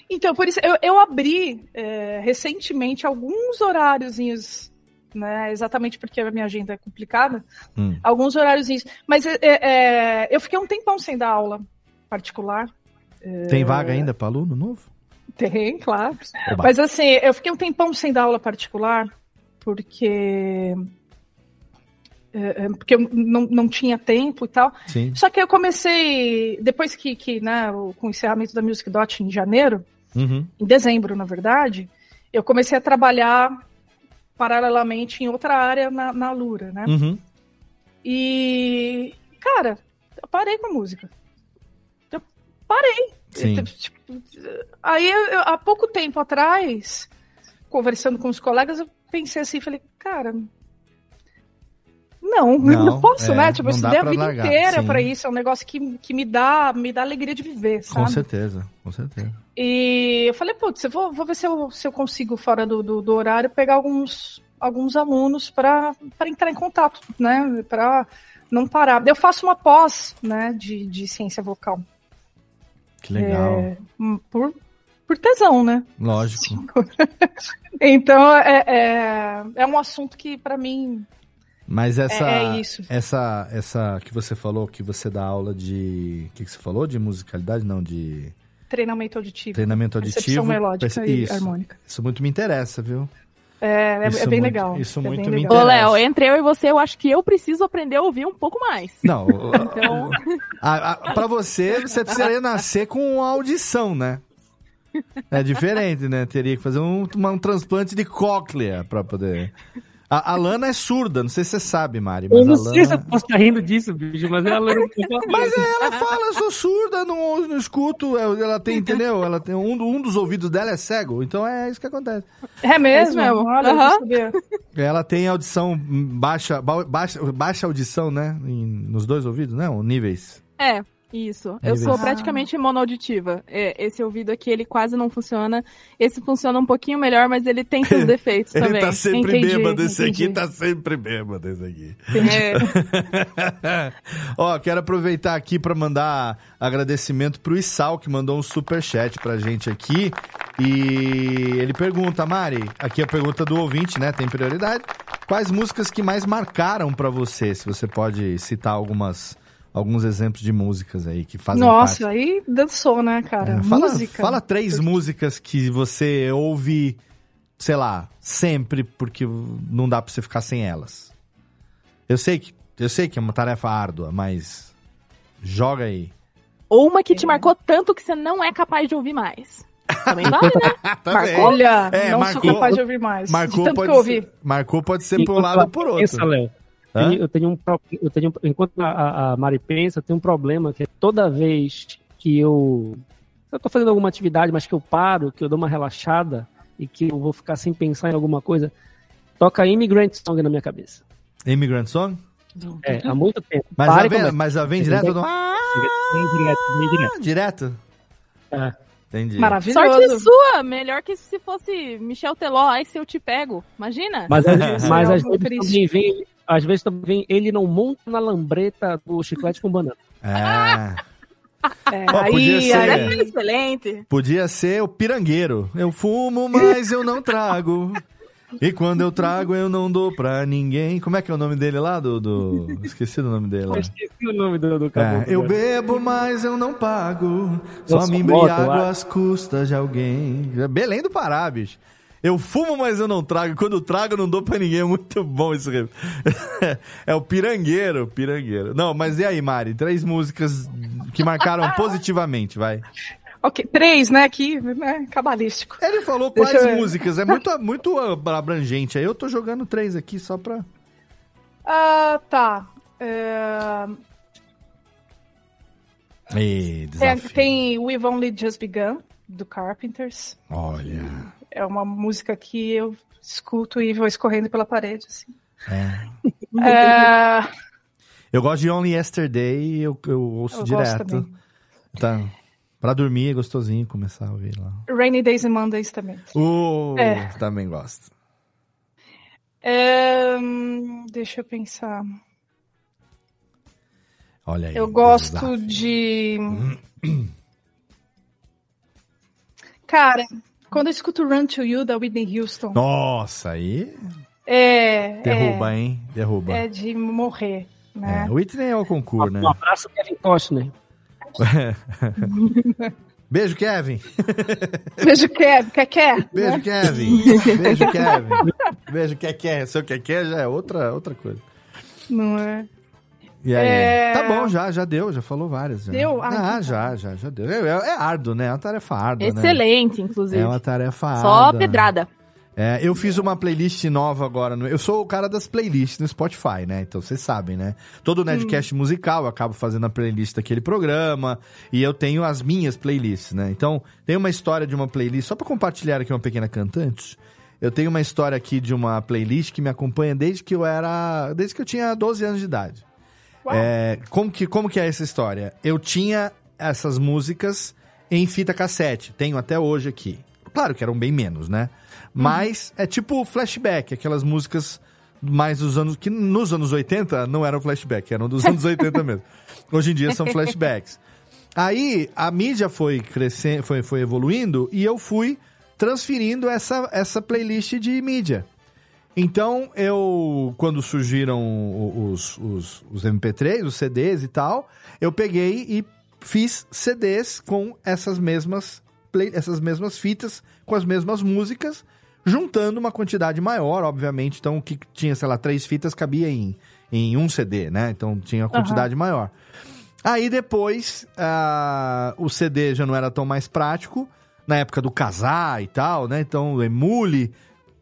Então, por isso, eu, eu abri é, recentemente alguns horáriozinhos, né? Exatamente porque a minha agenda é complicada. Hum. Alguns horáriozinhos. Mas é, é, eu fiquei um tempão sem dar aula particular. É, Tem vaga ainda para aluno novo? Tem, claro. Oba. Mas assim, eu fiquei um tempão sem dar aula particular, porque. é, é, porque eu não, não tinha tempo e tal. Sim. Só que eu comecei, depois que, que né, com o encerramento da Music Dot em janeiro, Uhum. em dezembro, na verdade, eu comecei a trabalhar paralelamente em outra área na, na Lura, né? Uhum. E, cara, eu parei com a música. Eu parei. Eu, tipo, aí, eu- há pouco tempo atrás, conversando com os colegas, eu pensei assim, falei, cara, não, Não, não, posso, é, né? Tipo, eu estudei a vida largar, inteira pra isso, é um negócio que, que me dá me dá alegria de viver, sabe? Com certeza, com certeza. E eu falei, putz, eu vou, vou ver se eu, se eu consigo, fora do, do, do horário, pegar alguns, alguns alunos para entrar em contato, né? Para não parar. Eu faço uma pós, né, de, de ciência vocal. Que legal. É, hum, por, por tesão, né? Lógico. Então, é, é, é um assunto que, para mim, Mas essa, É- é isso. essa, essa que você falou, que você dá aula de, o que, que você falou? De musicalidade? Não, de treinamento auditivo. treinamento auditivo. Melódica e isso, harmônica. Isso muito me interessa, viu? É, é, Isso é bem muito- legal. isso é muito bem me legal. Ô, Léo, entre eu e você, eu acho que eu preciso aprender a ouvir um pouco mais. Não, Então, a, a, pra você, você precisaria nascer com uma audição, né? É diferente, né? Teria que fazer um, um transplante de cóclea pra poder. A, a Lana é surda, não sei se você sabe, Mari, mas Eu não a sei se eu Lana. posso estar rindo disso, bicho, mas é a Lana. Mas ela fala, eu sou surda, não, não escuto. Ela tem, entendeu? Ela tem um, um dos ouvidos dela é cego, então é isso que acontece. É mesmo? É mesmo. Olha, sabia. Ela tem audição baixa, ba- baixa, baixa audição, né? Em- nos dois ouvidos, né? Níveis. é, isso. Eu sou praticamente monoauditiva. É, esse ouvido aqui, ele quase não funciona. Esse funciona um pouquinho melhor, mas ele tem seus defeitos também. Ele tá sempre Entendi, bêbado, esse aqui tá sempre bêbado, esse aqui. É, Ó, quero aproveitar aqui pra mandar agradecimento pro Isal, que mandou um superchat pra gente aqui. E ele pergunta, Mari, aqui é a pergunta do ouvinte, né? Tem prioridade. Quais músicas que mais marcaram pra você? Se você pode citar algumas, alguns exemplos de músicas aí que fazem Nossa, parte. aí dançou, né, cara? É, fala, Música. fala três músicas que você ouve, sei lá, sempre, porque não dá pra você ficar sem elas. Eu sei que, eu sei que é uma tarefa árdua, mas joga aí. Ou uma que te marcou tanto que você não é capaz de ouvir mais. Também vale, né? Também. Olha, É, não marcou- sou capaz de ouvir mais. Marcou de tanto pode, que eu ouvi. ser, marcou pode ser por um lado ou por outro. Pensa, Léo. Tem- Eu tenho um eu tenho enquanto a- a, a Mari pensa, eu tenho um problema que é toda vez que eu eu tô fazendo alguma atividade, mas que eu paro, que eu dou uma relaxada e que eu vou ficar sem pensar em alguma coisa, toca Immigrant Song na minha cabeça. Immigrant Song? É, há muito tempo. Mas Para ela e vem, mas ela vem direto do... Ah, Vem direto, vem direto. direto? É. Entendi. Maravilhoso. Sorte sua, melhor que se fosse Michel Teló, aí se eu te pego. Imagina? Mas, às- mas também vem, às vezes também ele não monta na lambreta do chiclete com banana. É. É, Ó, podia aí, ser. aí, Excelente. Podia ser o pirangueiro. Eu fumo, mas eu não trago. E quando eu trago, eu não dou pra ninguém. Como é que é o nome dele lá? Do, do... Esqueci do nome dele lá. Eu esqueci o nome do, do É, eu bebo, mas eu não pago. Eu Só sou me embriago às custas de alguém. É Belém do Pará, bicho. Eu fumo, mas eu não trago. Quando trago, eu não dou pra ninguém. É muito bom isso. É o pirangueiro, pirangueiro. Não, mas e aí, Mari? Três músicas que marcaram positivamente, vai. Ok, três, né? Aqui, né? Cabalístico. Ele falou Deixa quais músicas. É muito, muito abrangente. Aí eu tô jogando três aqui só pra. Ah, tá. É, Ih, tem, tem We've Only Just Begun, do Carpenters. Olha. É uma música que eu escuto e vou escorrendo pela parede, assim. É. É, Eu gosto de Only Yesterday, eu, eu ouço Eu direto. Tá. Pra dormir é gostosinho começar a ouvir lá. Rainy Days and Mondays também. Uh, É. Também gosto. É, deixa eu pensar. Olha aí. Eu gosto desafio. de. Cara, quando eu escuto Run to You da Whitney Houston, Nossa, aí é. derruba, é, hein? Derruba. É de morrer, né? É, Whitney é o concurso, né? Um abraço, Kevin Costner. Beijo, Kevin. Beijo, Kevin. Quer, quer? Beijo, né? Kevin. Beijo, Kevin. Beijo, quer, quer. Seu quer, quer já é outra, outra coisa. Não é? E aí? É. Tá bom, já, já deu, já falou várias. Já. Deu? Ah, Ah, já, já, já deu. É, é- é árduo, né? É uma tarefa árdua, né? Excelente, inclusive. É uma tarefa Só árdua. pedrada. É, eu fiz uma playlist nova agora. No, eu sou o cara das playlists no Spotify, né? Então vocês sabem, né? Todo Nedcast musical eu acabo fazendo a playlist daquele programa. E eu tenho as minhas playlists, né? Então, tem uma história de uma playlist, só pra compartilhar aqui uma pequena cantante. Eu tenho uma história aqui de uma playlist que me acompanha desde que eu era. Desde que eu tinha 12 anos de idade. É, como, que, como que é essa história? Eu tinha essas músicas em fita cassete. Tenho até hoje aqui. Claro que eram bem menos, né? Mas é tipo flashback, aquelas músicas mais dos anos. que nos anos 80 não eram flashback, eram dos anos 80 mesmo. Hoje em dia são flashbacks. Aí a mídia foi crescendo, foi, foi evoluindo e eu fui transferindo essa, essa playlist de mídia. Então, eu, quando surgiram os, os, os MP3, os CDs e tal, eu peguei e fiz CDs com essas mesmas, play, essas mesmas fitas, com as mesmas músicas, juntando uma quantidade maior, obviamente. Então, o que tinha, sei lá, três fitas cabia em, em um CD, né? Então, tinha uma quantidade maior. Aí depois, ah, o CD já não era tão mais prático, na época do casar e tal, né? Então, o Emule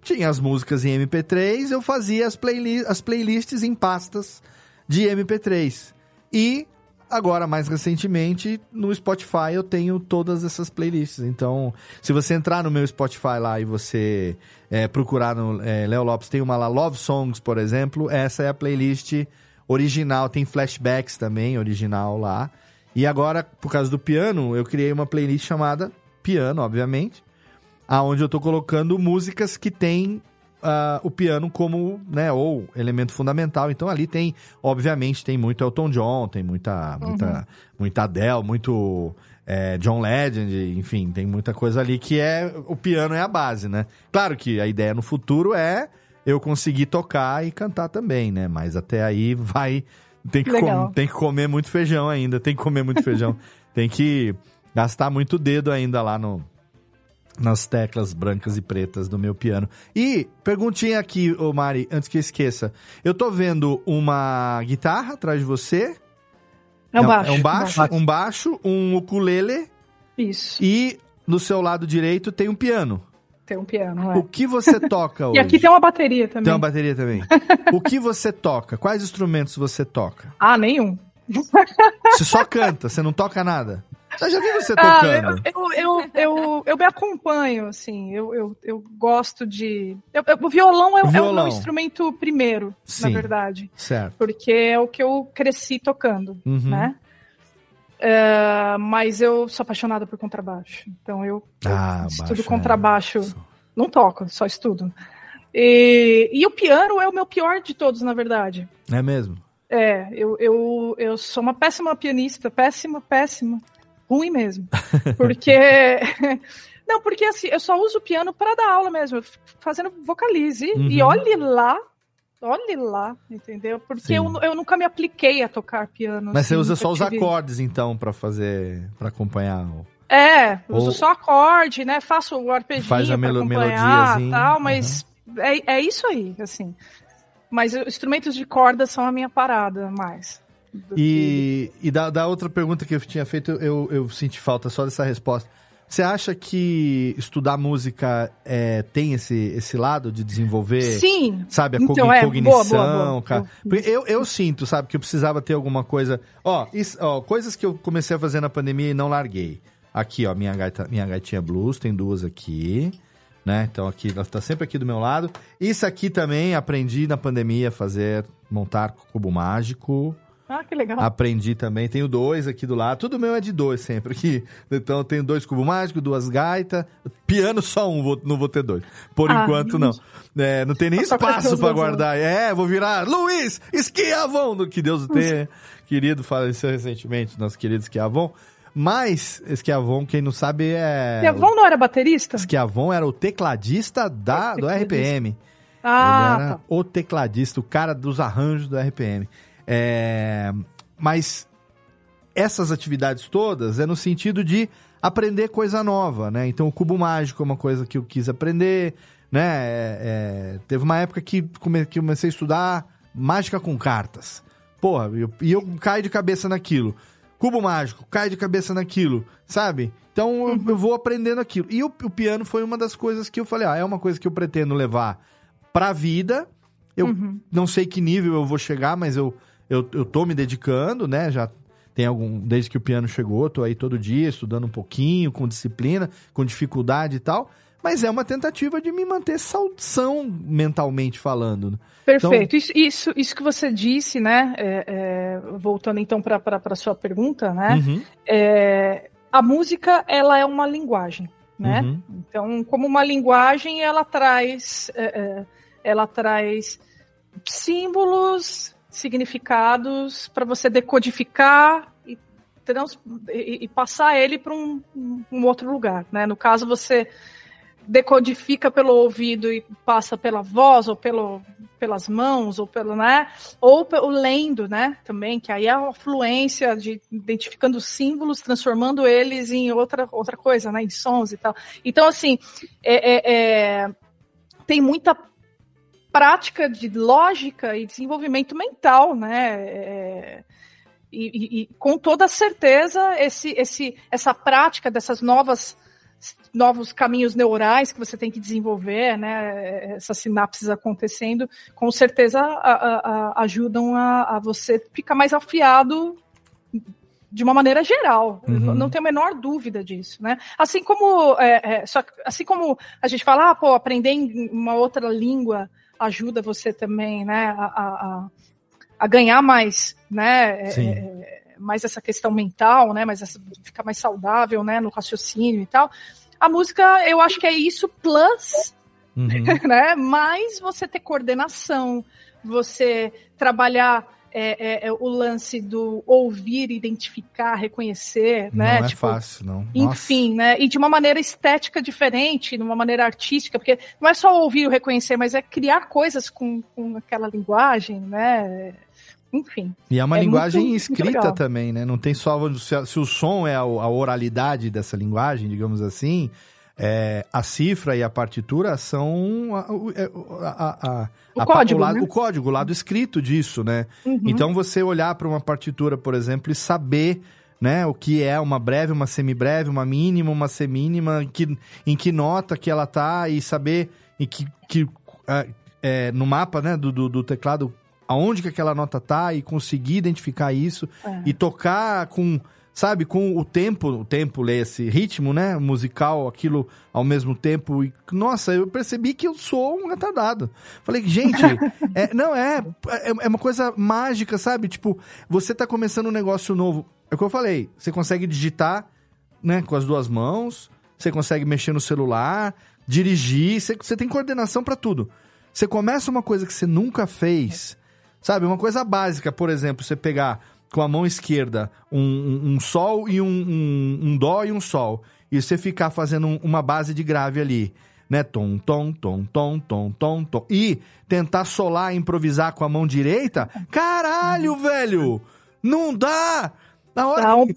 tinha as músicas em MP3, eu fazia as, playli as playlists em pastas de MP3. E agora, mais recentemente, no Spotify eu tenho todas essas playlists. Então, se você entrar no meu Spotify lá e você é, procurar no é, Léo Lopes, tem uma lá, Love Songs, por exemplo, essa é a playlist original, tem flashbacks também, original lá. E agora, por causa do piano, eu criei uma playlist chamada Piano, obviamente, aonde eu tô colocando músicas que tem ah, o piano como, né, ou elemento fundamental. Então ali tem, obviamente, tem muito Elton John, tem muita, muita, muita Adele, muito é, John Legend, enfim, tem muita coisa ali que é, o piano é a base, né? Claro que a ideia no futuro é eu conseguir tocar e cantar também, né? Mas até aí vai, tem que, com- tem que comer muito feijão ainda, tem que comer muito feijão, tem que gastar muito dedo ainda lá no, nas teclas brancas e pretas do meu piano. E perguntinha aqui, ô Mari, antes que eu esqueça. Eu tô vendo uma guitarra atrás de você. É um baixo. É um baixo, baixo. um baixo, um ukulele Isso. e no seu lado direito tem um piano. Tem um piano, é. O que você toca hoje? E aqui tem uma bateria também. Tem uma bateria também. o que você toca? Quais instrumentos você toca? Ah, nenhum. Você só canta, você não toca nada? Eu já vi você Ah, tocando. eu, eu, eu, eu me acompanho, assim, eu, eu, eu gosto de... eu- eu- o violão é, o- é o Violão. meu instrumento primeiro, Sim. na verdade. Certo. Porque é o que eu cresci tocando, Uhum. né? É, mas eu sou apaixonada por contrabaixo. Então eu, Ah, estudo baixo, contrabaixo. Não toco, só estudo. E, e o piano é o meu pior de todos, na verdade. É mesmo? É, eu, eu, eu sou uma péssima pianista, péssima, péssima. Ruim mesmo. Porque. Não, porque assim, eu só uso o piano para dar aula mesmo, fazendo vocalize. Uhum. E olhe lá, olhe lá, entendeu? Porque eu, eu nunca me apliquei a tocar piano. Mas você assim, usa nunca só os tive- acordes, então, pra fazer. para acompanhar. o- É, eu uso Ou- só acorde, né? Faço o arpeginho Faz a pra melo- acompanhar melodiazinha, tal, mas é, é isso aí, assim. Mas os instrumentos de corda são a minha parada mais. E, e da, da outra pergunta que eu tinha feito, eu, eu senti falta só dessa resposta. Você acha que estudar música é, tem esse, esse lado de desenvolver? Sim. Sabe, a Então, é, cognição, boa, boa, boa. cara. Eu, eu sinto, sabe, que eu precisava ter alguma coisa. Ó, isso- ó, coisas que eu comecei a fazer na pandemia e não larguei. Aqui, ó, minha, gaita, minha gaitinha blues, tem duas aqui. Né? Então aqui, ela tá sempre aqui do meu lado. Isso aqui também aprendi na pandemia a fazer, montar cubo mágico. Ah, que legal. Aprendi também. Tenho dois aqui do lado. Tudo meu é de dois sempre aqui. Então eu tenho dois cubos mágicos, duas gaitas. Piano só um, vou- não vou ter dois. Por Ah, enquanto não. É, não tem nem espaço pra dois, guardar. É, vou virar Luiz Esquiavon, do que Deus o tenha. Querido, faleceu recentemente, nosso querido Esquiavon. Mas Esquiavon, quem não sabe, é. E a Von não era baterista? Esquiavon era o tecladista da, do tecladista. RPM. Ah, Ele era tá. o tecladista, o cara dos arranjos do RPM. É, mas essas atividades todas é no sentido de aprender coisa nova, né? Então o cubo mágico é uma coisa que eu quis aprender, né? É, é, teve uma época que, come, que eu comecei a estudar mágica com cartas. Porra, eu- e eu, caio de cabeça naquilo. Cubo mágico, caio de cabeça naquilo, sabe? Então eu, eu vou aprendendo aquilo. E o, o piano foi uma das coisas que eu falei, ah, é uma coisa que eu pretendo levar pra vida. Eu Uhum. não sei que nível eu vou chegar, mas eu, eu, eu tô me dedicando, né? Já tem algum. Desde que o piano chegou, tô aí todo dia estudando um pouquinho, com disciplina, com dificuldade e tal. Mas é uma tentativa de me manter saudação mentalmente falando. né? Perfeito. Isso, isso, isso que você disse, né? é, é, voltando então para a sua pergunta, né? Uhum. é, a música ela é uma linguagem, né? Uhum. Então, como uma linguagem, ela traz, é, é, ela traz símbolos, significados para você decodificar e, trans, e, e passar ele para um, um outro lugar, né? No caso, você decodifica pelo ouvido e passa pela voz ou pelo, pelas mãos ou pelo, né? Ou pelo lendo, né? Também que aí é a fluência de identificando símbolos, transformando eles em outra outra coisa, né? Em sons e tal. Então assim, é, é- é- tem muita prática de lógica e desenvolvimento mental, né? É, e, e- e com toda certeza esse, esse, essa prática dessas novas novos caminhos neurais que você tem que desenvolver, né? Essas sinapses acontecendo, com certeza a- a- ajudam a, a você ficar mais afiado de uma maneira geral. Uhum. Não tenho a menor dúvida disso, né? Assim como é, é, só assim como a gente fala, ah, pô, aprender uma outra língua ajuda você também, né? A, a, a- ganhar mais, né? é, é, mais essa questão mental, né? Mais essa, ficar mais saudável, né? No raciocínio e tal. A música, eu acho que é isso plus, Uhum. né? Mais você ter coordenação, você trabalhar é, é, é, o lance do ouvir, identificar, reconhecer, né? Não é Tipo, fácil, não. Nossa. enfim, né? E de uma maneira estética diferente, de uma maneira artística, porque não é só ouvir ou reconhecer, mas é criar coisas com, com aquela linguagem, né? Enfim. E é uma É linguagem muito- muito escrita legal. também, né? Não tem só. Se, se o som é a, a oralidade dessa linguagem, digamos assim, é, a cifra e a partitura são a, o- é, a- a- O código, o, lado, né? o código, o lado escrito disso, né? Uhum. Então você olhar para uma partitura, por exemplo, e saber né, o que é uma breve, uma semibreve, uma mínima, uma semínima, em que, em que nota que ela tá e saber em que, que ah, é, no mapa né, do, do, do teclado aonde que aquela nota tá e conseguir identificar isso É. e tocar com sabe com o tempo o tempo esse ritmo né musical aquilo ao mesmo tempo e nossa eu percebi que eu sou um retardado falei gente é, não é, é é uma coisa mágica sabe tipo você tá começando um negócio novo é o que eu falei. Você consegue digitar, né, com as duas mãos, você consegue mexer no celular, dirigir, você, você tem coordenação pra tudo. Você começa uma coisa que você nunca fez, sabe? Uma coisa básica, por exemplo, você pegar com a mão esquerda um, um- um sol e um, um- dó e um sol, e você ficar fazendo um- uma base de grave ali, né? Tom, tom, tom, tom, tom, tom, tom. E tentar solar, improvisar com a mão direita, caralho, velho! Não dá! Na hora... Dá um,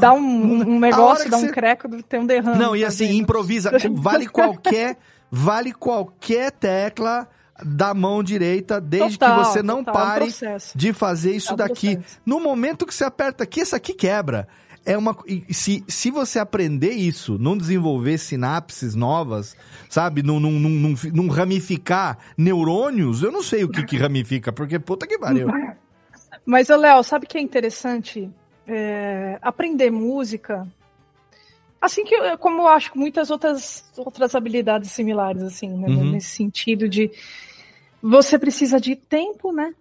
dá um, um negócio, dá um creco, tem um derrame. Não, e assim, improvisa. Vale qualquer, vale qualquer tecla da mão direita, desde Total, que você não total, é um pare processo. de fazer isso É um daqui. processo. No momento que você aperta aqui, isso aqui quebra. É uma, se, se você aprender isso, não desenvolver sinapses novas, sabe? Não, não, não, não, não ramificar neurônios, eu não sei o que, que ramifica, porque puta que pariu. Mas, Léo, sabe o que é interessante? É, aprender música. Assim que, como eu acho muitas outras, outras habilidades similares, assim, né? Uhum. Nesse sentido de você precisa de tempo, né?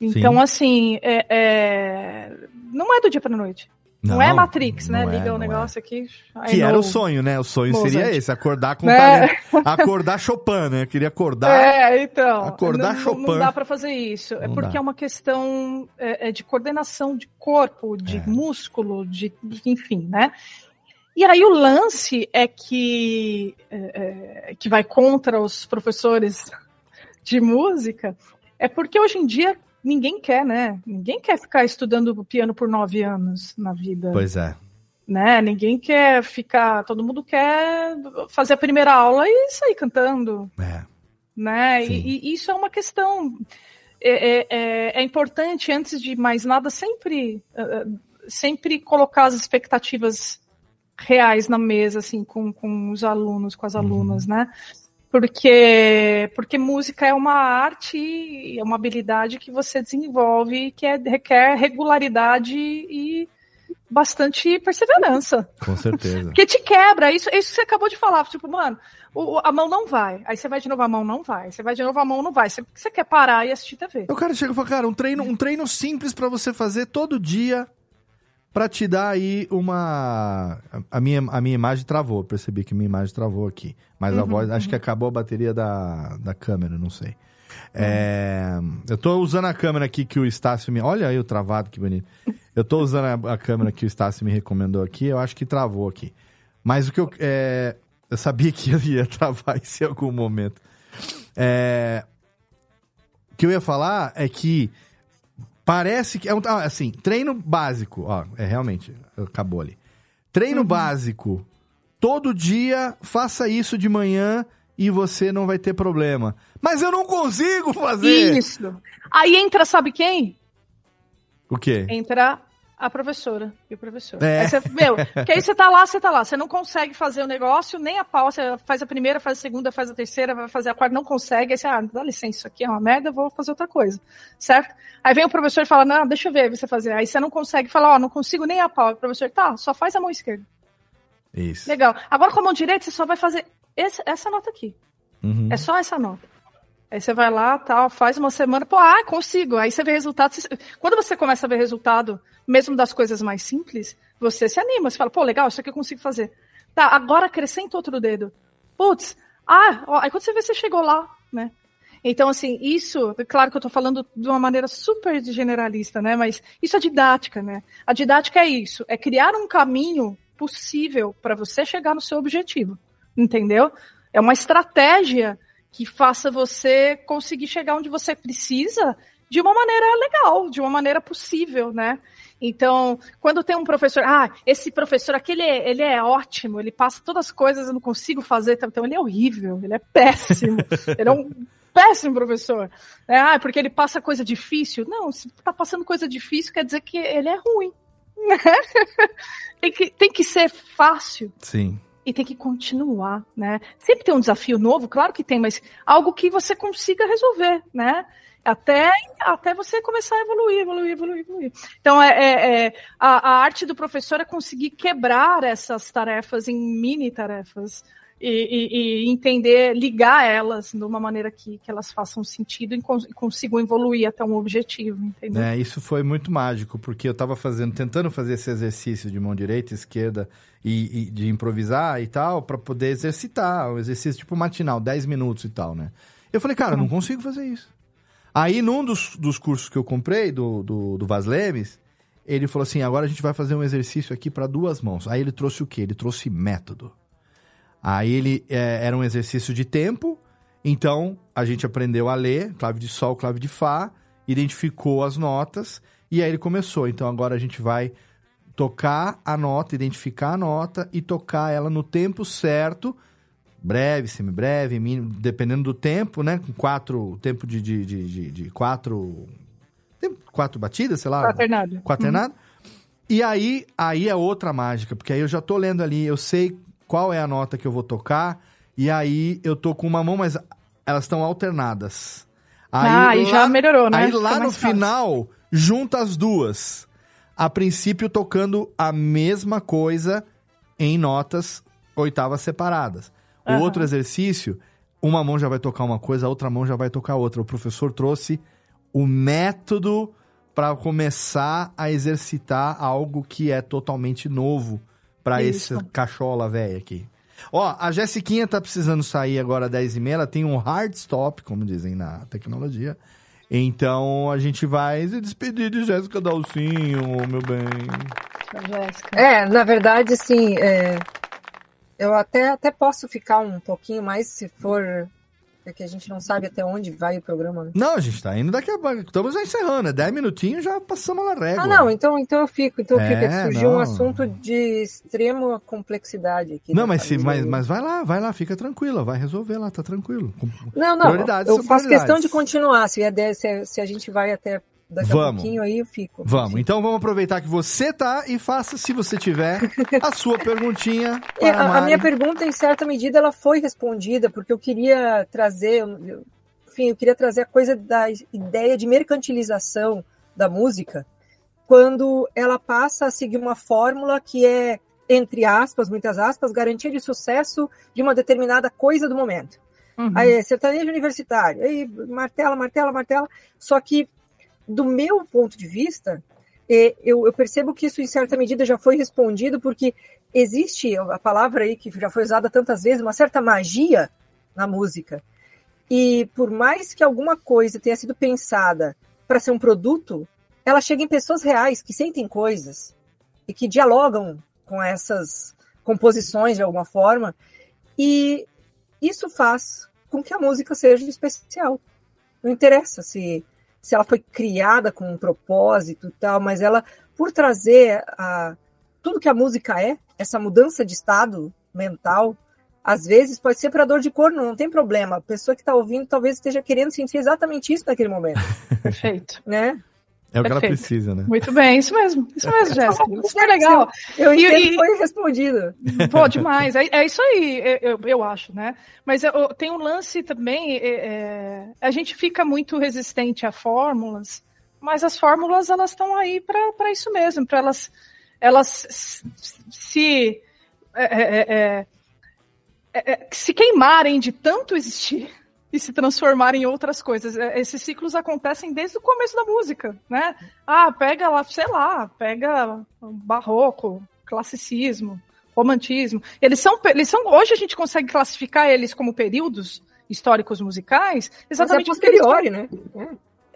Então, Sim. assim, é, é, não é do dia pra noite. Não, é Matrix, né? não é, Liga o não é. negócio aqui. I Que era o sonho, né? O sonho Mozart. seria esse, acordar com Né? talento. Acordar Chopin, né? Eu queria acordar. É, então. acordar não, Chopin. Não dá pra fazer isso. é Não porque dá. é uma questão é, é de coordenação de corpo, de músculo, de enfim, né? E aí o lance é que é, é, que vai contra os professores de música é porque hoje em dia ninguém quer, né? Ninguém quer ficar estudando piano por nove anos na vida Pois é. né? Ninguém quer ficar, todo mundo quer fazer a primeira aula e sair cantando, É. né? E, e isso é uma questão é, é- é- é importante antes de mais nada sempre eh, sempre colocar as expectativas reais na mesa assim com, com os alunos, com as alunas, né? Porque, porque música é uma arte, é uma habilidade que você desenvolve que é, requer regularidade e bastante perseverança. Com certeza. Porque te quebra, isso, isso que você acabou de falar. Tipo, mano, o- o- a mão não vai. Aí você vai de novo, a mão não vai. Você vai de novo, a mão não vai. Você, você quer parar e assistir TV. O cara chega e fala, cara, um treino, um treino simples pra você fazer todo dia pra te dar aí uma... A minha, a minha imagem travou, eu percebi que minha imagem travou aqui. Mas a Uhum, voz, acho uhum. que acabou a bateria da, da câmera, não sei. É, eu tô usando a câmera aqui que o Estácio me... Olha aí o travado, que bonito. Eu tô usando a, a câmera que o Estácio me recomendou aqui, eu acho que travou aqui. Mas o que eu... é, eu sabia que ia travar isso em algum momento. É, o que eu ia falar é que parece que é um ah, assim, treino básico, ó, é realmente acabou ali. Treino básico. Todo dia faça isso de manhã e você não vai ter problema. Mas eu não consigo fazer. Isso. Aí entra, sabe quem? O quê? Entra a professora e o professor. É. Aí você, meu, que aí você tá lá, você tá lá. Você não consegue fazer o negócio, nem a pau. Você faz a primeira, faz a segunda, faz a terceira, vai fazer a quarta, não consegue. Aí você, ah, dá licença, isso aqui é uma merda, vou fazer outra coisa. Certo? Aí vem o professor e fala, não, deixa eu ver você fazer. Aí você não consegue, fala, ó, não consigo nem a pau. O professor, tá, só faz a mão esquerda. Isso. Legal. Agora com a mão direita, você só vai fazer esse- essa nota aqui. Uhum. É só essa nota. Aí você vai lá, tal, faz uma semana, pô, ah, consigo. Aí você vê resultado. Quando você começa a ver resultado, mesmo das coisas mais simples, você se anima, você fala, pô, legal, isso aqui eu consigo fazer. Tá, agora acrescenta outro dedo. Putz, ah, ó, aí quando você vê, você chegou lá, né? Então, assim, isso, claro que eu tô falando de uma maneira super generalista, né? Mas isso é didática, né? A didática é isso, é criar um caminho possível para você chegar no seu objetivo, entendeu? É uma estratégia que faça você conseguir chegar onde você precisa de uma maneira legal, de uma maneira possível, né? Então, quando tem um professor, ah, esse professor aqui, ele é, ele é ótimo, ele passa todas as coisas, eu não consigo fazer, então ele é horrível, ele é péssimo, ele é um péssimo professor. É, ah, porque ele passa coisa difícil. Não, se tá passando coisa difícil, quer dizer que ele é ruim. né? tem, que, tem que ser fácil Sim. E tem que continuar, né? Sempre tem um desafio novo, claro que tem, mas algo que você consiga resolver, né? Até, até você começar a evoluir, evoluir, evoluir, evoluir. Então, é, é- é- a, a arte do professor é conseguir quebrar essas tarefas em mini tarefas e, e- entender, ligar elas de uma maneira que, que elas façam sentido e cons- consigam evoluir até um objetivo, entendeu? É, isso foi muito mágico, porque eu tava fazendo, tentando fazer esse exercício de mão direita, esquerda e, e de improvisar e tal, pra poder exercitar, o exercício tipo matinal, 10 minutos e tal, né? Eu falei, cara, eu não consigo fazer isso. Aí, num dos, dos cursos que eu comprei, do, do, do Vaz Lemes, ele falou assim: agora a gente vai fazer um exercício aqui para duas mãos. Aí ele trouxe o quê? Ele trouxe método. Aí ele é, era um exercício de tempo, então a gente aprendeu a ler, clave de sol, clave de fá, identificou as notas, e aí ele começou. Então agora a gente vai tocar a nota, identificar a nota e tocar ela no tempo certo, breve, semibreve, mínimo, dependendo do tempo, né? Com quatro, tempo de, de, de, de- de quatro, quatro batidas, sei lá. Quaternado. Quaternado. E aí, aí é outra mágica, porque aí eu já tô lendo ali, eu sei qual é a nota que eu vou tocar, e aí eu tô com uma mão, mas elas estão alternadas. Ah, aí já melhorou, né? Aí lá no fácil. final, junta as duas. A princípio, tocando a mesma coisa em notas oitavas separadas. O Aham. outro exercício, uma mão já vai tocar uma coisa, a outra mão já vai tocar outra. O professor trouxe o método para começar a exercitar algo que é totalmente novo para esse cachola velha aqui. Ó, a Jessiquinha tá precisando sair agora às 10h30, ela tem um hard stop, como dizem na tecnologia. Então a gente vai se despedir de Jéssica Dalcinho, meu bem. Jéssica. É, na verdade, sim. é, eu até, até posso ficar um pouquinho mais se for. É que a gente não sabe até onde vai o programa, né? Não, a gente tá indo daqui a pouco. Estamos já encerrando, é 10 minutinhos já passamos na régua. Ah, não, então, então eu fico. Então. É É, surgiu não. um assunto de extrema complexidade aqui. Não, da mas, se, mas, mas vai lá, vai lá, fica tranquila, vai resolver lá, tá tranquilo. Não, não. Prioridades eu faço questão de continuar. Se, é se, se a gente vai até daqui a Vamos. pouquinho, aí eu fico. Vamos, então vamos aproveitar que você tá e faça, se você tiver, a sua perguntinha É, para a a, a minha pergunta, em certa medida, ela foi respondida, porque eu queria trazer, eu- eu- enfim, eu queria trazer a coisa da ideia de mercantilização da música, quando ela passa a seguir uma fórmula que é, entre aspas, muitas aspas, garantia de sucesso de uma determinada coisa do momento. Uhum. Aí, é sertanejo universitário, aí martela, martela, martela. Só que, do meu ponto de vista, é, eu, eu percebo que isso, em certa medida, já foi respondido, porque existe a palavra aí que já foi usada tantas vezes, uma certa magia na música. E por mais que alguma coisa tenha sido pensada para ser um produto, ela chega em pessoas reais que sentem coisas e que dialogam com essas composições de alguma forma. E isso faz com que a música seja especial. Não interessa se, se ela foi criada com um propósito e tal, mas ela, por trazer a, tudo que a música é, essa mudança de estado mental, às vezes pode ser para dor de corno, não tem problema. A pessoa que está ouvindo talvez esteja querendo sentir exatamente isso naquele momento. Perfeito. Né? É o que ela Perfeito. precisa, né? Muito bem, isso mesmo. Isso mesmo, Jéssica. Super legal. Eu E- e- foi respondido. Pô, demais. É, é isso aí, eu, eu- acho, né? Mas eu- tem um lance também, é, é, a gente fica muito resistente a fórmulas, mas as fórmulas elas estão aí para isso mesmo, para elas, elas se é, é, é, se queimarem de tanto existir e se transformarem em outras coisas. É, Esses ciclos acontecem desde o começo da música, né? Ah, pega lá, sei lá, pega barroco, classicismo, romantismo. Eles são, eles são, hoje a gente consegue classificar eles como períodos históricos musicais, exatamente Mas é posteriori, né?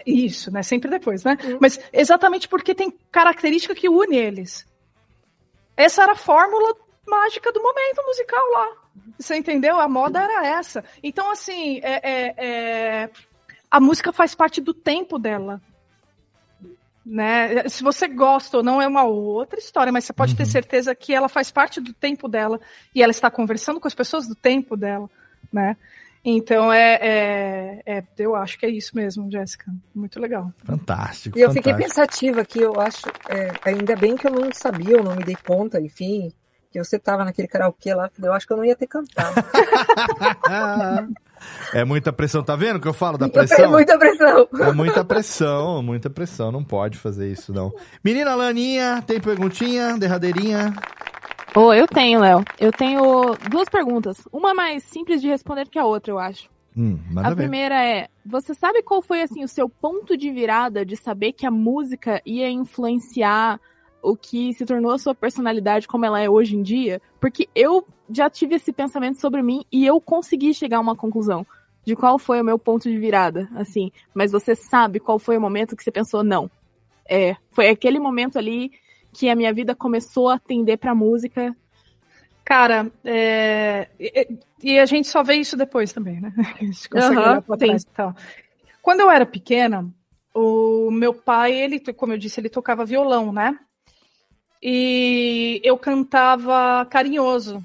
Isso, né? Sempre depois, né? Mas exatamente porque tem característica que une eles. Essa era a fórmula mágica do momento musical lá. Você entendeu? A moda era essa. Então, assim, é- é- é, a música faz parte do tempo dela. Né? Se você gosta ou não é uma outra história, mas você pode ter certeza que ela faz parte do tempo dela e ela está conversando com as pessoas do tempo dela, né? Então é, é- é- eu acho que é isso mesmo, Jéssica. Muito legal. Fantástico. E eu fiquei fantástico. pensativa aqui, eu acho, é, ainda bem que eu não sabia, eu não me dei conta, enfim, que você tava naquele karaokê lá, eu acho que eu não ia ter cantado. É muita pressão, tá vendo que eu falo da É pressão? muita pressão. É muita pressão, muita pressão, não pode fazer isso não. Menina Laninha, tem perguntinha, derradeirinha? Oh, eu tenho, Léo. Eu tenho duas perguntas. Uma mais simples de responder que a outra, eu acho. Hum, a ver. primeira é: você sabe qual foi assim o seu ponto de virada de saber que a música ia influenciar o que se tornou a sua personalidade como ela é hoje em dia? Porque eu já tive esse pensamento sobre mim e eu consegui chegar a uma conclusão de qual foi o meu ponto de virada, assim. Mas você sabe qual foi o momento que você pensou não? É, foi aquele momento ali que a minha vida começou a tender pra música. Cara, é, e, a gente só vê isso depois também, né? A gente consegue Aham, olhar pra trás e tal. Quando eu era pequena, o meu pai, ele, como eu disse, ele tocava violão, né? E eu cantava carinhoso,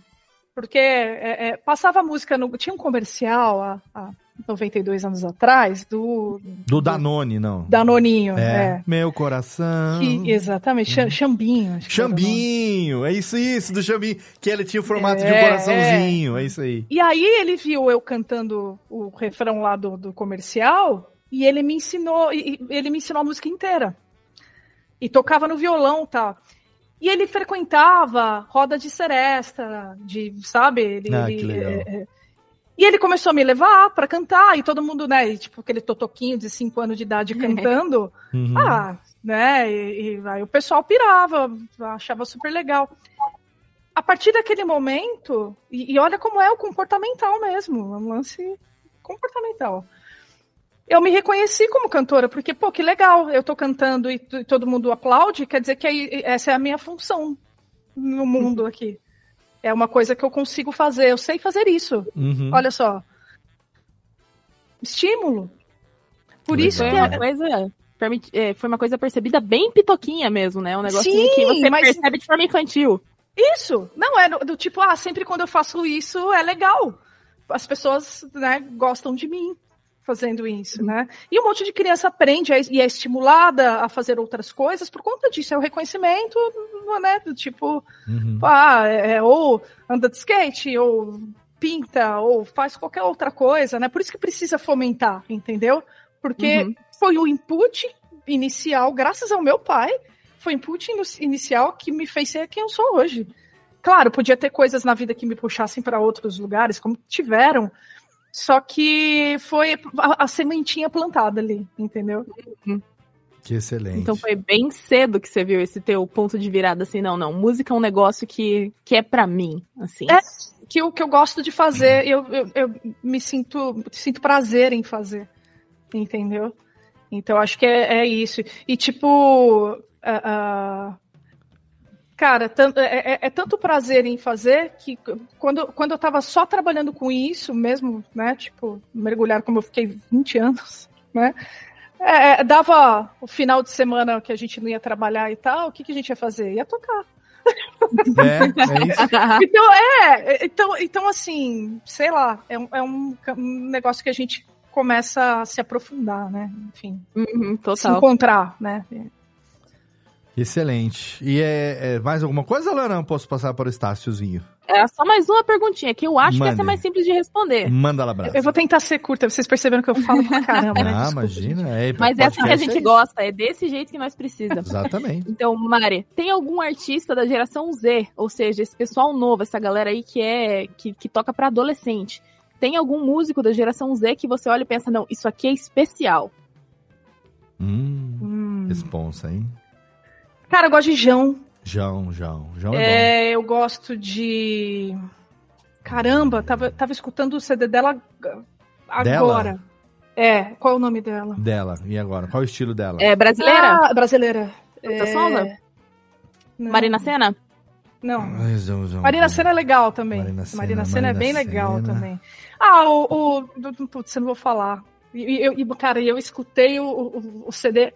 porque é, é, passava música no. Tinha um comercial há, há 92 anos atrás do. Do Danone, não. Danoninho, É. é. Meu coração. Que- exatamente, Cha- Chambinho. acho que era o nome. Chambinho, é isso, isso, do Chambinho. Que ele tinha o formato de um É, coraçãozinho, é. isso aí. E aí ele viu eu cantando o refrão lá do, do comercial e ele me ensinou, ele me ensinou a música inteira. E tocava no violão, tá? E ele frequentava roda de seresta, de, sabe? Ele, Ah, que legal. é, é. E ele começou a me levar pra cantar, e todo mundo, né, e, tipo, aquele totoquinho de 5 anos de idade cantando. Uhum. Ah, né? E, e aí o pessoal pirava, achava super legal. A partir daquele momento, e, e olha como é o comportamental mesmo, é um lance comportamental. Eu me reconheci como cantora, porque, pô, que legal, eu tô cantando e, t- todo mundo aplaude, quer dizer que aí, essa é a minha função no mundo aqui. É uma coisa que eu consigo fazer, eu sei fazer isso. Uhum. Olha só. Estímulo. Por isso foi que uma é, coisa. foi uma coisa percebida bem pitoquinha mesmo, né? Um negócio Sim, que você mas- percebe de forma infantil. Isso! Não, é do, do tipo, ah, sempre quando eu faço isso é legal. As pessoas, né, gostam de mim fazendo isso, né? E um monte de criança aprende e é estimulada a fazer outras coisas por conta disso. É o reconhecimento, né? Do tipo, Uhum. ah, é, ou anda de skate, ou pinta, ou faz qualquer outra coisa, né? Por isso que precisa fomentar, entendeu? Porque Uhum. foi o input inicial, graças ao meu pai, foi o input inicial que me fez ser quem eu sou hoje. Claro, podia ter coisas na vida que me puxassem para outros lugares, como tiveram, só que foi a, a sementinha plantada ali, entendeu? Que excelente. Então foi bem cedo que você viu esse teu ponto de virada, assim, não, não. Música é um negócio que, que é pra mim, assim. É que o que eu gosto de fazer, eu, eu, eu me sinto, sinto prazer em fazer, entendeu? Então acho que é, é isso. E tipo, ah, ah, cara, tan- é, é- é tanto prazer em fazer que quando, quando eu tava só trabalhando com isso mesmo, né? Tipo, mergulhar como eu fiquei 20 anos, né? É, é, dava o final de semana que a gente não ia trabalhar e tal, o que, que a gente ia fazer? Ia tocar. É, é isso. Então, é, então, então assim, sei lá, é um, é um negócio que a gente começa a se aprofundar, né? Enfim, Uhum, se total. encontrar, né? Excelente. E é, é mais alguma coisa, Lana? Eu posso passar para o Estáciozinho. É só mais uma perguntinha que eu acho que essa é mais simples de responder. Manda lá. Eu vou tentar ser curta, vocês perceberam que eu falo pra caramba, né? Ah, Desculpa. imagina. É, Mas essa que a gente é gosta, é desse jeito que nós precisamos. Exatamente. Então, Mari, tem algum artista da geração Z, ou seja, esse pessoal novo, essa galera aí que é que, que toca pra adolescente? Tem algum músico da geração Z que você olha e pensa, não, isso aqui é especial? Hum, Hum. responsa, hein? Cara, eu gosto de João. João, João. João é, bom. É, eu gosto de. Caramba, tava, tava escutando o CD dela agora. É, qual é o nome dela? Dela. E agora? Qual é o estilo dela? É brasileira? Ah, brasileira. Luta É. Marina Senna? Não. Marina. Senna é legal também. Marina Marina Senna, Senna, é Marina bem legal Senna. também. Ah, o. o do- putz, eu não vou falar. E, e eu, e, cara, eu escutei o, o, o CD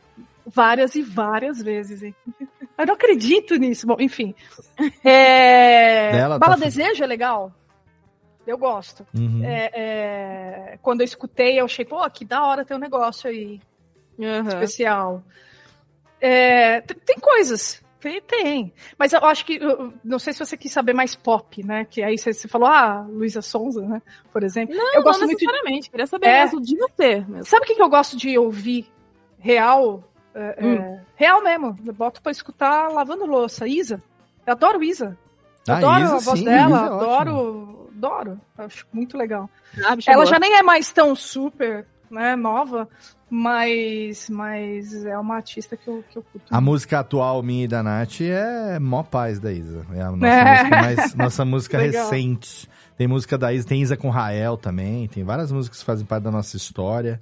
várias e várias vezes. hein? Eu não acredito nisso. Bom, enfim. É... Dela Bala tá- Desejo é legal. Eu gosto. Uhum. É, é, Quando eu escutei, eu achei, pô, que da hora ter um negócio aí Uhum. especial. É, tem coisas. Tem, tem. Mas eu acho que. eu- não sei se você quis saber mais pop, né? Que aí você, você falou, ah, Luísa Sonza, né? Por exemplo. Não, eu gosto não muito de-. Queria saber É. mesmo de você. Mesmo. Sabe o que, que eu gosto de ouvir real? É, Hum. é, real mesmo. Eu boto pra escutar lavando louça. Isa. Eu adoro Isa. Ah, adoro Isa, a voz sim, dela, Isa é adoro, adoro. Acho muito legal. Ah, Ela já nem é mais tão super, né, nova, mas, mas é uma artista que eu, que eu curto. A música atual minha e da Nath é mó paz da Isa. É a nossa É. música, mais, nossa música recente. Tem música da Isa, tem Isa com Rael também. Tem várias músicas que fazem parte da nossa história,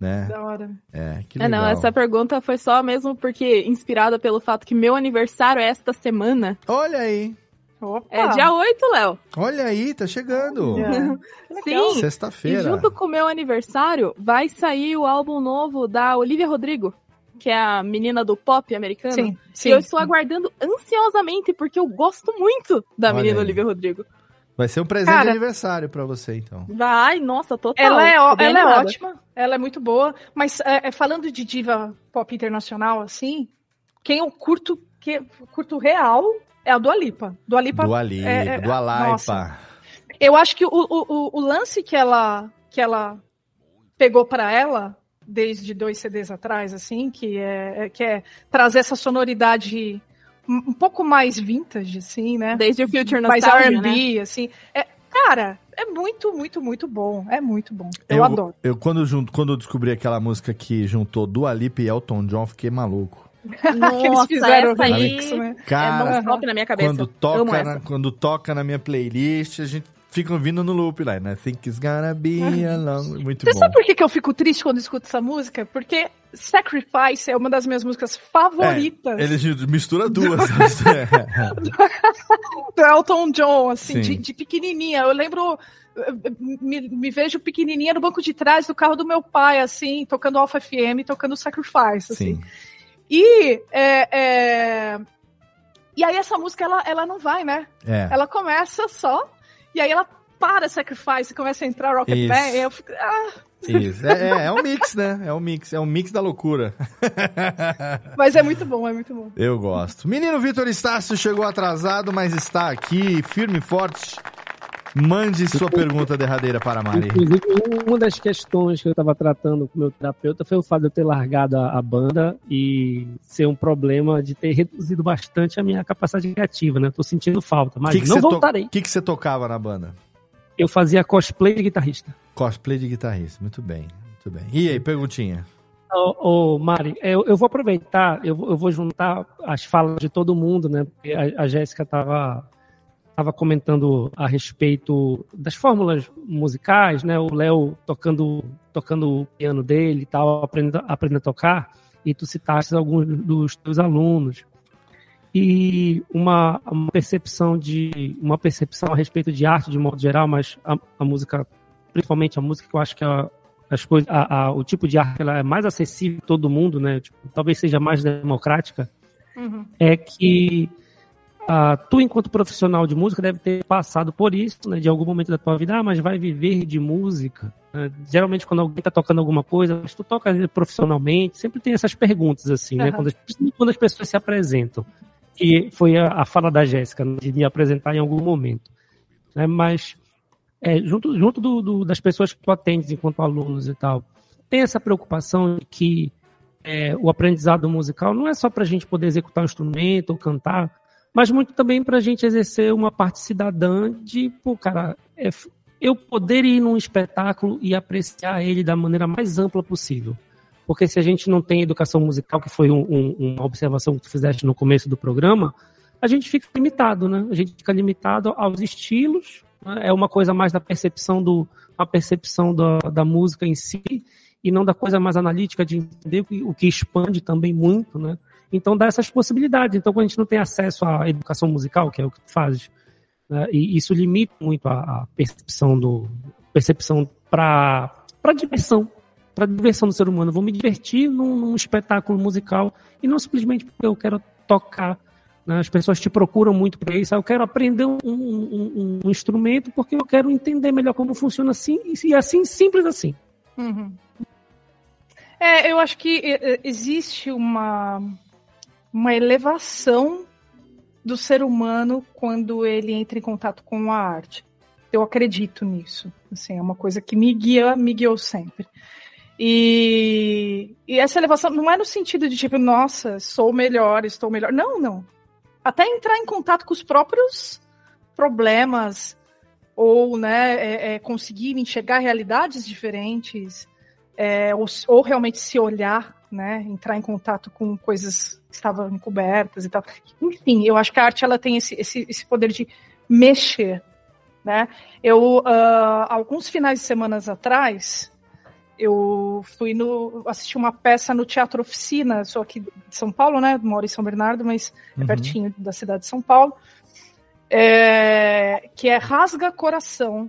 né? Da hora. É, que É, legal. não, essa pergunta foi só mesmo porque inspirada pelo fato que meu aniversário é esta semana. Olha aí. Opa. É dia 8, Léo. Olha aí, tá chegando. Sim. Sexta-feira. E junto com o meu aniversário, vai sair o álbum novo da Olivia Rodrigo, que é a menina do pop americano. Sim, sim, e eu estou aguardando ansiosamente, porque eu gosto muito da Olha menina aí. Olivia Rodrigo. Vai ser um presente Cara- de aniversário pra você, então. Vai, nossa, total. Ela é, ó- ela é ótima, ela é muito boa, mas é, é, falando de diva pop internacional, assim, quem eu curto, que eu curto real é a Dua Lipa. Dua Lipa. Dua Lipa, é- é- Dua Lipa. nossa. Eu acho que o, o, o- lance que ela, que ela pegou pra ela, desde dois CDs atrás, assim, que é, é- que é trazer essa sonoridade um pouco mais vintage, assim, né? Desde o Future mais Nostalgia, R&B, né? assim. É, cara, é muito, muito, muito bom. É muito bom. Eu, adoro. Eu, quando, junto, quando eu descobri aquela música que juntou Dua Lipa e Elton John, fiquei maluco. Nossa, eles fizeram essa aí né? Cara, é non-stop na minha cabeça. Quando toca, na, quando toca na minha playlist, a gente fica ouvindo no loop lá, né? Think it's gonna be a long... Muito Você bom. sabe por que, que eu fico triste quando escuto essa música? Porque Sacrifice é uma das minhas músicas favoritas. É, ele mistura duas. do Elton John, assim, Sim. de, de pequenininha. Eu lembro, me, me vejo pequenininha no banco de trás do carro do meu pai, assim, tocando Alpha FM, tocando Sacrifice, assim. Sim. E, é, é, e aí essa música, ela, ela não vai, né? É. Ela começa só, e aí ela para Sacrifice e começa a entrar Rocket Isso. Band, e eu fico... Ah, Isso. É, é, é um mix, né? É um mix. É um mix da loucura. mas é muito bom, é muito bom. Eu gosto. Menino Vitor Estácio chegou atrasado, mas está aqui, firme e forte. Mande sua pergunta derradeira para a Mari. Inclusive, uma das questões que eu estava tratando com o meu terapeuta foi o fato de eu ter largado a, a banda e ser um problema de ter reduzido bastante a minha capacidade criativa, né? Tô sentindo falta, mas que que não voltarei. O que, que você tocava na banda? Eu fazia cosplay de guitarrista. Cosplay de guitarrista. Muito bem, muito bem. E aí, perguntinha? Ô, ô, Mari, eu, eu vou aproveitar, eu, vou- eu vou juntar as falas de todo mundo, né? Porque a, a Jéssica estava tava comentando a respeito das fórmulas musicais, né? O Léo tocando, tocando o piano dele e tal, aprendendo, aprendendo a tocar, e tu citaste alguns dos teus alunos. E uma, uma percepção de uma percepção a respeito de arte de modo geral, mas a, a música, principalmente a música que eu acho que é a, as coisas, a- o tipo de arte ela é mais acessível a todo mundo, né? Tipo, talvez seja mais democrática. É que ah, tu, enquanto profissional de música, deve ter passado por isso, né? De algum momento da tua vida, ah, mas vai viver de música. né? Geralmente, quando alguém está tocando alguma coisa, mas tu toca profissionalmente, sempre tem essas perguntas, assim, né? Aham. Quando as, quando as pessoas se apresentam. Que foi a, a fala da Jéssica, né? de me apresentar em algum momento. Né? Mas é, junto, junto do, do- das pessoas que tu atendes enquanto alunos e tal, tem essa preocupação de que é, o aprendizado musical não é só para a gente poder executar um instrumento ou cantar, mas muito também para a gente exercer uma parte cidadã de, pô, cara, é eu poder ir num espetáculo e apreciar ele da maneira mais ampla possível. Porque se a gente não tem educação musical, que foi um- um- uma observação que tu fizeste no começo do programa, a gente fica limitado, né? A gente fica limitado aos estilos, né? é uma coisa mais da percepção do, a percepção da, da música em si e não da coisa mais analítica de entender o que expande também muito, né? Então dá essas possibilidades. Então quando a gente não tem acesso à educação musical, que é o que tu fazes, né? e isso limita muito a, a percepção do percepção para diversão, para diversão do ser humano. Eu vou me divertir num, num espetáculo musical e não simplesmente porque eu quero tocar. né? As pessoas te procuram muito para isso. Ah, Eu quero aprender um, um- um- um instrumento porque eu quero entender melhor como funciona assim e assim simples assim. Uhum. É, eu acho que é, é, existe uma, uma elevação do ser humano quando ele entra em contato com a arte. Eu acredito nisso. Assim, é uma coisa que me guia, me guiou sempre. E, e essa elevação não é no sentido de tipo, nossa, sou melhor, estou melhor. Não, não. Até entrar em contato com os próprios problemas ou né, é, é, conseguir enxergar realidades diferentes, é, ou, ou, realmente se olhar, né, entrar em contato com coisas que estavam encobertas e tal. Enfim, eu acho que a arte ela tem esse, esse, esse poder de mexer. Né? Eu, uh, alguns finais de semana atrás, eu fui no assistir uma peça no Teatro Oficina, sou aqui de São Paulo, né? Moro em São Bernardo, mas é uhum. é pertinho da cidade de São Paulo é, que é Rasga Coração.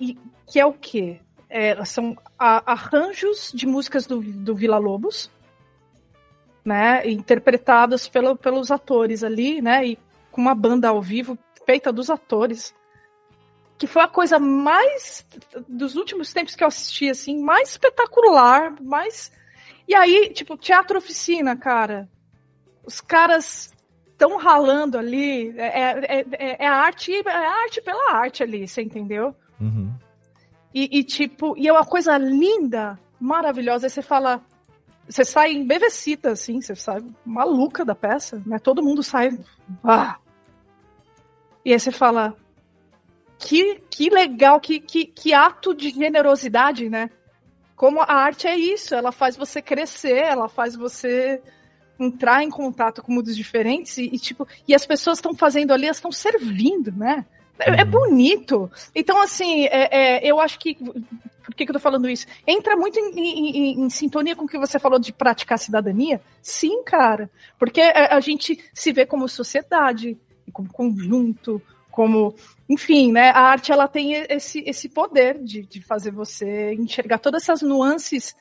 E que é o quê? É, são a, arranjos de músicas do, do Vila Lobos, né? Interpretados pelo, pelos atores ali, né? E com uma banda ao vivo feita dos atores. Que foi a coisa mais dos últimos tempos que eu assisti, assim, mais espetacular, mais. E aí, tipo, teatro oficina, cara. Os caras estão ralando ali. É, é, é, é, arte, é arte pela arte ali, você entendeu? Uhum. E, e, tipo, e é uma coisa linda, maravilhosa. Aí você fala. Você sai embevecida, assim, você sai maluca da peça, né? Todo mundo sai. Ah! E aí você fala. Que, que legal, que, que, que ato de generosidade, né? Como a arte é isso, ela faz você crescer, ela faz você entrar em contato com mundos diferentes e, e tipo, e as pessoas estão fazendo ali, elas estão servindo, né? É, é, uhum. bonito. Então, assim, é, é, eu acho que. Por que, que eu tô falando isso? Entra muito em, em, em, em, sintonia com o que você falou de praticar cidadania? Sim, cara. Porque a, a gente se vê como sociedade, como conjunto, como. Enfim, né? A arte ela tem esse, esse poder de, de fazer você enxergar todas essas nuances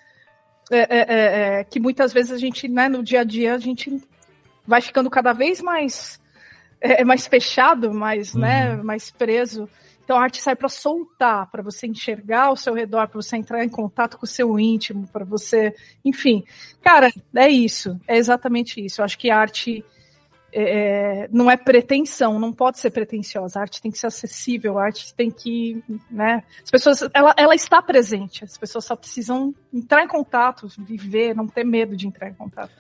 é, é, é, é, que muitas vezes a gente, né, no dia a dia, a gente vai ficando cada vez mais, é, é mais fechado, mais, né, uhum. né, mais preso. Então a arte sai para soltar, para você enxergar ao seu redor, para você entrar em contato com o seu íntimo, para você, enfim. Cara, é isso, é exatamente isso. Eu acho que a arte é, não é pretensão, não pode ser pretensiosa. A arte tem que ser acessível, a arte tem que, né? As pessoas, ela, ela está presente. As pessoas só precisam entrar em contato, viver, não ter medo de entrar em contato.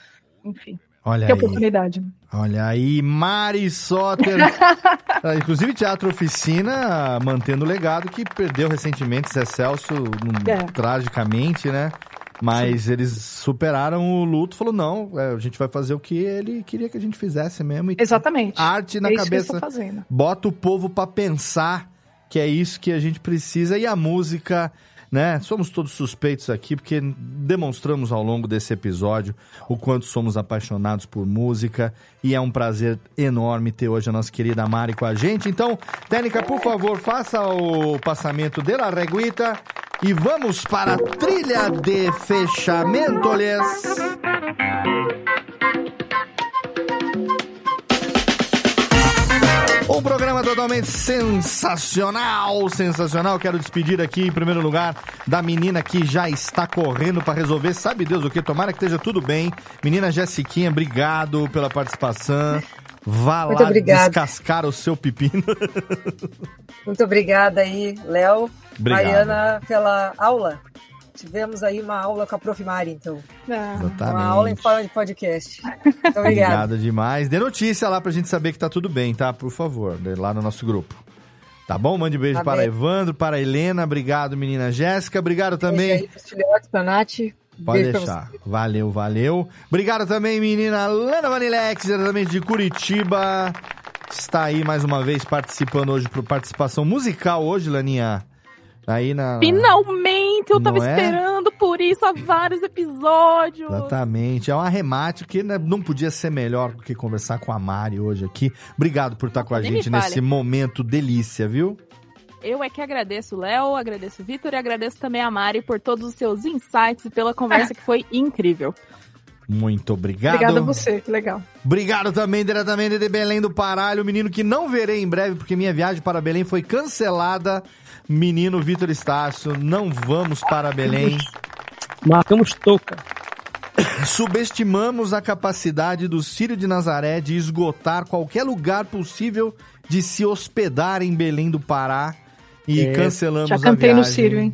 Enfim. Olha que aí. oportunidade. Olha aí, Mari Soter. Ah, inclusive, Teatro Oficina mantendo o legado que perdeu recentemente Zé Celso um, é. tragicamente, né? Mas Sim. eles superaram o luto, falou não, é, a gente vai fazer o que ele queria que a gente fizesse mesmo. E Exatamente. Arte na é cabeça. Bota o povo para pensar que é isso que a gente precisa e a música né? Somos todos suspeitos aqui porque demonstramos ao longo desse episódio o quanto somos apaixonados por música e é um prazer enorme ter hoje a nossa querida Mari com a gente. Então, Técnica, por favor, faça o passamento de la reguita e vamos para a trilha de fechamento, -lhes. Totalmente sensacional, sensacional. Quero despedir aqui, em primeiro lugar, da menina que já está correndo para resolver, sabe Deus o que? Tomara que esteja tudo bem. Menina Jessiquinha, obrigado pela participação. Vá Muito lá obrigado. descascar o seu pepino. Muito obrigada aí, Léo. Mariana, pela aula. Tivemos aí uma aula com a Prof. Mari, então. Ah. Exatamente. Uma aula em forma de podcast. Muito obrigado. Obrigado demais. Dê notícia lá pra gente saber que tá tudo bem, tá? Por favor, lá no nosso grupo. Tá bom? Mande beijo Amém. para Evandro, para Helena. Obrigado, menina Jéssica. Obrigado também. Beijo aí filhotes, pra Nath. Pode beijo deixar. Valeu, valeu. Obrigado também, menina Lana Vanilex, diretamente de Curitiba. Está aí mais uma vez participando hoje, por participação musical hoje, Laninha. Aí na. Finalmente! Eu tava é? esperando por isso há vários episódios. Exatamente. É um arremate que né, não podia ser melhor do que conversar com a Mari hoje aqui. Obrigado por estar com a Nem gente nesse momento delícia, viu? Eu é que agradeço o Léo, agradeço o Vitor e agradeço também a Mari por todos os seus insights e pela conversa que foi incrível. Muito obrigado. Obrigado a você, que legal. Obrigado também diretamente de Belém do Pará, o menino que não verei em breve porque minha viagem para Belém foi cancelada Menino Vitor Estácio, não vamos para Belém. Marcamos toca. Subestimamos a capacidade do Sírio de Nazaré de esgotar qualquer lugar possível de se hospedar em Belém do Pará. E É, cancelamos Já a cantei no viagem. Sírio, hein?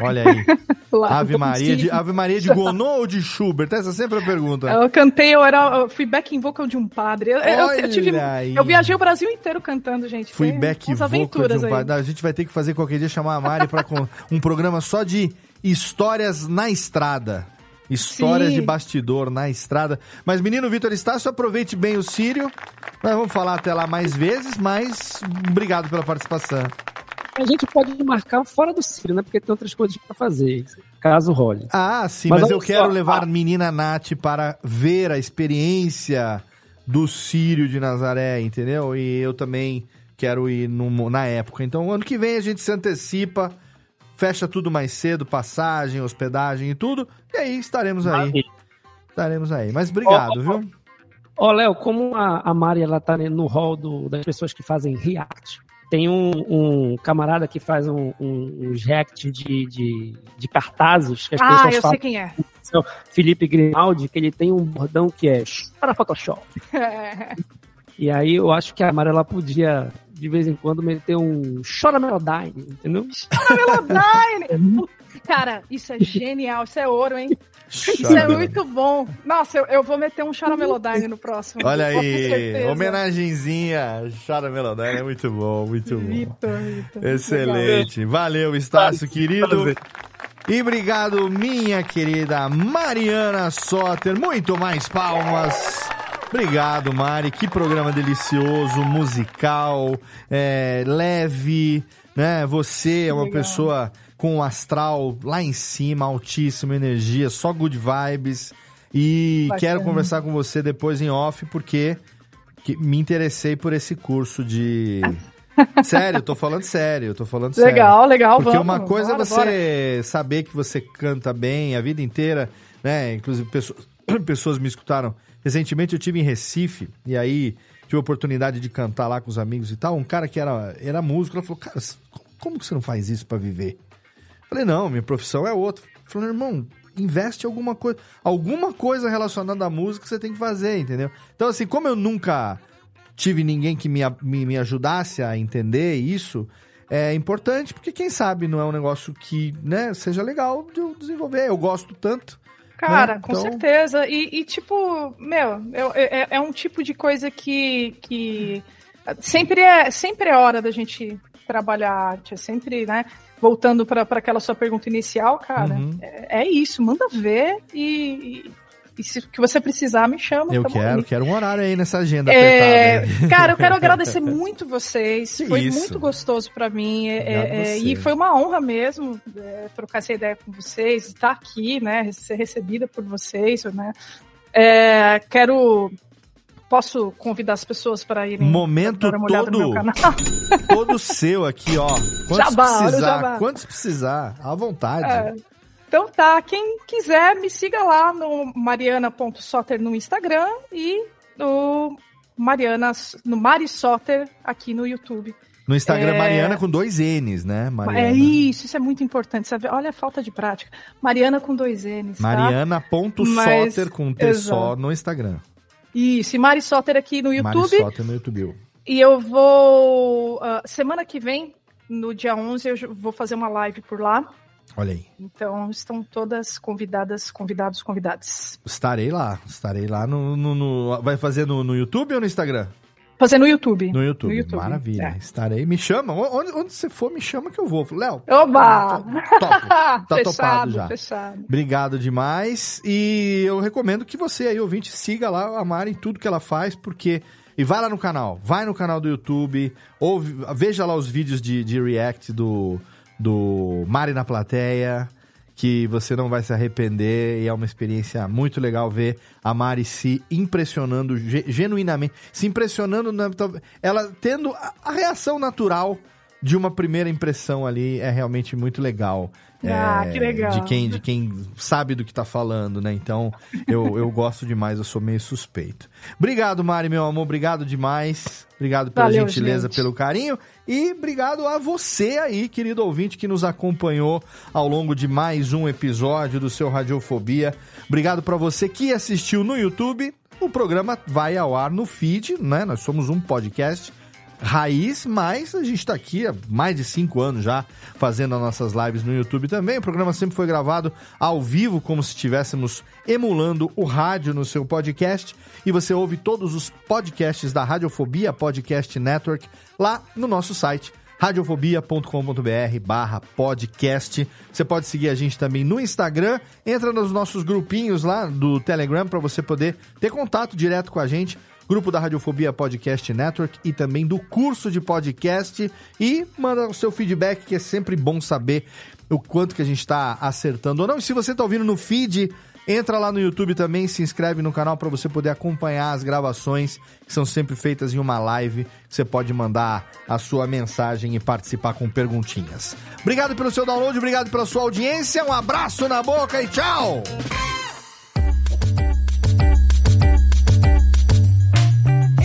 Olha aí. Lá, Ave Maria, de. Ave Maria de Gounod ou de Schubert? Essa é sempre a pergunta. Eu cantei, eu, era, eu fui back vocal de um padre. Eu, eu- eu tive, eu viajei o Brasil inteiro cantando, gente. Fui back umas vocal de um aí. Não, A gente vai ter que fazer qualquer dia chamar a Mari para um programa só de histórias na estrada. Histórias Sim. de bastidor na estrada. Mas, menino Vitor Estácio, aproveite bem o Sírio. Nós vamos falar até lá mais vezes, mas obrigado pela participação. A gente pode marcar fora do Sírio, né? Porque tem outras coisas pra fazer, caso role. Ah, sim, Mas mas, eu quero só, levar ah. menina Nath para ver a experiência do Sírio de Nazaré, entendeu? E eu também quero ir no- na época. Então, ano que vem a gente se antecipa, fecha tudo mais cedo, passagem, hospedagem e tudo, e aí estaremos aí. Estaremos aí. Mas obrigado, Ó, ó, viu? Ó, Léo, como a, a Mari ela tá no hall do- das pessoas que fazem react, tem um, um camarada que faz um, um, uns react de, de, de cartazes que as Ah, pessoas eu falam. sei quem é. Felipe Grimaldi, que ele tem um bordão que é para Photoshop. E aí eu acho que a Mari ela podia, de vez em quando, meter um Chora Melodyne, entendeu? Melodyne! Cara, isso é genial, isso é ouro, hein? Isso é muito bom. Nossa, eu, eu vou meter um Chora Melodyne no próximo. Olha aí, homenagenzinha, Chora Melodyne, é muito bom, muito bom. Vitor, Vitor. Excelente. Valeu, Estácio, querido. Prazer. E obrigado, minha querida Mariana Soter. Muito mais palmas. Obrigado, Mari. Que programa delicioso, musical, é, leve, né? Você é uma Legal. pessoa com um astral lá em cima, altíssima energia, só good vibes. E Bacana. quero conversar com você depois em off, porque que- me interessei por esse curso de. sério, eu tô falando sério, eu tô falando sério. Legal, legal, Porque vamos. uma coisa bora, é você saber que você canta bem a vida inteira, né? Inclusive, pessoas, pessoas me escutaram. Recentemente eu tive em Recife, e aí tive a oportunidade de cantar lá com os amigos e tal. Um cara que era, era músico, ele falou, cara, como- como que você não faz isso pra viver? Falei, não, minha profissão é outra. Falei, irmão, investe em alguma coisa. Alguma coisa relacionada à música você tem que fazer, entendeu? Então, assim, como eu nunca tive ninguém que me, me, me ajudasse a entender isso, é importante, porque quem sabe não é um negócio que, né, seja legal de eu desenvolver. Eu gosto tanto. Cara, né? com Então, certeza. E, e, tipo, meu, eu- é, é um tipo de coisa que, que sempre, é, sempre é hora da gente trabalhar arte. É sempre, né? Voltando para aquela sua pergunta inicial, cara, Uhum. é, é isso, manda ver e, e, e se que você precisar, me chama. Eu quero, quero um horário aí nessa agenda É, apertada. cara, eu quero agradecer muito vocês. Que Foi isso. muito gostoso pra mim. é, é, você. e foi uma honra mesmo é, trocar essa ideia com vocês, estar aqui, né? Ser recebida por vocês, né? É, quero. Posso convidar as pessoas para irem Momento dar uma olhada no meu todo, canal? todo seu aqui, ó. Quantos Jabá, precisar, jabá. quantos precisar, à vontade. É. Então tá, quem quiser me siga lá no mariana.soter no Instagram e no Mariana, no Mari Soter aqui no YouTube. No Instagram, É. Mariana com dois N's, né? Mariana. É isso, isso é muito importante. Sabe? Olha a falta de prática. Mariana com dois N's. Tá? Mariana.soter Mas- com T só no Instagram. Isso, e Mari Soter aqui no Mari YouTube. Soter no YouTube. E eu vou. ah, semana que vem, no dia 11, eu vou fazer uma live por lá. Olha aí. Então estão todas convidadas, convidados, convidadas. Estarei lá. Estarei lá no. no- no- vai fazer no, no YouTube ou no Instagram? Fazer no YouTube. No YouTube. No YouTube, Maravilha. é. Estarei. Me chama. Onde, onde você for, me chama que eu vou. Léo. Oba! Topo. Tá fechado, topado já. fechado. Obrigado demais. E eu recomendo que você aí, ouvinte, siga lá a Mari em tudo que ela faz, porque. E vai lá no canal, vai no canal do YouTube, ouve, veja lá os vídeos de, de react do, do Mari na plateia, que você não vai se arrepender e é uma experiência muito legal ver a Mari se impressionando ge- genuinamente, se impressionando, na, ela tendo a reação natural de uma primeira impressão ali é realmente muito legal. Ah, É, que legal. De quem, de quem sabe do que tá falando, né? Então, eu, eu gosto demais, eu sou meio suspeito. Obrigado, Mari, meu amor, obrigado demais. Obrigado pela Valeu, gentileza, gente. pelo carinho. E obrigado a você aí, querido ouvinte, que nos acompanhou ao longo de mais um episódio do seu Radiofobia. Obrigado para você que assistiu no YouTube. O programa vai ao ar no feed, né? Nós somos um podcast raiz, mas a gente está aqui há mais de cinco anos já fazendo as nossas lives no YouTube também. O programa sempre foi gravado ao vivo, como se estivéssemos emulando o rádio no seu podcast. E você ouve todos os podcasts da Radiofobia Podcast Network lá no nosso site radiofobia.com.br barra podcast. Você pode seguir a gente também no Instagram, entra nos nossos grupinhos lá do Telegram para você poder ter contato direto com a gente grupo da Radiofobia Podcast Network e também do curso de podcast e manda o seu feedback que é sempre bom saber o quanto que a gente está acertando ou não. E se você está ouvindo no feed, entra lá no YouTube também, se inscreve no canal para você poder acompanhar as gravações que são sempre feitas em uma live. Você pode mandar a sua mensagem e participar com perguntinhas. Obrigado pelo seu download, obrigado pela sua audiência, um abraço na boca e tchau!